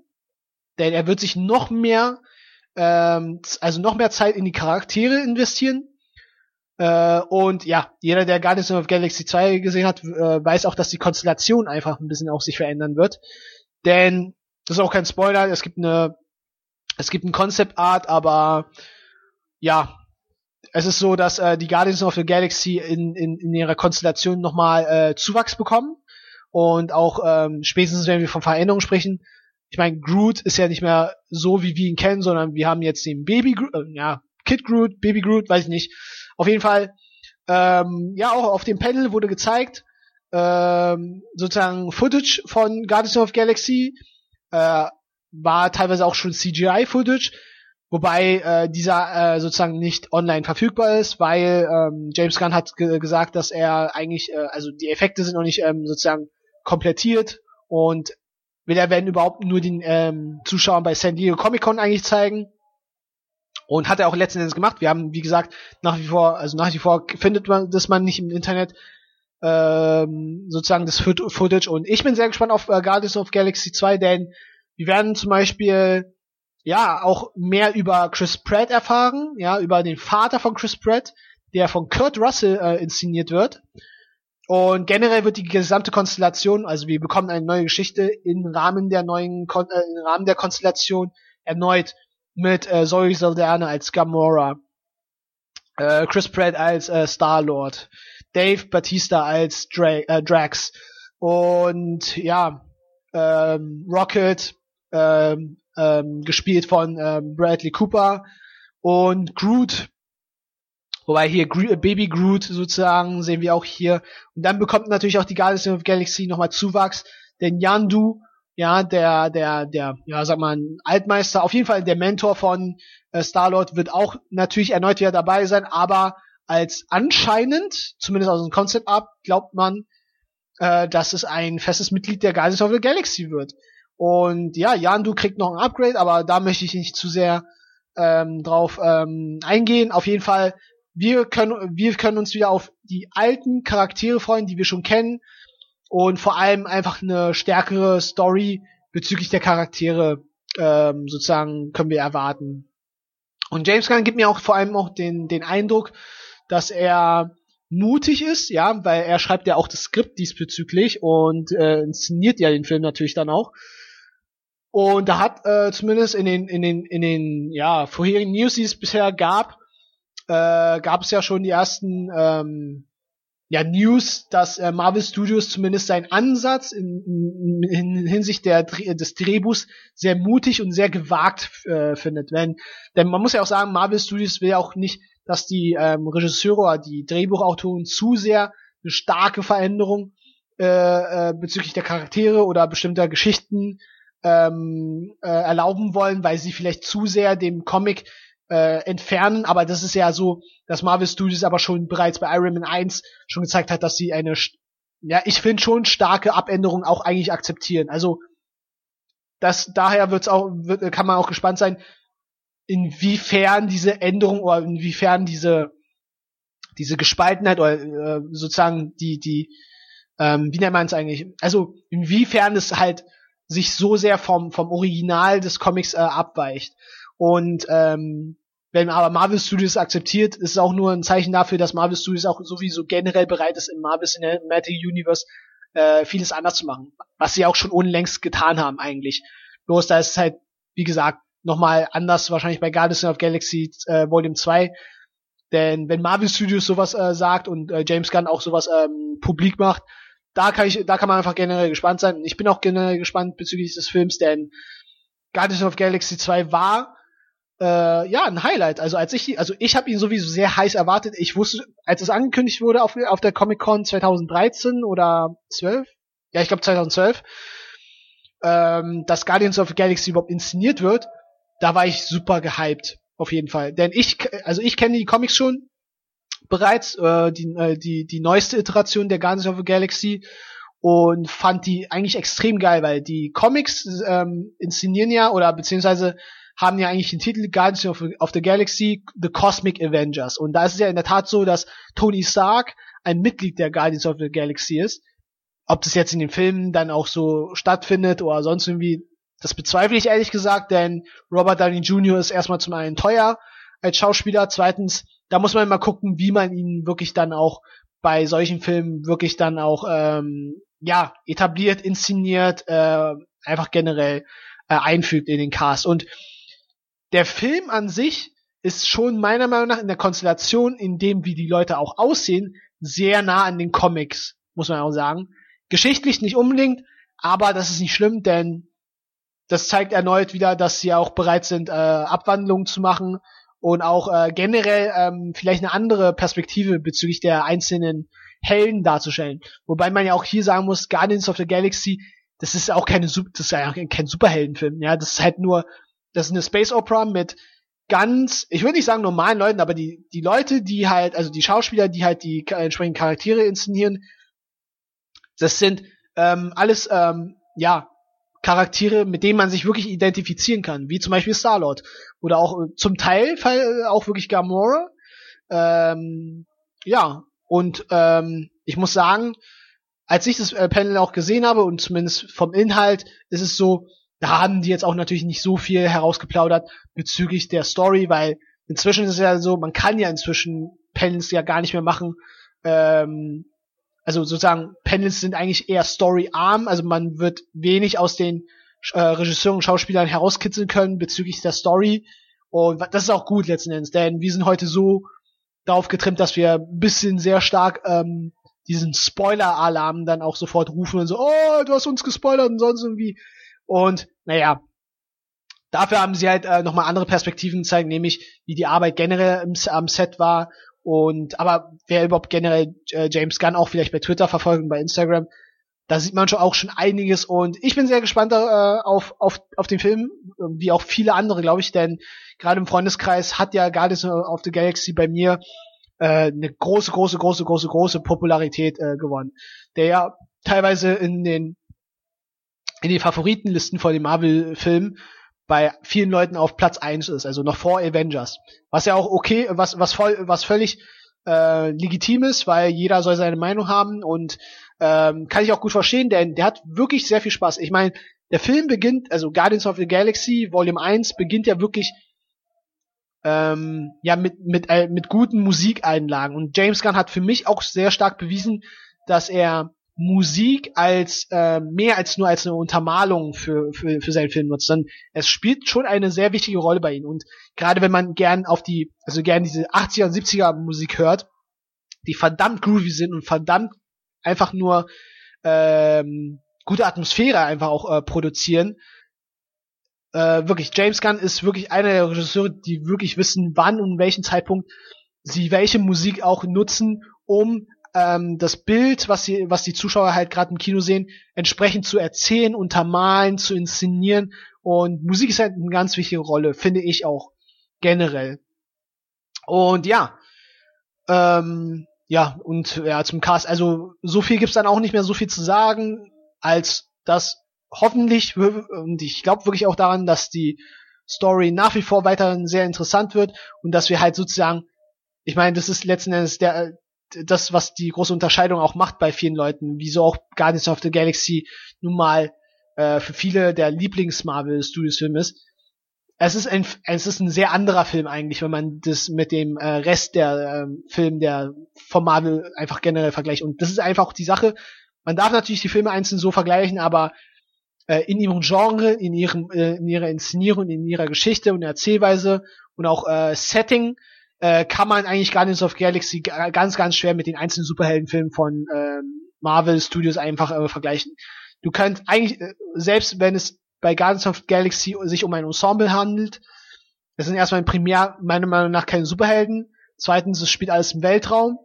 Denn er wird sich noch mehr, ähm, also noch mehr Zeit in die Charaktere investieren, äh, und ja, jeder, der Guardians of Galaxy 2 gesehen hat, äh, weiß auch, dass die Konstellation einfach ein bisschen auch sich verändern wird. Denn, das ist auch kein Spoiler, es gibt eine, es gibt ein Concept Art, aber ja, es ist so, dass äh, die Guardians of the Galaxy in, in, in ihrer Konstellation nochmal äh, Zuwachs bekommen. Und auch ähm, spätestens, wenn wir von Veränderungen sprechen, ich meine, Groot ist ja nicht mehr so, wie wir ihn kennen, sondern wir haben jetzt den Baby Groot, äh, ja, Kid Groot, Baby Groot, weiß ich nicht. Auf jeden Fall, ähm, ja, auch auf dem Panel wurde gezeigt, ähm, sozusagen Footage von Guardians of Galaxy, äh, war teilweise auch schon CGI-Footage, wobei äh, dieser äh, sozusagen nicht online verfügbar ist, weil ähm, James Gunn hat ge gesagt, dass er eigentlich, äh, also die Effekte sind noch nicht ähm, sozusagen komplettiert und will er werden überhaupt nur den ähm, Zuschauern bei San Diego Comic Con eigentlich zeigen. Und hat er auch letzten Endes gemacht. Wir haben, wie gesagt, nach wie vor, also nach wie vor findet man das man nicht im Internet, ähm, sozusagen das Footage. Und ich bin sehr gespannt auf äh, Guardians of Galaxy 2, denn wir werden zum Beispiel ja auch mehr über Chris Pratt erfahren, ja, über den Vater von Chris Pratt, der von Kurt Russell äh, inszeniert wird. Und generell wird die gesamte Konstellation, also wir bekommen eine neue Geschichte im Rahmen der neuen, Kon äh, im Rahmen der Konstellation erneut mit äh, Zoe Saldana als Gamora, äh, Chris Pratt als äh, Star Lord, Dave Batista als Dra äh, Drax und ja, ähm, Rocket, ähm, ähm, gespielt von ähm, Bradley Cooper und Groot, wobei hier Gro Baby Groot sozusagen sehen wir auch hier. Und dann bekommt natürlich auch die Guardians of Galaxy nochmal Zuwachs, denn Yandu, ja, der, der, der, ja, sag mal, Altmeister, auf jeden Fall der Mentor von äh, Star-Lord wird auch natürlich erneut wieder dabei sein, aber als anscheinend, zumindest aus dem Concept Art, glaubt man, äh, dass es ein festes Mitglied der Guardians of the Galaxy wird. Und ja, Yandu kriegt noch ein Upgrade, aber da möchte ich nicht zu sehr ähm, drauf ähm, eingehen. Auf jeden Fall, wir können, wir können uns wieder auf die alten Charaktere freuen, die wir schon kennen. Und vor allem einfach eine stärkere Story bezüglich der Charaktere ähm, sozusagen können wir erwarten. Und James Gunn gibt mir auch vor allem auch den, den Eindruck, dass er mutig ist, ja, weil er schreibt ja auch das Skript diesbezüglich und äh, inszeniert ja den Film natürlich dann auch. Und da hat äh, zumindest in den in den in den ja vorherigen News, die es bisher gab, äh, gab es ja schon die ersten ähm, ja, News, dass äh, Marvel Studios zumindest seinen Ansatz in, in, in Hinsicht der, des Drehbuchs sehr mutig und sehr gewagt äh, findet. Wenn, denn man muss ja auch sagen, Marvel Studios will ja auch nicht, dass die ähm, Regisseure oder die Drehbuchautoren zu sehr eine starke Veränderung äh, äh, bezüglich der Charaktere oder bestimmter Geschichten ähm, äh, erlauben wollen, weil sie vielleicht zu sehr dem Comic äh, entfernen, aber das ist ja so, dass Marvel Studios aber schon bereits bei Iron Man 1 schon gezeigt hat, dass sie eine, ja, ich finde schon starke Abänderung auch eigentlich akzeptieren. Also, das, daher wird's auch, wird, kann man auch gespannt sein, inwiefern diese Änderung oder inwiefern diese, diese Gespaltenheit oder äh, sozusagen die, die, ähm, wie nennt man es eigentlich? Also, inwiefern es halt sich so sehr vom, vom Original des Comics äh, abweicht. Und ähm, wenn aber Marvel Studios akzeptiert, ist es auch nur ein Zeichen dafür, dass Marvel Studios auch sowieso generell bereit ist, im Marvel Cinematic Universe äh, vieles anders zu machen. Was sie auch schon unlängst getan haben eigentlich. Bloß da ist es halt, wie gesagt, nochmal anders wahrscheinlich bei Guardians of Galaxy äh, Volume 2. Denn wenn Marvel Studios sowas äh, sagt und äh, James Gunn auch sowas ähm, publik macht, da kann ich, da kann man einfach generell gespannt sein. Ich bin auch generell gespannt bezüglich des Films, denn Guardians of Galaxy 2 war äh, ja ein Highlight. Also als ich, also ich habe ihn sowieso sehr heiß erwartet. Ich wusste, als es angekündigt wurde auf, auf der Comic Con 2013 oder 12, ja ich glaube 2012, ähm, dass Guardians of the Galaxy überhaupt inszeniert wird, da war ich super gehypt auf jeden Fall. Denn ich, also ich kenne die Comics schon, bereits, äh, die, äh, die, die neueste Iteration der Guardians of the Galaxy und fand die eigentlich extrem geil, weil die Comics ähm, inszenieren ja oder beziehungsweise haben ja eigentlich den Titel Guardians of, of the Galaxy The Cosmic Avengers und da ist es ja in der Tat so, dass Tony Stark ein Mitglied der Guardians of the Galaxy ist. Ob das jetzt in den Filmen dann auch so stattfindet oder sonst irgendwie, das bezweifle ich ehrlich gesagt, denn Robert Downey Jr. ist erstmal zum einen teuer als Schauspieler, zweitens da muss man mal gucken, wie man ihn wirklich dann auch bei solchen Filmen wirklich dann auch ähm, ja etabliert, inszeniert, äh, einfach generell äh, einfügt in den Cast. Und der Film an sich ist schon meiner Meinung nach in der Konstellation, in dem wie die Leute auch aussehen, sehr nah an den Comics, muss man auch sagen. Geschichtlich nicht unbedingt, aber das ist nicht schlimm, denn das zeigt erneut wieder, dass sie auch bereit sind, äh, Abwandlungen zu machen, und auch äh, generell ähm, vielleicht eine andere Perspektive bezüglich der einzelnen Helden darzustellen. Wobei man ja auch hier sagen muss, Guardians of the Galaxy, das ist auch keine das ist ja kein Superheldenfilm, ja, das ist halt nur das ist eine Space Opera mit ganz, ich würde nicht sagen normalen Leuten, aber die die Leute, die halt also die Schauspieler, die halt die entsprechenden Charaktere inszenieren, das sind ähm, alles ähm, ja Charaktere, mit denen man sich wirklich identifizieren kann, wie zum Beispiel Star-Lord. Oder auch äh, zum Teil äh, auch wirklich Gamora. Ähm, ja, und ähm, ich muss sagen, als ich das äh, Panel auch gesehen habe und zumindest vom Inhalt ist es so, da haben die jetzt auch natürlich nicht so viel herausgeplaudert bezüglich der Story, weil inzwischen ist es ja so, man kann ja inzwischen Panels ja gar nicht mehr machen, ähm, also sozusagen Panels sind eigentlich eher storyarm, also man wird wenig aus den äh, Regisseuren und Schauspielern herauskitzeln können bezüglich der Story. Und das ist auch gut letzten Endes, denn wir sind heute so darauf getrimmt, dass wir ein bisschen sehr stark ähm, diesen Spoiler-Alarm dann auch sofort rufen und so, oh, du hast uns gespoilert und sonst irgendwie. Und naja, dafür haben sie halt äh, nochmal andere Perspektiven gezeigt, nämlich wie die Arbeit generell im, am Set war. Und aber wer überhaupt generell äh, James Gunn auch vielleicht bei Twitter verfolgt und bei Instagram, da sieht man schon auch schon einiges und ich bin sehr gespannt äh, auf, auf, auf den Film, wie auch viele andere, glaube ich, denn gerade im Freundeskreis hat ja Guardians of the Galaxy bei mir äh, eine große, große, große, große, große Popularität äh, gewonnen. Der ja teilweise in den in den Favoritenlisten von den Marvel-Filmen bei vielen Leuten auf Platz eins ist, also noch vor Avengers. Was ja auch okay, was, was voll, was völlig äh, legitim ist, weil jeder soll seine Meinung haben und ähm, kann ich auch gut verstehen, denn der hat wirklich sehr viel Spaß. Ich meine, der Film beginnt, also Guardians of the Galaxy Volume 1 beginnt ja wirklich ähm, ja mit mit äh, mit guten Musikeinlagen und James Gunn hat für mich auch sehr stark bewiesen, dass er Musik als äh, mehr als nur als eine Untermalung für, für, für seinen Film nutzt, sondern es spielt schon eine sehr wichtige Rolle bei ihm. Und gerade wenn man gern auf die, also gern diese 80er und 70er Musik hört, die verdammt groovy sind und verdammt einfach nur ähm, gute Atmosphäre einfach auch äh, produzieren, äh, wirklich, James Gunn ist wirklich einer der Regisseure, die wirklich wissen, wann und welchen Zeitpunkt sie welche Musik auch nutzen, um ähm, das Bild, was sie, was die Zuschauer halt gerade im Kino sehen, entsprechend zu erzählen, untermalen, zu inszenieren. Und Musik ist halt eine ganz wichtige Rolle, finde ich auch generell. Und ja, ähm, ja, und ja, zum Cast, also so viel gibt's dann auch nicht mehr so viel zu sagen, als dass hoffentlich, und ich glaube wirklich auch daran, dass die Story nach wie vor weiterhin sehr interessant wird und dass wir halt sozusagen, ich meine, das ist letzten Endes der, das, was die große Unterscheidung auch macht bei vielen Leuten, wieso auch Guardians of the Galaxy nun mal äh, für viele der Lieblings-Marvel Studios Film ist. Es ist ein, es ist ein sehr anderer Film eigentlich, wenn man das mit dem äh, Rest der äh, Film der vom Marvel einfach generell vergleicht. Und das ist einfach auch die Sache. Man darf natürlich die Filme einzeln so vergleichen, aber äh, in ihrem Genre, in ihrem, äh, in ihrer Inszenierung, in ihrer Geschichte und Erzählweise und auch äh, Setting äh, kann man eigentlich Guardians of Galaxy ganz, ganz schwer mit den einzelnen Superheldenfilmen von ähm, Marvel Studios einfach äh, vergleichen. Du könnt eigentlich, äh, selbst wenn es bei Guardians of Galaxy sich um ein Ensemble handelt, das sind erstmal primär meiner Meinung nach keine Superhelden. Zweitens, es spielt alles im Weltraum.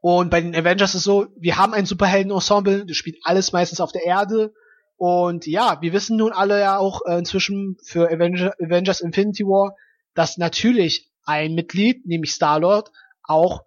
Und bei den Avengers ist es so, wir haben ein Superhelden-Ensemble, das spielt alles meistens auf der Erde. Und ja, wir wissen nun alle ja auch äh, inzwischen für Avenger, Avengers Infinity War, dass natürlich ein Mitglied, nämlich Star-Lord, auch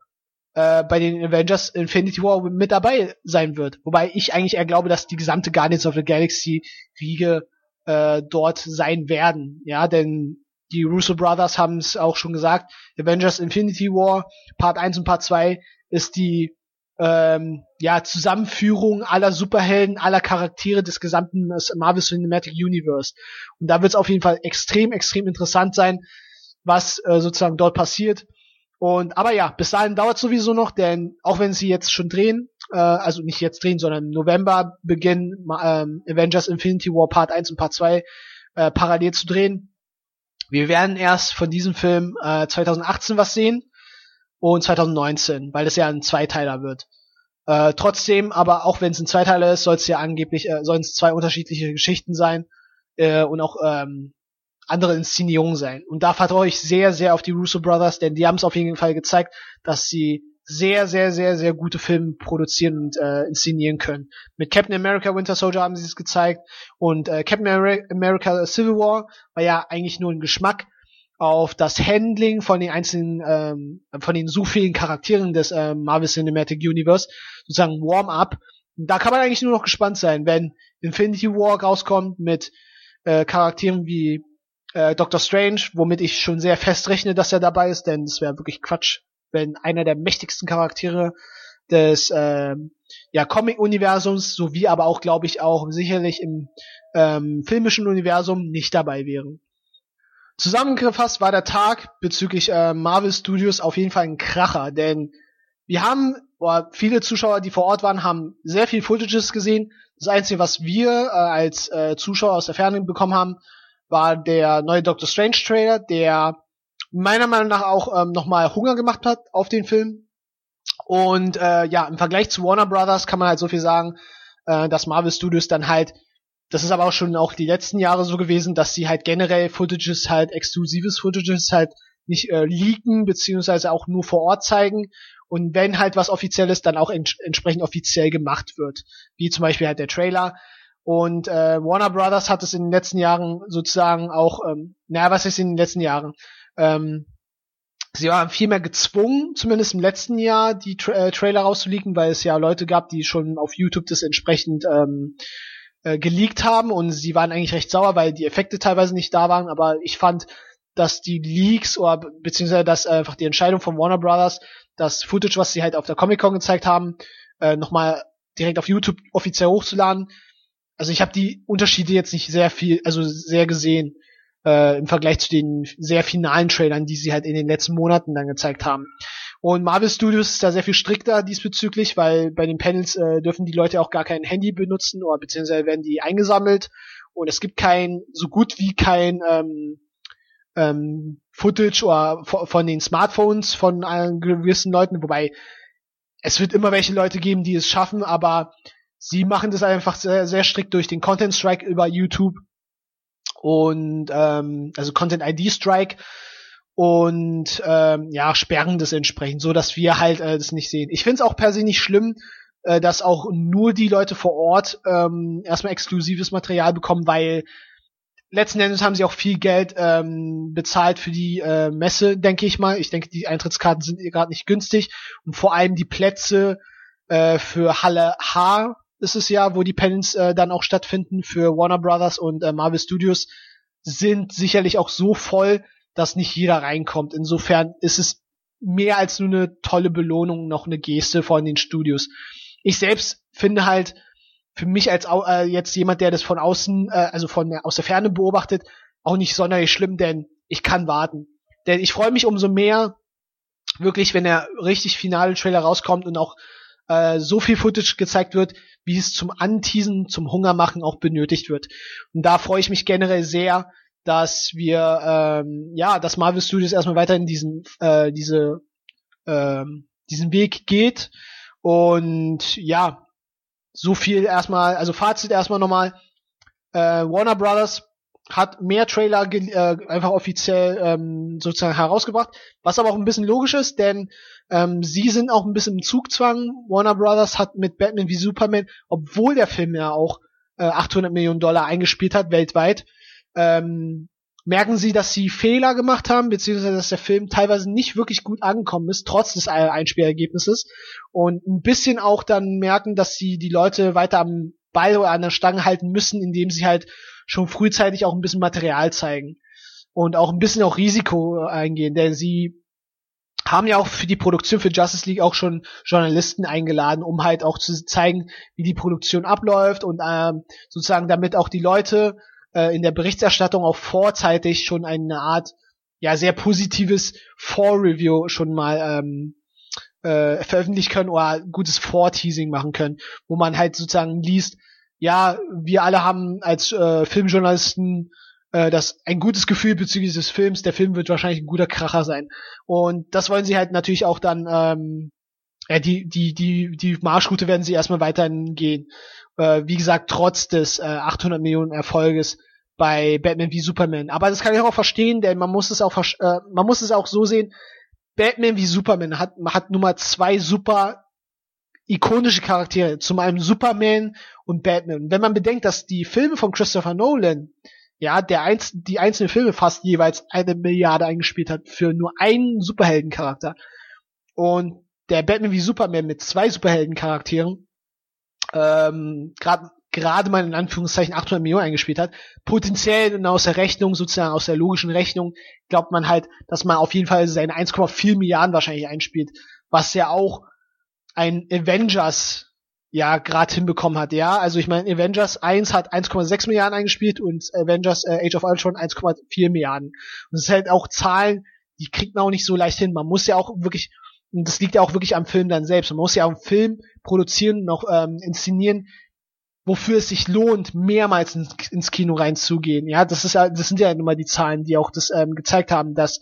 äh, bei den Avengers Infinity War mit dabei sein wird. Wobei ich eigentlich eher glaube, dass die gesamte Guardians of the Galaxy Riege äh, dort sein werden. Ja, denn die Russo Brothers haben es auch schon gesagt, Avengers Infinity War Part 1 und Part 2 ist die ähm, ja, Zusammenführung aller Superhelden, aller Charaktere des gesamten Marvel Cinematic Universe. Und da wird es auf jeden Fall extrem, extrem interessant sein, was äh, sozusagen dort passiert. Und aber ja, bis dahin dauert sowieso noch, denn auch wenn sie jetzt schon drehen, äh, also nicht jetzt drehen, sondern im November beginnen ähm, Avengers Infinity War Part 1 und Part 2 äh, parallel zu drehen. Wir werden erst von diesem Film äh, 2018 was sehen und 2019, weil das ja ein Zweiteiler wird. Äh, trotzdem, aber auch wenn es ein Zweiteiler ist, soll es ja angeblich, äh, sollen es zwei unterschiedliche Geschichten sein äh, und auch ähm, andere Inszenierungen sein. Und da vertraue ich sehr, sehr auf die Russo Brothers, denn die haben es auf jeden Fall gezeigt, dass sie sehr, sehr, sehr, sehr gute Filme produzieren und äh, inszenieren können. Mit Captain America Winter Soldier haben sie es gezeigt und äh, Captain America Civil War war ja eigentlich nur ein Geschmack auf das Handling von den einzelnen, ähm, von den so vielen Charakteren des äh, Marvel Cinematic Universe, sozusagen Warm-up. Da kann man eigentlich nur noch gespannt sein, wenn Infinity War rauskommt mit äh, Charakteren wie äh, Doctor Strange, womit ich schon sehr fest rechne, dass er dabei ist, denn es wäre wirklich Quatsch, wenn einer der mächtigsten Charaktere des äh, ja, Comic-Universums, sowie aber auch, glaube ich, auch sicherlich im ähm, filmischen Universum nicht dabei wäre. Zusammengefasst war der Tag bezüglich äh, Marvel Studios auf jeden Fall ein Kracher, denn wir haben, boah, viele Zuschauer, die vor Ort waren, haben sehr viel Footages gesehen. Das Einzige, was wir äh, als äh, Zuschauer aus der Ferne bekommen haben, war der neue Doctor Strange Trailer, der meiner Meinung nach auch ähm, nochmal Hunger gemacht hat auf den Film. Und äh, ja, im Vergleich zu Warner Brothers kann man halt so viel sagen, äh, dass Marvel Studios dann halt, das ist aber auch schon auch die letzten Jahre so gewesen, dass sie halt generell Footages halt, exklusives Footages halt nicht äh, leaken, beziehungsweise auch nur vor Ort zeigen. Und wenn halt was Offizielles, dann auch ents entsprechend offiziell gemacht wird. Wie zum Beispiel halt der Trailer. Und äh, Warner Brothers hat es in den letzten Jahren sozusagen auch, ähm, naja, was ist in den letzten Jahren? Ähm, sie waren viel mehr gezwungen, zumindest im letzten Jahr, die Tra äh, Trailer rauszuleaken, weil es ja Leute gab, die schon auf YouTube das entsprechend ähm, äh, geleakt haben und sie waren eigentlich recht sauer, weil die Effekte teilweise nicht da waren, aber ich fand, dass die Leaks oder beziehungsweise dass äh, einfach die Entscheidung von Warner Brothers, das Footage, was sie halt auf der Comic Con gezeigt haben, äh, nochmal direkt auf YouTube offiziell hochzuladen, also ich habe die Unterschiede jetzt nicht sehr viel, also sehr gesehen äh, im Vergleich zu den sehr finalen Trailern, die sie halt in den letzten Monaten dann gezeigt haben. Und Marvel Studios ist da sehr viel strikter diesbezüglich, weil bei den Panels äh, dürfen die Leute auch gar kein Handy benutzen oder beziehungsweise werden die eingesammelt und es gibt kein, so gut wie kein ähm, ähm, Footage oder von den Smartphones von gewissen Leuten, wobei es wird immer welche Leute geben, die es schaffen, aber sie machen das einfach sehr, sehr strikt durch den Content Strike über YouTube und ähm, also Content ID Strike und ähm, ja sperren das entsprechend, so dass wir halt äh, das nicht sehen. Ich finde es auch per se nicht schlimm, äh, dass auch nur die Leute vor Ort ähm, erstmal exklusives Material bekommen, weil letzten Endes haben sie auch viel Geld ähm, bezahlt für die äh, Messe, denke ich mal. Ich denke, die Eintrittskarten sind gerade nicht günstig und vor allem die Plätze äh, für Halle H ist es ja, wo die Panels äh, dann auch stattfinden für Warner Brothers und äh, Marvel Studios, sind sicherlich auch so voll, dass nicht jeder reinkommt. Insofern ist es mehr als nur eine tolle Belohnung, noch eine Geste von den Studios. Ich selbst finde halt, für mich als äh, jetzt jemand, der das von außen, äh, also von aus der Ferne beobachtet, auch nicht sonderlich schlimm, denn ich kann warten. Denn ich freue mich umso mehr, wirklich, wenn der richtig finale Trailer rauskommt und auch äh, so viel Footage gezeigt wird, wie es zum Anteasen, zum Hungermachen auch benötigt wird. Und da freue ich mich generell sehr, dass wir, ähm, ja, dass Marvel Studios erstmal weiterhin diesen, äh, diese, ähm, diesen Weg geht. Und ja, so viel erstmal, also Fazit erstmal nochmal. Äh, Warner Brothers hat mehr Trailer äh, einfach offiziell ähm, sozusagen herausgebracht, was aber auch ein bisschen logisch ist, denn ähm, sie sind auch ein bisschen im Zugzwang. Warner Brothers hat mit Batman wie Superman, obwohl der Film ja auch äh, 800 Millionen Dollar eingespielt hat weltweit, ähm, merken sie, dass sie Fehler gemacht haben, beziehungsweise dass der Film teilweise nicht wirklich gut angekommen ist, trotz des Einspielergebnisses. Und ein bisschen auch dann merken, dass sie die Leute weiter am Ball oder an der Stange halten müssen, indem sie halt schon frühzeitig auch ein bisschen Material zeigen und auch ein bisschen auch Risiko eingehen, denn sie haben ja auch für die Produktion für Justice League auch schon Journalisten eingeladen, um halt auch zu zeigen, wie die Produktion abläuft und ähm, sozusagen damit auch die Leute äh, in der Berichterstattung auch vorzeitig schon eine Art ja sehr positives Vorreview schon mal ähm, äh, veröffentlichen können oder gutes Vorteasing machen können, wo man halt sozusagen liest, ja, wir alle haben als äh, Filmjournalisten äh, das ein gutes Gefühl bezüglich des Films. Der Film wird wahrscheinlich ein guter Kracher sein. Und das wollen sie halt natürlich auch dann, ähm, ja, die, die, die, die Marschroute werden sie erstmal weiterhin gehen. Äh, wie gesagt, trotz des äh, 800 Millionen Erfolges bei Batman wie Superman. Aber das kann ich auch verstehen, denn man muss es auch, äh, man muss es auch so sehen, Batman wie Superman hat, hat Nummer zwei super ikonische Charaktere, zum einen Superman und Batman. Wenn man bedenkt, dass die Filme von Christopher Nolan, ja, der einz die einzelnen Filme fast jeweils eine Milliarde eingespielt hat für nur einen Superheldencharakter und der Batman wie Superman mit zwei Superheldencharakteren ähm, gerade gerade mal in Anführungszeichen 800 Millionen eingespielt hat, potenziell und aus der Rechnung, sozusagen aus der logischen Rechnung, glaubt man halt, dass man auf jeden Fall seine 1,4 Milliarden wahrscheinlich einspielt, was ja auch ein Avengers ja gerade hinbekommen hat, ja. Also ich meine, Avengers 1 hat 1,6 Milliarden eingespielt und Avengers äh, Age of Ultron 1,4 Milliarden. Und das sind halt auch Zahlen, die kriegt man auch nicht so leicht hin. Man muss ja auch wirklich, und das liegt ja auch wirklich am Film dann selbst, man muss ja auch einen Film produzieren, noch ähm, inszenieren, wofür es sich lohnt, mehrmals ins, ins Kino reinzugehen. Ja, das ist ja, das sind ja immer die Zahlen, die auch das ähm, gezeigt haben, dass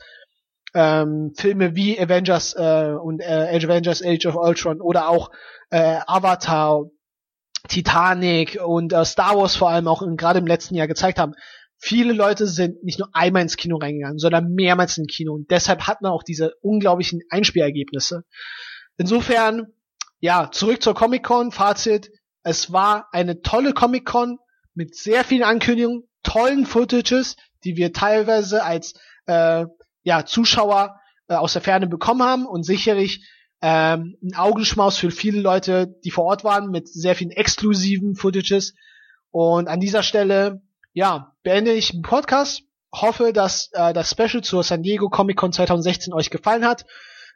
ähm, Filme wie Avengers äh, und äh, Avengers Age of Ultron oder auch äh, Avatar, Titanic und äh, Star Wars vor allem auch gerade im letzten Jahr gezeigt haben. Viele Leute sind nicht nur einmal ins Kino reingegangen, sondern mehrmals ins Kino und deshalb hat man auch diese unglaublichen Einspielergebnisse. Insofern, ja, zurück zur Comic-Con, Fazit, es war eine tolle Comic-Con mit sehr vielen Ankündigungen, tollen Footages, die wir teilweise als äh, ja, Zuschauer äh, aus der Ferne bekommen haben und sicherlich ähm, ein Augenschmaus für viele Leute, die vor Ort waren, mit sehr vielen exklusiven Footages. Und an dieser Stelle, ja, beende ich den Podcast. Hoffe, dass äh, das Special zur San Diego Comic Con 2016 euch gefallen hat.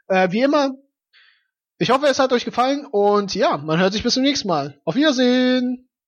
Äh, wie immer, ich hoffe, es hat euch gefallen und ja, man hört sich bis zum nächsten Mal. Auf Wiedersehen!